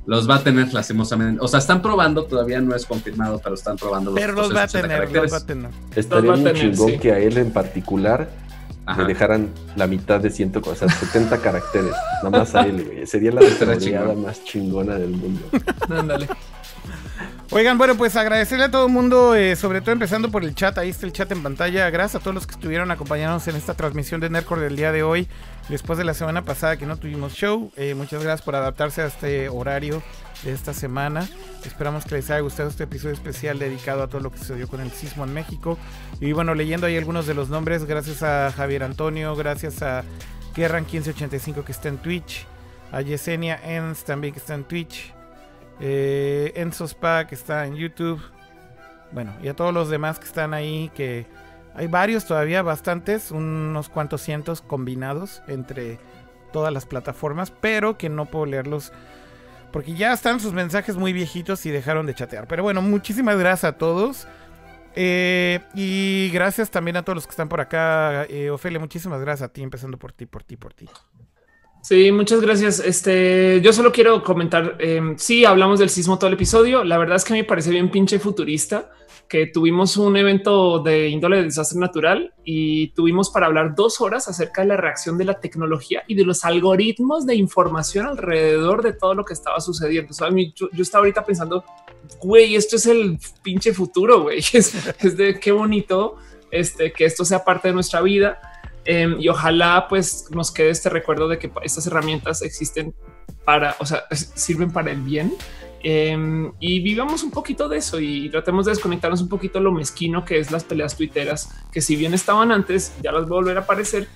los va a tener lastimosamente. O sea, están probando, todavía no es confirmado, pero están probando los Pero los va a 280 tener, los va a tener. Estaría va a muy tener, chingón sí. que a él en particular Ajá. le dejaran la mitad de 100, o sea, 70 caracteres. Nada más a él, güey. Sería la desarrollada más chingona del mundo. Ándale. Oigan, bueno, pues agradecerle a todo el mundo, eh, sobre todo empezando por el chat. Ahí está el chat en pantalla. Gracias a todos los que estuvieron acompañándonos en esta transmisión de Nerdcore del día de hoy. Después de la semana pasada que no tuvimos show. Eh, muchas gracias por adaptarse a este horario de esta semana. Esperamos que les haya gustado este episodio especial dedicado a todo lo que sucedió con el sismo en México. Y bueno, leyendo ahí algunos de los nombres. Gracias a Javier Antonio, gracias a Guerran1585 que está en Twitch. A Yesenia Ens también que está en Twitch. Eh, Enzo Spa que está en YouTube. Bueno, y a todos los demás que están ahí, que hay varios todavía, bastantes, unos cuantos cientos combinados entre todas las plataformas, pero que no puedo leerlos porque ya están sus mensajes muy viejitos y dejaron de chatear. Pero bueno, muchísimas gracias a todos. Eh, y gracias también a todos los que están por acá. Eh, Ofelia, muchísimas gracias a ti, empezando por ti, por ti, por ti. Sí, muchas gracias. Este, yo solo quiero comentar. Eh, sí, hablamos del sismo todo el episodio. La verdad es que me parece bien pinche futurista que tuvimos un evento de índole de desastre natural y tuvimos para hablar dos horas acerca de la reacción de la tecnología y de los algoritmos de información alrededor de todo lo que estaba sucediendo. yo, estaba ahorita pensando, güey, esto es el pinche futuro, güey. Es, de qué bonito este, que esto sea parte de nuestra vida. Em, y ojalá pues nos quede este recuerdo de que estas herramientas existen para, o sea, sirven para el bien Em, y vivamos un poquito de eso y tratemos de desconectarnos un poquito lo mezquino que es las peleas tuiteras, que si bien estaban antes, ya las voy a volver a aparecer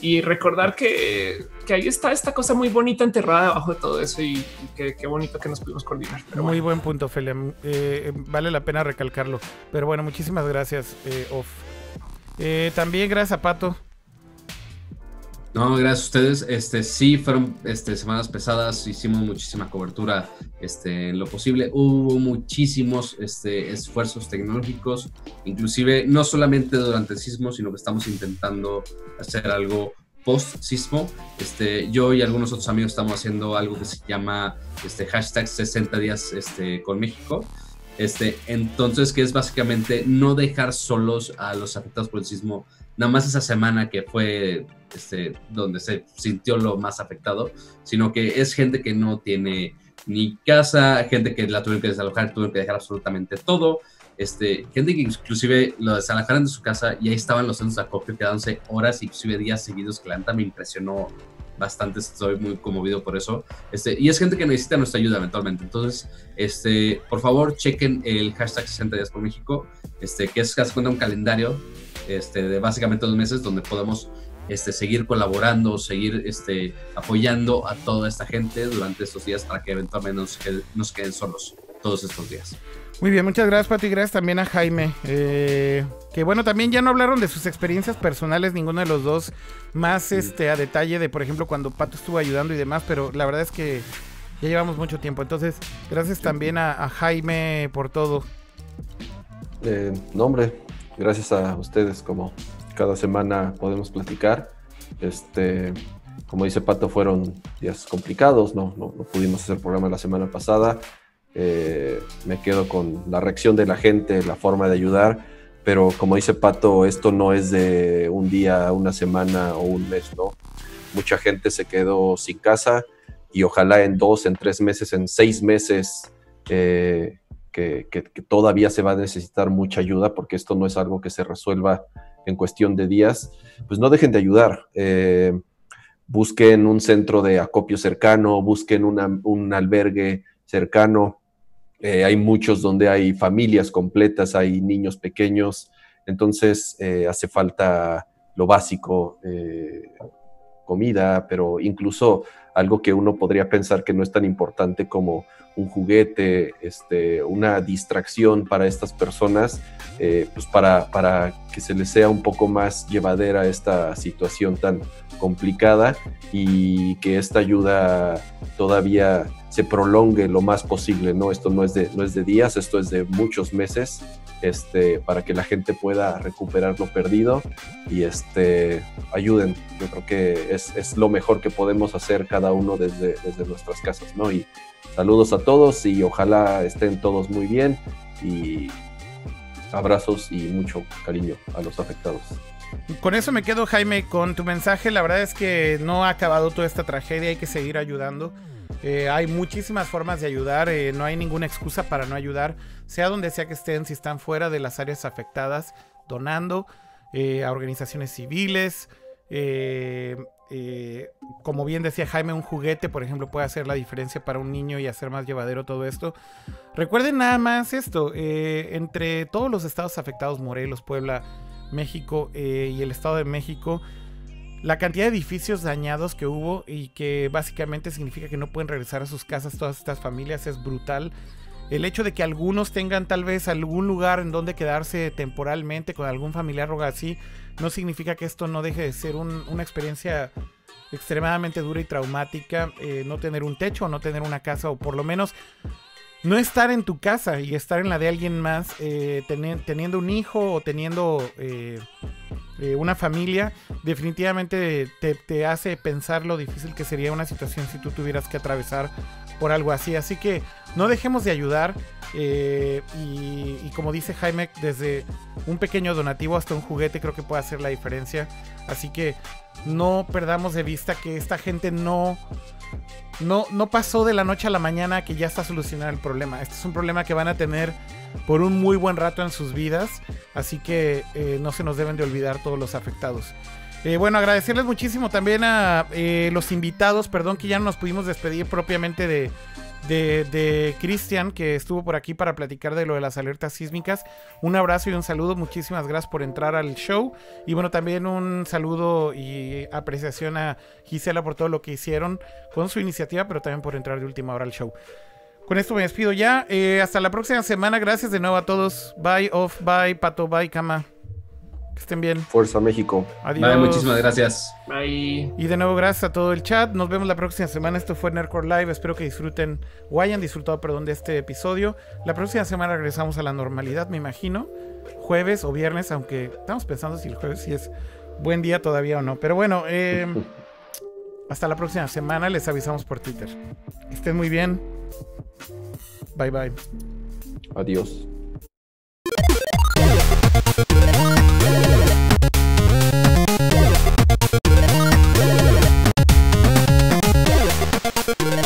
y recordar que, que, ahí está esta cosa muy bonita enterrada debajo de todo eso y, qué bonito que nos pudimos coordinar. muy buen punto, Felia. Eh, vale la pena recalcarlo. Pero bueno, muchísimas gracias, eh, Off. Eh, también gracias a Pato no, gracias a ustedes. Este sí fueron este, semanas pesadas, hicimos muchísima cobertura este, en lo posible. Hubo muchísimos este, esfuerzos tecnológicos, inclusive no solamente durante el sismo, sino que estamos intentando hacer algo post sismo. Este, yo y algunos otros amigos estamos haciendo algo que se llama este, hashtag 60 días este, con México. Este, entonces, que es básicamente no dejar solos a los afectados por el sismo nada más esa semana que fue este, donde se sintió lo más afectado, sino que es gente que no tiene ni casa, gente que la tuvieron que desalojar, tuvieron que dejar absolutamente todo, este, gente que inclusive lo desalojaron de su casa y ahí estaban los centros de acopio quedándose horas, inclusive días seguidos, que la neta me impresionó bastante, estoy muy conmovido por eso. Este, y es gente que necesita nuestra ayuda eventualmente. Entonces, este, por favor, chequen el hashtag 60 días por México, este, que es casi cuenta un calendario este, de básicamente dos meses donde podemos este, seguir colaborando, seguir este, apoyando a toda esta gente durante estos días para que eventualmente nos, nos queden solos todos estos días. Muy bien, muchas gracias Pati, gracias también a Jaime. Eh, que bueno, también ya no hablaron de sus experiencias personales, ninguno de los dos, más este a detalle de, por ejemplo, cuando Pato estuvo ayudando y demás, pero la verdad es que ya llevamos mucho tiempo. Entonces, gracias también a, Jaime por todo. Eh, no, hombre, gracias a ustedes, como cada semana podemos platicar. Este, como dice Pato, fueron días complicados, no, no, no pudimos hacer programa la semana pasada. Eh, me quedo con la reacción de la gente, la forma de ayudar, pero como dice Pato, esto no es de un día, una semana o un mes, ¿no? Mucha gente se quedó sin casa y ojalá en dos, en tres meses, en seis meses, eh, que, todavía se va a necesitar mucha ayuda porque esto no es algo que se resuelva en cuestión de días, pues no dejen de ayudar. Eh, busquen un centro de acopio cercano, busquen un albergue cercano, eh, hay muchos donde hay familias completas, hay niños pequeños, entonces eh, hace falta lo básico, eh, comida, pero incluso algo que uno podría pensar que no es tan importante como un juguete, este, una distracción para estas personas, pues para, para que se les sea un poco más llevadera esta situación tan complicada y que esta ayuda todavía se prolongue lo más posible, ¿no? Esto no es de, no es de días, esto es de muchos meses, este, para que la gente pueda recuperar lo perdido y este, ayuden. Yo creo que es, es lo mejor que podemos hacer cada uno desde, desde nuestras casas, ¿no? Y saludos a todos y ojalá estén todos muy bien y abrazos y mucho cariño a los afectados. Con eso me quedo, Jaime, con tu mensaje. La verdad es que no ha acabado toda esta tragedia, hay que seguir ayudando. Eh, hay muchísimas formas de ayudar, eh, no hay ninguna excusa para no ayudar, sea donde sea que estén, si están fuera de las áreas afectadas, donando eh, a organizaciones civiles. como bien decía Jaime, un juguete, por ejemplo, puede hacer la diferencia para un niño y hacer más llevadero todo esto. Recuerden nada más esto, entre todos los estados afectados, Morelos, Puebla, México y el Estado de México, la cantidad de edificios dañados que hubo y que básicamente significa que no pueden regresar a sus casas todas estas familias es brutal. El hecho de que algunos tengan tal vez algún lugar en donde quedarse temporalmente con algún familiar o así, no significa que esto no deje de ser una experiencia extremadamente dura y traumática eh, no tener un techo, no tener una casa o por lo menos no estar en tu casa y estar en la de alguien más, eh, teniendo un hijo o teniendo eh, eh, una familia, definitivamente te, hace pensar lo difícil que sería una situación si tú tuvieras que atravesar por algo así. Así que no dejemos de ayudar y, y, como dice Jaime, desde un pequeño donativo hasta un juguete creo que puede hacer la diferencia. Así que no perdamos de vista que esta gente no no, no pasó de la noche a la mañana que ya está solucionado el problema. Este es un problema que van a tener por un muy buen rato en sus vidas. Así que eh, no se nos deben de olvidar todos los afectados. Eh, bueno, agradecerles muchísimo también a eh, los invitados. Perdón que ya no nos pudimos despedir propiamente de, de, Cristian, que estuvo por aquí para platicar de lo de las alertas sísmicas. Un abrazo y un saludo. Muchísimas gracias por entrar al show. Y bueno, también un saludo y apreciación a Gisela por todo lo que hicieron con su iniciativa, pero también por entrar de última hora al show. Con esto me despido ya. Eh, hasta la próxima semana. Gracias de nuevo a todos. Bye, off, bye, pato, bye, cama estén bien. Fuerza México. Adiós. muchísimas gracias. Bye. Y de nuevo, gracias a todo el chat. Nos vemos la próxima semana. Esto fue Nerdcore Live. Espero que disfruten o hayan disfrutado, perdón, de este episodio. La próxima semana regresamos a la normalidad, me imagino. Jueves o viernes, aunque estamos pensando si el jueves sí es buen día todavía o no. Pero bueno, em, hasta la próxima semana. Les avisamos por Twitter. Estén muy bien. Bye bye. Adiós. Thank